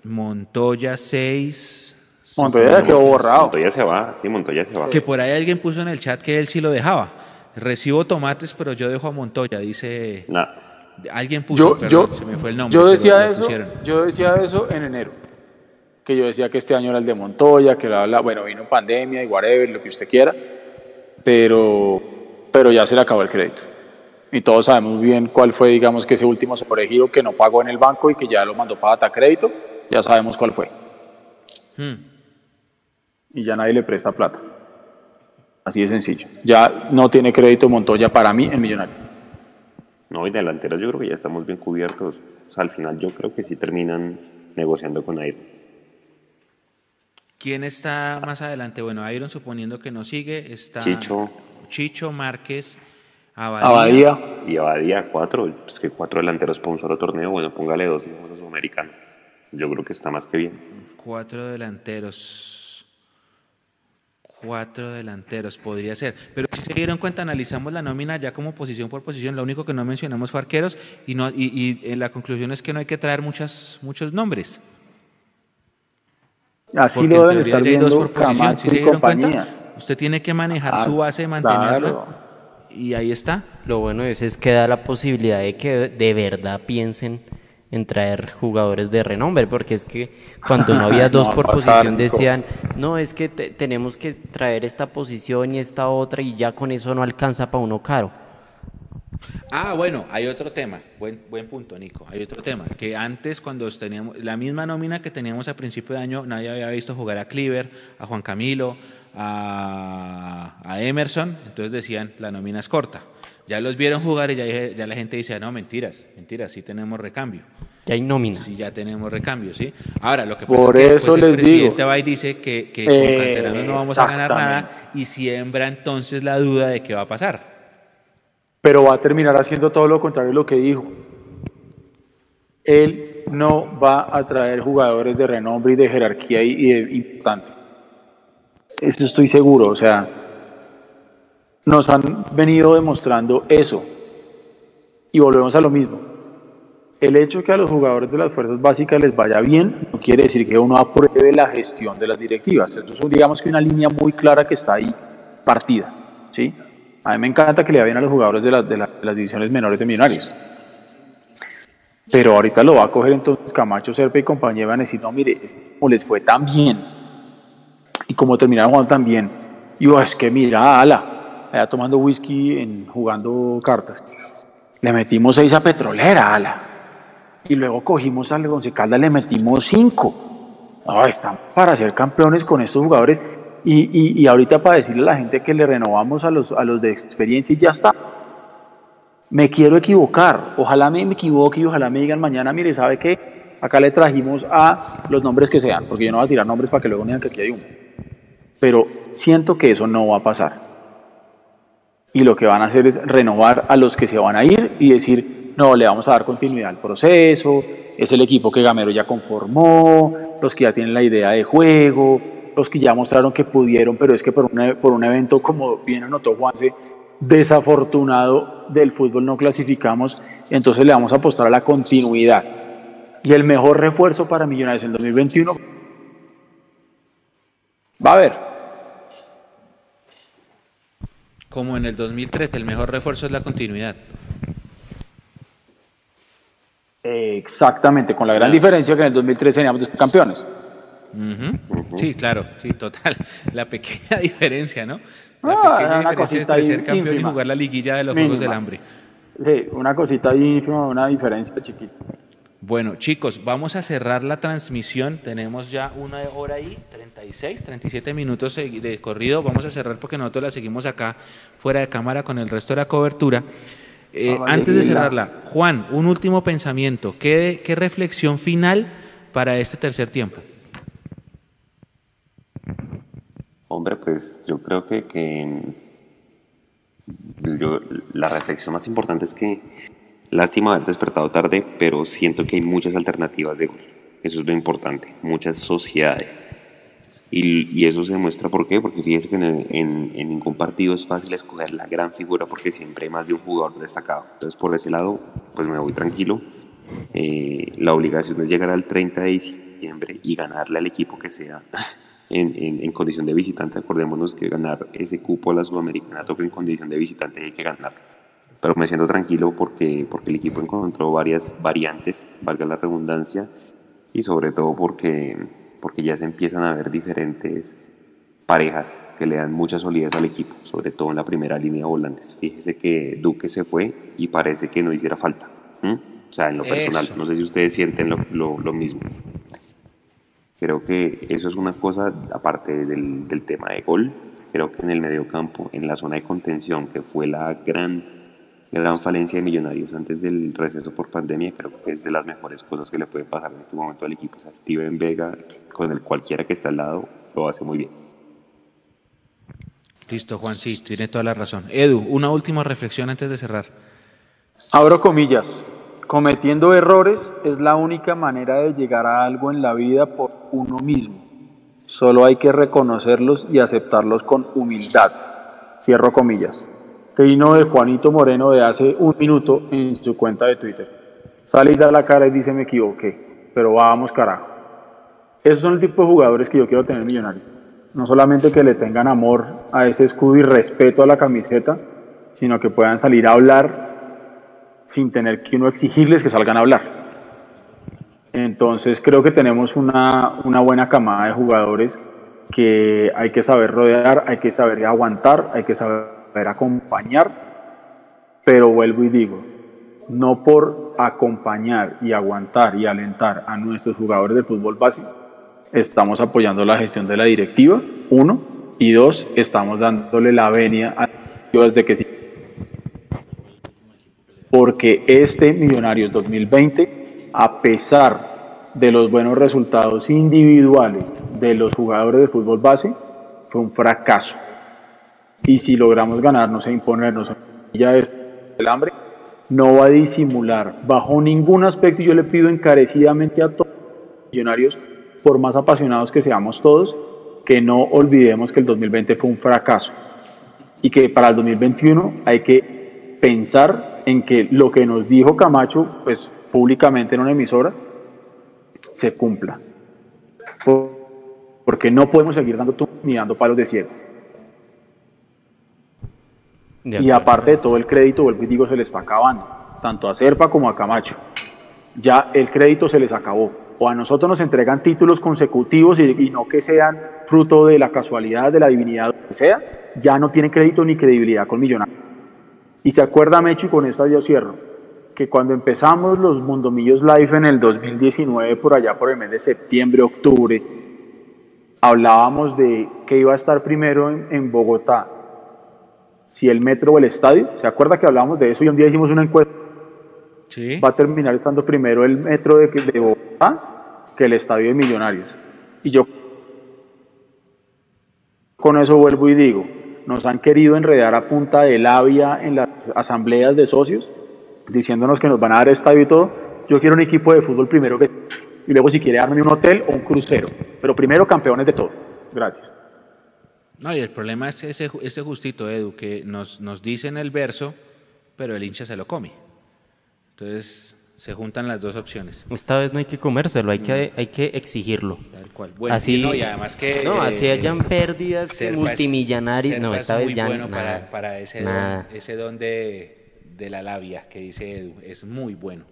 Montoya, seis. Montoya ya quedó borrado. Montoya se va, sí, Montoya se va. Que por ahí alguien puso en el chat que él sí lo dejaba. Recibo tomates, pero yo dejo a Montoya, dice. Nah, Alguien puso, Yo, perdón, yo, se me fue el nombre. yo decía eso, yo decía eso en enero. que yo decía que este año era el de Montoya, que la, bueno, vino pandemia y whatever, lo que usted quiera, pero, pero ya se le acabó el crédito. Y todos sabemos bien cuál fue, digamos, que ese último sobregiro que no pagó en el banco y que ya lo mandó para data crédito, ya sabemos cuál fue. Hmm. Y ya nadie le presta plata. Así de sencillo. Ya no tiene crédito Montoya para mí en Millonario. No, y delanteros yo creo que ya estamos bien cubiertos. O sea, al final yo creo que sí terminan negociando con Ayrton. ¿Quién está más adelante? Bueno, Iron suponiendo que no sigue, está Chicho. Chicho Márquez, Abadía. Y Abadía, cuatro. Es que cuatro delanteros para un solo torneo. Bueno, póngale dos y vamos a Sudamericano. Yo creo que está más que bien. Cuatro delanteros. Cuatro delanteros, podría ser. Pero si se dieron cuenta, analizamos la nómina ya como posición por posición. Lo único que no mencionamos fue arqueros y, no, y, y la conclusión es que no hay que traer muchas, muchos nombres. Así lo deben estar viendo dos por posición. ¿Sí se dieron cuenta? Usted tiene que manejar su ah, base, mantenerla. Y ahí está. Lo bueno es, es que da la posibilidad de que de verdad piensen en traer jugadores de renombre, porque es que cuando no había (laughs) dos por posición decían, no, es que tenemos que traer esta posición y esta otra y ya con eso no alcanza para uno caro. Ah, bueno, hay otro tema, buen, buen punto, Nico. Hay otro tema, que antes cuando teníamos la misma nómina que teníamos a principio de año, nadie había visto jugar a Cleaver, a Juan Camilo, a, Emerson, entonces decían, la nómina es corta. Ya los vieron jugar y ya, ya la gente dice, no, mentiras, mentiras, sí tenemos recambio. Ya hay nómina. Sí, ya tenemos recambio, ¿sí? Ahora, lo que pasa Por es que eso el presidente digo. va y dice que, que con canteranos no vamos a ganar nada y siembra entonces la duda de qué va a pasar pero va a terminar haciendo todo lo contrario de lo que dijo. Él no va a traer jugadores de renombre y de jerarquía y, de importante. Eso estoy seguro, o sea, nos han venido demostrando eso. Y volvemos a lo mismo. El hecho de que a los jugadores de las fuerzas básicas les vaya bien no quiere decir que uno apruebe la gestión de las directivas. Esto es, digamos que una línea muy clara que está ahí partida, ¿sí? A mí me encanta que le vayan a los jugadores de, de, las divisiones menores de Millonarios. Pero ahorita lo va a coger entonces Camacho, Serpa y compañía y van a decir, no, mire, como les fue tan bien y como terminaron jugando tan bien, y es que mira, ala, allá tomando whisky, en, jugando cartas, le metimos seis a Petrolera, ala, y luego cogimos al Once Caldas, le metimos cinco. No, están para ser campeones con estos jugadores y, y, ahorita para decirle a la gente que le renovamos a los, a los de experiencia y ya está. Me quiero equivocar, ojalá me, me equivoque y ojalá me digan mañana, mire, ¿sabe qué? Acá le trajimos a los nombres que sean, porque yo no voy a tirar nombres para que luego digan que aquí hay uno. Pero siento que eso no va a pasar. Y lo que van a hacer es renovar a los que se van a ir y decir, no, le vamos a dar continuidad al proceso, es el equipo que Gamero ya conformó, los que ya tienen la idea de juego, los que ya mostraron que pudieron, pero es que por, por un evento, como bien anotó Juanse, desafortunado del fútbol no clasificamos, entonces le vamos a apostar a la continuidad. Y el mejor refuerzo para Millonarios en 2021 va a haber. Como en el 2013, el mejor refuerzo es la continuidad. Exactamente, con la gran diferencia que en el 2013 teníamos dos campeones. Sí, claro, sí, total. (laughs) La pequeña (laughs) diferencia, ¿no? La ah, pequeña diferencia entre ser campeón y jugar la liguilla de los Juegos del Hambre. Sí, una cosita ínfima, una diferencia chiquita. Bueno, chicos, vamos a cerrar la transmisión. Tenemos ya una hora y 36, 37 minutos de corrido. Vamos a cerrar porque nosotros la seguimos acá fuera de cámara con el resto de la cobertura. Eh, antes de cerrarla, Juan, un último pensamiento. ¿Qué, ¿Qué reflexión final para este tercer tiempo? Hombre, pues yo creo que, que la reflexión más importante es que lástima haber despertado tarde, pero siento que hay muchas alternativas de gol. Eso es lo importante, muchas sociedades. Y, y eso se demuestra por qué, porque fíjese que en, en, ningún partido es fácil escoger la gran figura porque siempre hay más de un jugador destacado. Entonces por ese lado, pues me voy tranquilo. Eh, la obligación es llegar al 30 de diciembre y ganarle al equipo que sea (laughs) en, en, condición de visitante. Acordémonos que ganar ese cupo a la Sudamericana toca en condición de visitante hay que ganar. Pero me siento tranquilo porque, porque el equipo encontró varias variantes, valga la redundancia, y sobre todo porque, porque ya se empiezan a ver diferentes parejas que le dan mucha solidez al equipo, sobre todo en la primera línea de volantes. Fíjese que Duque se fue y parece que no hiciera falta. O sea, en lo personal, Eso. no sé si ustedes sienten lo, lo- lo mismo. Creo que eso es una cosa, aparte del, del tema de gol, creo que en el medio campo, en la zona de contención, que fue la gran, gran falencia de Millonarios antes del receso por pandemia, creo que es de las mejores cosas que le puede pasar en este momento al equipo. O sea, Steven Vega, con el cualquiera que está al lado, lo hace muy bien. Listo, Juan, sí, tiene toda la razón. Edu, una última reflexión antes de cerrar. Abro comillas. Cometiendo errores es la única manera de llegar a algo en la vida por uno mismo. Solo hay que reconocerlos y aceptarlos con humildad. Cierro comillas. Trino de Juanito Moreno de hace un minuto en su cuenta de Twitter. Sale y da la cara y dice me equivoqué, pero vamos carajo. Esos son el tipo de jugadores que yo quiero tener millonario. No solamente que le tengan amor a ese escudo y respeto a la camiseta, sino que puedan salir a hablar sin tener que uno exigirles que salgan a hablar. Entonces creo que tenemos una, una buena camada de jugadores que hay que saber rodear, hay que saber aguantar, hay que saber acompañar, pero vuelvo y digo, no por acompañar y aguantar y alentar a nuestros jugadores de fútbol básico, estamos apoyando la gestión de la directiva, uno, y dos, estamos dándole la venia a ellos de que sí porque este Millonarios 2020, a pesar de los buenos resultados individuales de los jugadores de fútbol base, fue un fracaso. Y si logramos ganarnos e imponernos ya el hambre, no va a disimular bajo ningún aspecto. Yo le pido encarecidamente a todos los millonarios, por más apasionados que seamos todos, que no olvidemos que el 2020 fue un fracaso y que para el 2021 hay que pensar en que lo que nos dijo Camacho, pues públicamente en una emisora, se cumpla. Por- Porque no podemos seguir dando ni dando palos de cielo. Y aparte de todo el crédito, vuelvo y digo, se le está acabando, tanto a Serpa como a Camacho. Ya el crédito se les acabó. O a nosotros nos entregan títulos consecutivos y, y no que sean fruto de la casualidad, de la divinidad, lo que sea, ya no tienen crédito ni credibilidad con Millonarios. Y se acuerda, Mecho, y con esta yo cierro, que cuando empezamos los Mundomillos Live en el 2019, por allá por el mes de septiembre, octubre, hablábamos de que iba a estar primero en, en Bogotá, si el metro o el estadio. ¿Se acuerda que hablábamos de eso y un día hicimos una encuesta? Sí. Va a terminar estando primero el metro de, de Bogotá que el estadio de Millonarios. Y yo con eso vuelvo y digo, nos han querido enredar a punta de labia en las asambleas de socios, diciéndonos que nos van a dar estadio y todo. Yo quiero un equipo de fútbol primero que... Y luego si quiere darme un hotel o un crucero. Pero primero campeones de todo. Gracias. No, y el problema es ese, ese justito, Edu, que nos, nos dicen el verso, pero el hincha se lo come. Entonces se juntan las dos opciones. Esta vez no hay que comérselo, hay que, hay que exigirlo. Tal cual. Bueno, así, y no, y además que. No, así eh, hayan pérdidas Serpa es- multimillonarias. No, Serpa esta es vez muy ya bueno nada, para, para ese, nada. don, ese don de, de la labia que dice Edu. Es muy bueno.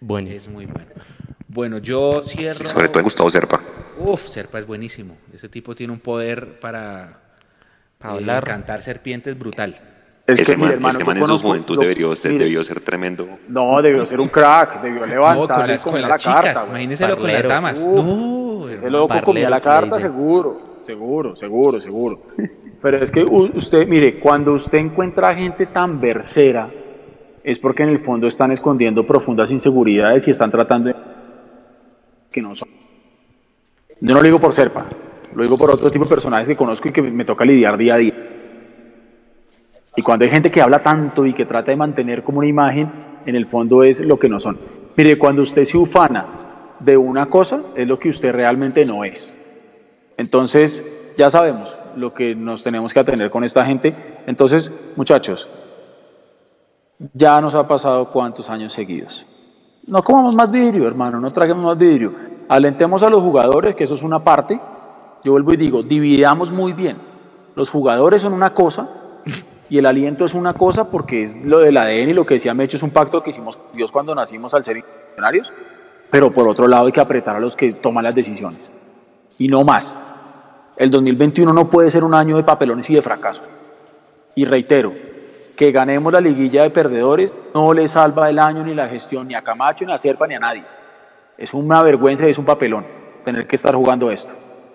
Bueno, Es muy bueno. Bueno, yo cierro. Sobre todo en Gustavo Serpa. Uf, Serpa es buenísimo. Ese tipo tiene un poder para, Para eh, hablar. cantar serpientes brutal. Es ese que, man, mire, hermano, ese yo man en su juventud debió ser, debió ser tremendo. No, debió ser un crack, debió No, levantar con y las, con las la chicas. carta. güey. Imagínenselo con las damas. Uf, no, Ese loco Parlero comía la carta, seguro, seguro, seguro, seguro. Pero es que usted, mire, cuando usted encuentra gente tan versera, es porque en el fondo están escondiendo profundas inseguridades y están tratando de que no son. Yo no lo digo por Serpa, lo digo por otro tipo de personajes que conozco y que me toca lidiar día a día. Y cuando hay gente que habla tanto y que trata de mantener como una imagen, en el fondo es lo que no son. Mire, cuando usted se ufana de una cosa, es lo que usted realmente no es. Entonces, ya sabemos lo que nos tenemos que atender con esta gente. Entonces, muchachos, ya nos ha pasado cuántos años seguidos. No comamos más vidrio, hermano, no traguemos más vidrio. Alentemos a los jugadores, que eso es una parte. Yo vuelvo y digo, dividamos muy bien. Los jugadores son una cosa y el aliento es una cosa porque es lo del ADN y lo que decía Mecho es un pacto que hicimos Dios cuando nacimos al ser millonarios. Pero por otro lado hay que apretar a los que toman las decisiones. y no más. El 2021 no puede ser un año de papelones y de fracaso. Y reitero, que ganemos la liguilla de perdedores no le salva el año ni la gestión ni a Camacho, ni a Serpa, ni a nadie. Es una vergüenza y es un papelón tener que estar jugando esto.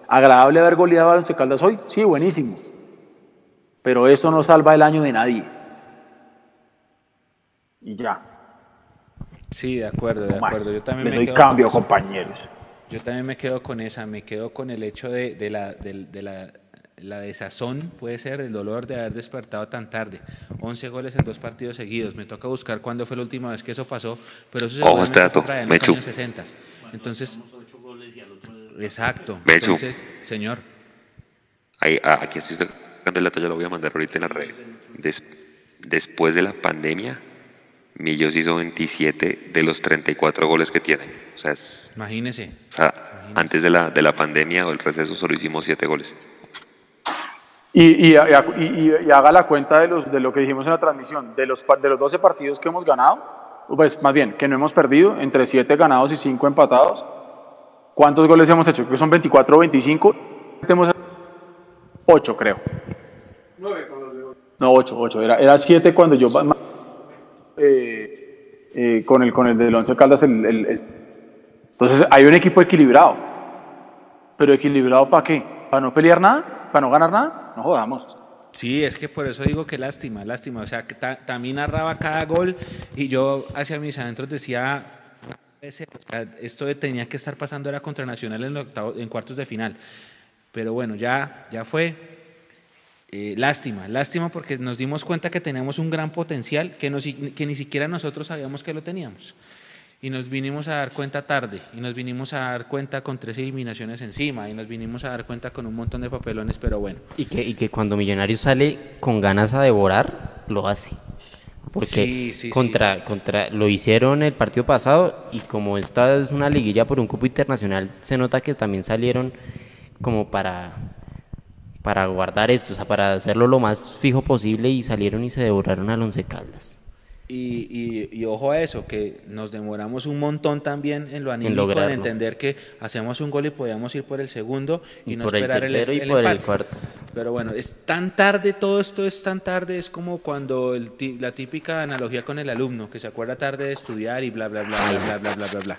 ¿Agradable haber goleado a Once Caldas hoy? Sí, buenísimo. Pero esto no salva el año de nadie. Y ya. Sí, de acuerdo, de acuerdo. Yo también Les me doy quedo cambio, con eso. compañeros. Yo también me quedo con esa, me quedo con el hecho de, de la, del- de la, la desazón, puede ser el dolor de haber despertado tan tarde. 11 goles en dos partidos seguidos. Me toca buscar cuándo fue la última vez que eso pasó, pero eso Ojo, este dato, en los años 60. Entonces, exacto. Mechu. Entonces, señor, Ahí- ah, aquí estoy sacando el dato, yo lo voy a mandar ahorita en las redes. Des- después de la pandemia, Millos hizo 27 de los 34 goles que tiene. O sea, es- imagínese. o sea, antes de la, de la pandemia o el receso solo hicimos 7 goles. Y, y, y- y- y haga la cuenta de, los, de lo que dijimos en la transmisión, de los, de los 12 partidos que hemos ganado, pues más bien, que no hemos perdido, entre 7 ganados y 5 empatados. ¿Cuántos goles hemos hecho? Creo que son 24 o 25. Hemos 8, creo. No, 8, 8. Era, era 7 cuando yo... eh, eh, con, el, con el del Once Caldas. el- el- el- Entonces, hay un equipo equilibrado. ¿Pero equilibrado para qué? ¿Para no pelear nada? ¿Para no ganar nada? No jodamos. Sí, es que por eso digo que lástima, lástima. O sea, que ta- también narraba cada gol y yo hacia mis adentros decía, Esto tenía que estar pasando era contra Nacional en, en cuartos de final. Pero bueno, ya, ya fue. Eh, lástima, lástima porque nos dimos cuenta que teníamos un gran potencial que, nos- que ni siquiera nosotros sabíamos que lo teníamos. Y nos vinimos a dar cuenta tarde, y nos vinimos a dar cuenta con tres eliminaciones encima, y nos vinimos a dar cuenta con un montón de papelones, pero bueno. Y que, y que cuando Millonarios sale con ganas a devorar, lo hace. Porque Sí, sí, contra, contra lo hicieron el partido pasado y como esta es una liguilla por un cupo internacional, se nota que también salieron como para, para guardar esto, o sea, para hacerlo lo más fijo posible y salieron y se devoraron al Once Caldas. Y, y- y ojo a eso, que nos demoramos un montón también en lo anímico, en, lograrlo. entender que hacemos un gol y podíamos ir por el segundo y, Y no por el esperar el, tercero y el por el cuarto. Pero bueno, es tan tarde, todo esto es tan tarde, es como cuando el ti- la típica analogía con el alumno, que se acuerda tarde de estudiar y bla, bla, bla, bla, bla, bla, bla, bla, bla.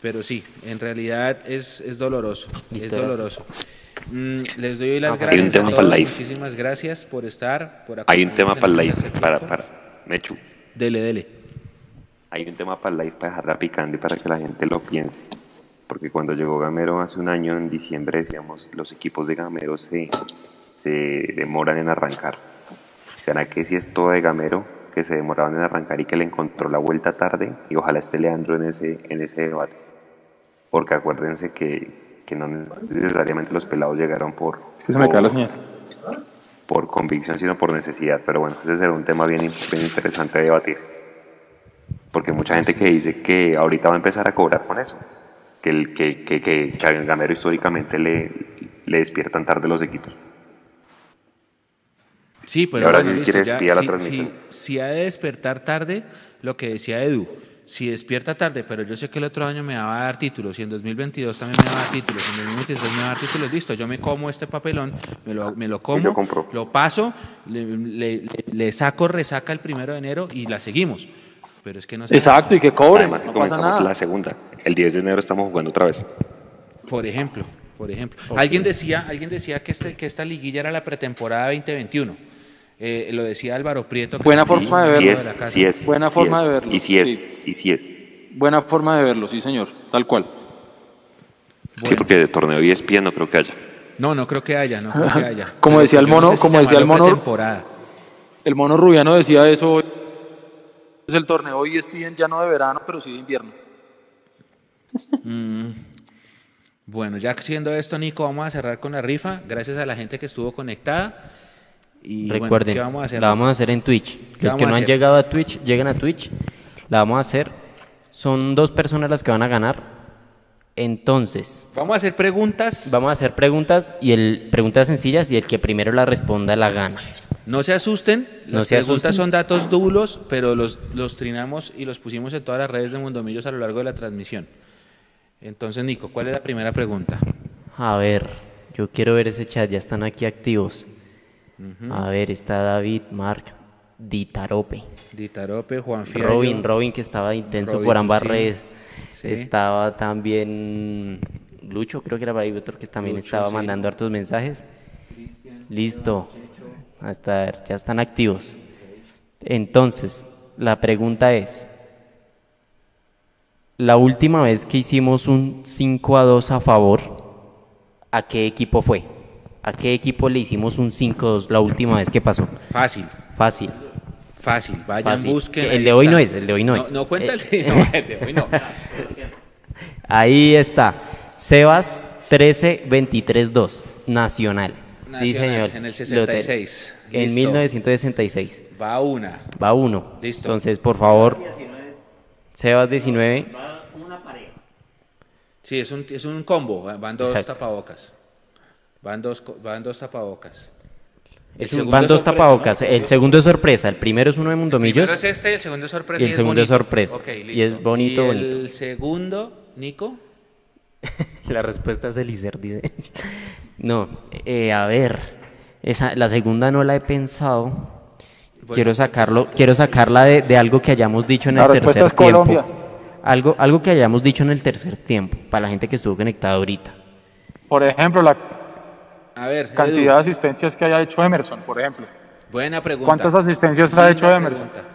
Pero sí, en realidad es, es doloroso, es doloroso. Mm, les doy las Hay un gracias a tema para el todos, live. muchísimas gracias por estar, por Hay un tema para el en live, este tercer para, para Mechu. Dele, dele. Hay un tema para el live para dejarla picando y para que la gente lo piense. Porque cuando llegó Gamero hace un año, en diciembre, decíamos, los equipos de Gamero se, se demoran en arrancar. ¿Será que si es todo de Gamero, que se demoraban en arrancar y que le encontró la vuelta tarde? Y ojalá esté Leandro en ese, en ese debate. Porque acuérdense que, que no necesariamente los pelados llegaron por, Es que se me cae la señal. Por convicción, sino por necesidad. Pero bueno, ese será un tema bien, bien interesante de debatir. Porque hay mucha gente que dice que ahorita va a empezar a cobrar con eso. Que, el, que, que, que, que Gamero históricamente le, le despiertan tarde los equipos. Sí, pero ahora bueno, sí, si quieres, ya, pida la si- transmisión. Si, si ha de despertar tarde, lo que decía Edu, si despierta tarde, pero yo sé que el otro año me va a dar títulos, y en 2022 también me va a dar títulos, y en 2023 me va a dar títulos, listo, yo me como este papelón, me lo, me lo como, lo paso, le, le- le- le saco resaca el primero de enero y la seguimos. Pero es que no se Exacto, y que cobren. Además, no pasa comenzamos nada. la segunda. El 10 de enero estamos jugando otra vez. Por ejemplo, por ejemplo. Alguien decía, alguien decía que, este, que esta liguilla era la pretemporada 2021. Eh, lo decía Álvaro Prieto. que Buena es forma de amigo Sí verlo. es, de sí es. Buena sí forma es, de verlo, Y sí es, sí. y sí es. Buena forma de verlo, sí, señor. Tal cual. Sí, porque de torneo y espía no creo que haya. No, no creo que haya, no creo que haya. (laughs) Como decía el no mono- sé si como decía el mono- pretemporada. El mono Rubiano decía eso. hoy. Es el torneo hoy es bien ya no de verano, pero sí de invierno. Bueno, ya siendo esto, Nico, vamos a cerrar con la rifa. Gracias a la gente que estuvo conectada. Y bueno, Recuerden, ¿qué vamos a hacer? la vamos a hacer en Twitch. Los que no han llegado a Twitch, lleguen a Twitch. La vamos a hacer. Son dos personas las que van a ganar. Entonces, Vamos a hacer preguntas. vamos a hacer preguntas y el preguntas sencillas y el que primero la responda la gana. No se asusten. No Las se preguntas asusten. son datos duros, pero los, los trinamos y los pusimos en todas las redes de Mundomillos a lo largo de la transmisión. Entonces, Nico, ¿cuál es la primera pregunta? A ver, yo quiero ver ese chat, ya están aquí activos. A ver, está David, Mark, Ditarope. Ditarope, Juan Fiallo. Robin, Robin que estaba intenso Robin, por ambas sí. redes. Sí. Estaba también Lucho, creo que era por ahí otro que también Lucho, estaba sí. mandando hartos mensajes. Listo. Hasta ya están activos. Entonces, la pregunta es, la última vez que hicimos un 5 a 2 a favor, ¿a qué equipo fue? ¿A qué equipo le hicimos un 5 a 2 la última vez que pasó? Fácil, Fácil. fácil. Vayan, Fácil. busquen. El de hoy no es, el de hoy no No, es. no cuenta el Eh, no, el de hoy no. (laughs) Ahí está. Sebas 13 23 2, Nacional. sí, Nacional, señor. en el Lo 66. ten- En Listo. 1966. Va una. Va uno. Listo. Entonces, por favor, Sebas 19. Sí, es un, es un combo. Van dos Exacto. tapabocas. Van dos, van dos tapabocas. El segundo van dos sorpresa, tapabocas. ¿no? El segundo es sorpresa. El primero es uno de El Mundomillos. primero es este, el segundo es sorpresa. y el segundo es sorpresa. Ok, Y es bonito, ¿Y bonito. El segundo, Nico. (laughs) La respuesta es Elicer, dice. (laughs) No, eh, a ver. Esa, la segunda no la he pensado. Bueno. quiero sacarlo, quiero sacarla de, de algo que hayamos dicho en La el respuesta tercer es Colombia. tiempo. Algo, algo que hayamos dicho en el tercer tiempo, para la gente que estuvo conectada ahorita. Por ejemplo, la A ver, cantidad de asistencias que haya hecho Emerson, por ejemplo. buena pregunta. ¿Cuántas asistencias ha hecho Emerson? pregunta.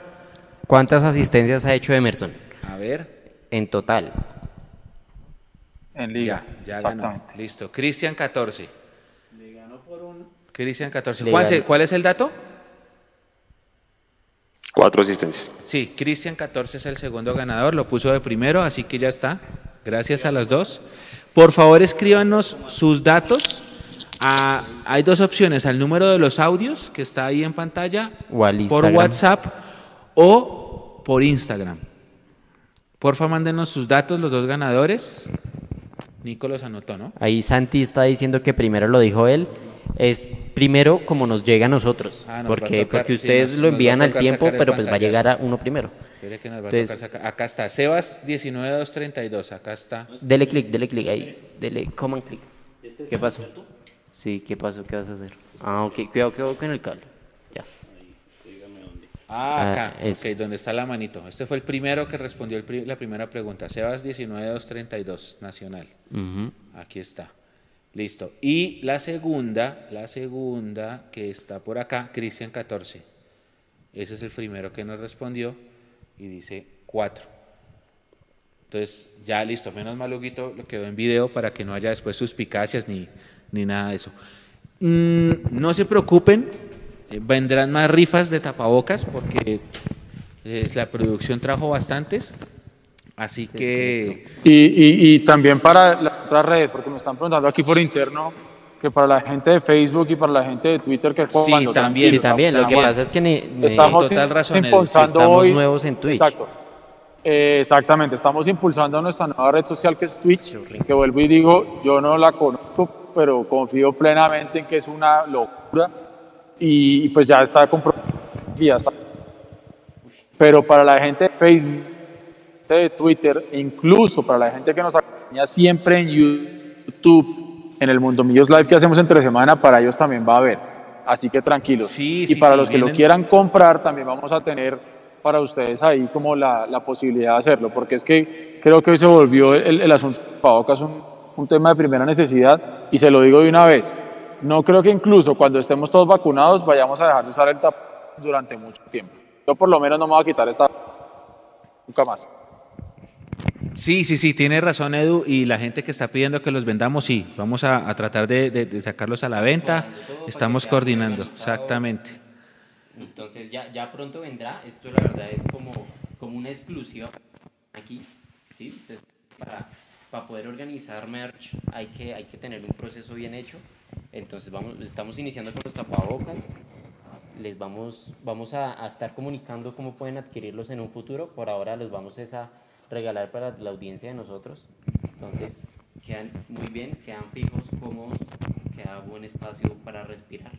¿Cuántas asistencias ha hecho Emerson A ver, en total? En liga. ya, ya ganó. Exactamente. Listo. Cristian 14. Cristian 14. Le Juanse, ganó. ¿cuál es el dato? Cuatro asistencias. Sí, Cristian 14 es el segundo ganador, lo puso de primero, así que ya está. Gracias a las dos. Por favor, escríbanos sus datos. A- hay dos opciones, al número de los audios que está ahí en pantalla, O al por. WhatsApp o por Instagram. Porfa, mándenos sus datos, los dos ganadores. Nico los anotó, ¿no? Ahí Santi está diciendo que primero lo dijo él. Es primero como nos llega a nosotros. Ah, nos a porque, tocar, porque sí, ustedes nos- lo a envían al tiempo, pero pues va a llegar a uno primero. Que nos va a Entonces- tocar sacar- Acá está, Sebas 19232, acá está. Dele clic, dele clic ahí. Dele command clic. ¿Qué pasó? Sí, ¿qué pasó? ¿Qué vas a hacer? Ah, ok, cuidado, cuidado con el cable. Ya. Ah, Ah, acá, eso. ok, donde está la manito. Este fue el primero que respondió pri- la primera pregunta. Sebas 19232, Nacional. Ujú. Aquí está. Listo. Y la segunda, la segunda que está por acá, Cristian 14. Ese es el primero que nos respondió y dice 4. Entonces, ya listo, menos mal Huguito lo quedó en video para que no haya después suspicacias ni, ni nada de eso. Mm, no se preocupen, eh, vendrán más rifas de tapabocas porque eh, la producción trajo bastantes. Así que Y, y, y también para las otras redes, porque me están preguntando aquí por interno que para la gente de Facebook y para la gente de Twitter que Sí, cuando también. Y también, lo que también. pasa es que ne- estamos total razón, impulsando estamos hoy nuevos en Twitch. Exacto. Eh, exactamente, estamos impulsando nuestra nueva red social que es Twitch, que vuelvo y digo, yo no la conozco, pero confío plenamente en que es una locura y, pues ya está comprobado. ya está. Pero para la gente de Facebook, de Twitter, e incluso para la gente que nos acompaña siempre en YouTube, en el Mundo Millos Live que hacemos entre semana, para ellos también va a haber. Así que tranquilos. Sí, y sí, para sí, los que lo vienen- quieran comprar, también vamos a tener para ustedes ahí como la, la posibilidad de hacerlo, porque es que creo que hoy se volvió el, el asunto de un, un tema de primera necesidad y se lo digo de una vez. No creo que incluso cuando estemos todos vacunados vayamos a dejar de usar el tapabocas durante mucho tiempo. Yo por lo menos no me voy a quitar esta nunca más. Sí, sí, sí, tiene razón Edu y la gente que está pidiendo que los vendamos, sí, vamos a, a tratar de, de- de sacarlos a la venta, estamos coordinando, exactamente. Entonces ya, ya pronto vendrá. Esto la verdad es como, como una exclusiva aquí. ¿sí? Entonces, para, para poder organizar merch hay que, hay que tener un proceso bien hecho. Entonces vamos, estamos iniciando con los tapabocas. Les vamos, vamos a, a estar comunicando cómo pueden adquirirlos en un futuro. Por ahora los vamos a regalar para la audiencia de nosotros. Entonces quedan muy bien, quedan fijos, cómodos, queda buen espacio para respirar.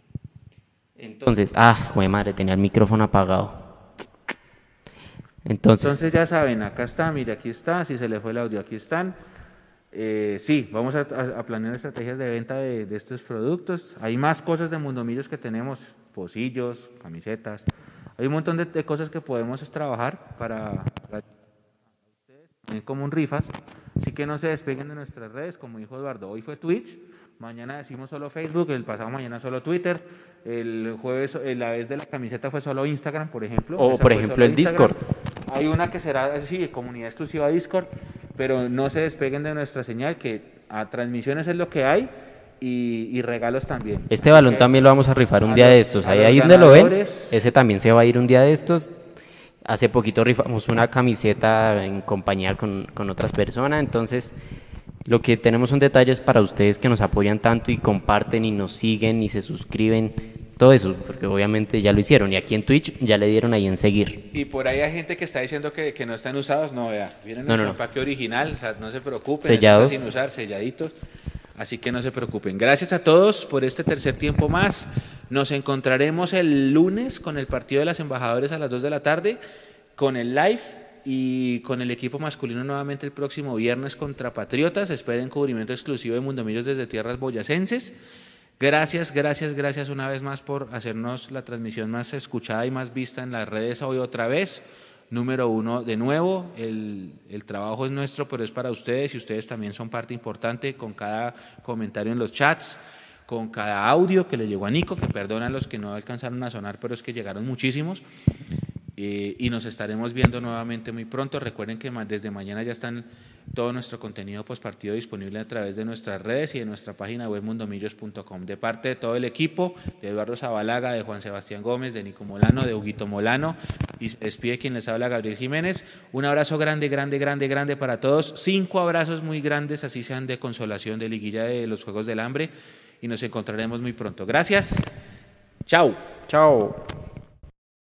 Entonces, ah, jue madre, tenía el micrófono apagado. Entonces, Entonces ya saben, acá está, mire, aquí está, si se le fue el audio, aquí están. Eh, sí, vamos a, planear estrategias de venta de, de estos productos. Hay más cosas de Mundomillos que tenemos, pocillos, camisetas. Hay un montón de, de cosas que podemos trabajar para, para ustedes, como un rifas. Así que no se despeguen de nuestras redes, como dijo Eduardo. Hoy fue Twitch, mañana decimos solo Facebook, el pasado mañana solo Twitter, el jueves eh, la vez de la camiseta fue solo Instagram, por ejemplo. O, Esa por ejemplo, el Instagram. Discord. Hay una que será, sí, comunidad exclusiva Discord, pero no se despeguen de nuestra señal, que a transmisiones es lo que hay y, y regalos también. Este balón también lo vamos a rifar un A día de estos. Ahí, ahí donde lo ven, ese también se va a ir un día de estos. Hace poquito rifamos una camiseta en compañía con, con otras personas, entonces lo que tenemos son detalles para ustedes que nos apoyan tanto y comparten y nos siguen y se suscriben, todo eso, porque obviamente ya lo hicieron y aquí en Twitch ya le dieron ahí en seguir. Y por ahí hay gente que está diciendo que, que no están usados. No, vea, viene No, nuestro no, no. empaque original, o sea, no se preocupen. Sellados. sin usar, selladitos. Así que no se preocupen. Gracias a todos por este tercer tiempo más. Nos encontraremos el lunes con el partido de las embajadores a las 2 de la tarde, con el live y con el equipo masculino nuevamente el próximo viernes contra Patriotas. Esperen cubrimiento exclusivo de Mundomillos desde tierras boyacenses. Gracias, gracias, gracias una vez más por hacernos la transmisión más escuchada y más vista en las redes hoy otra vez. Número uno, de nuevo, el, el trabajo es nuestro, pero es para ustedes y ustedes también son parte importante con cada comentario en los chats, con cada audio que le llegó a Nico, que perdonan los que no alcanzaron a sonar, pero es que llegaron muchísimos. Eh, y nos estaremos viendo nuevamente muy pronto. Recuerden que desde mañana ya están todo nuestro contenido postpartido disponible a través de nuestras redes y de nuestra página web mundomillos.com. De parte de todo el equipo, de Eduardo Zabalaga, de Juan Sebastián Gómez, de Nico Molano, de Huguito Molano, y despide quien les habla, Gabriel Jiménez. Un abrazo grande, grande, grande, grande para todos. Cinco abrazos muy grandes, así sean de consolación, de liguilla de los Juegos del Hambre. Y nos encontraremos muy pronto. Gracias. Chao. Chao.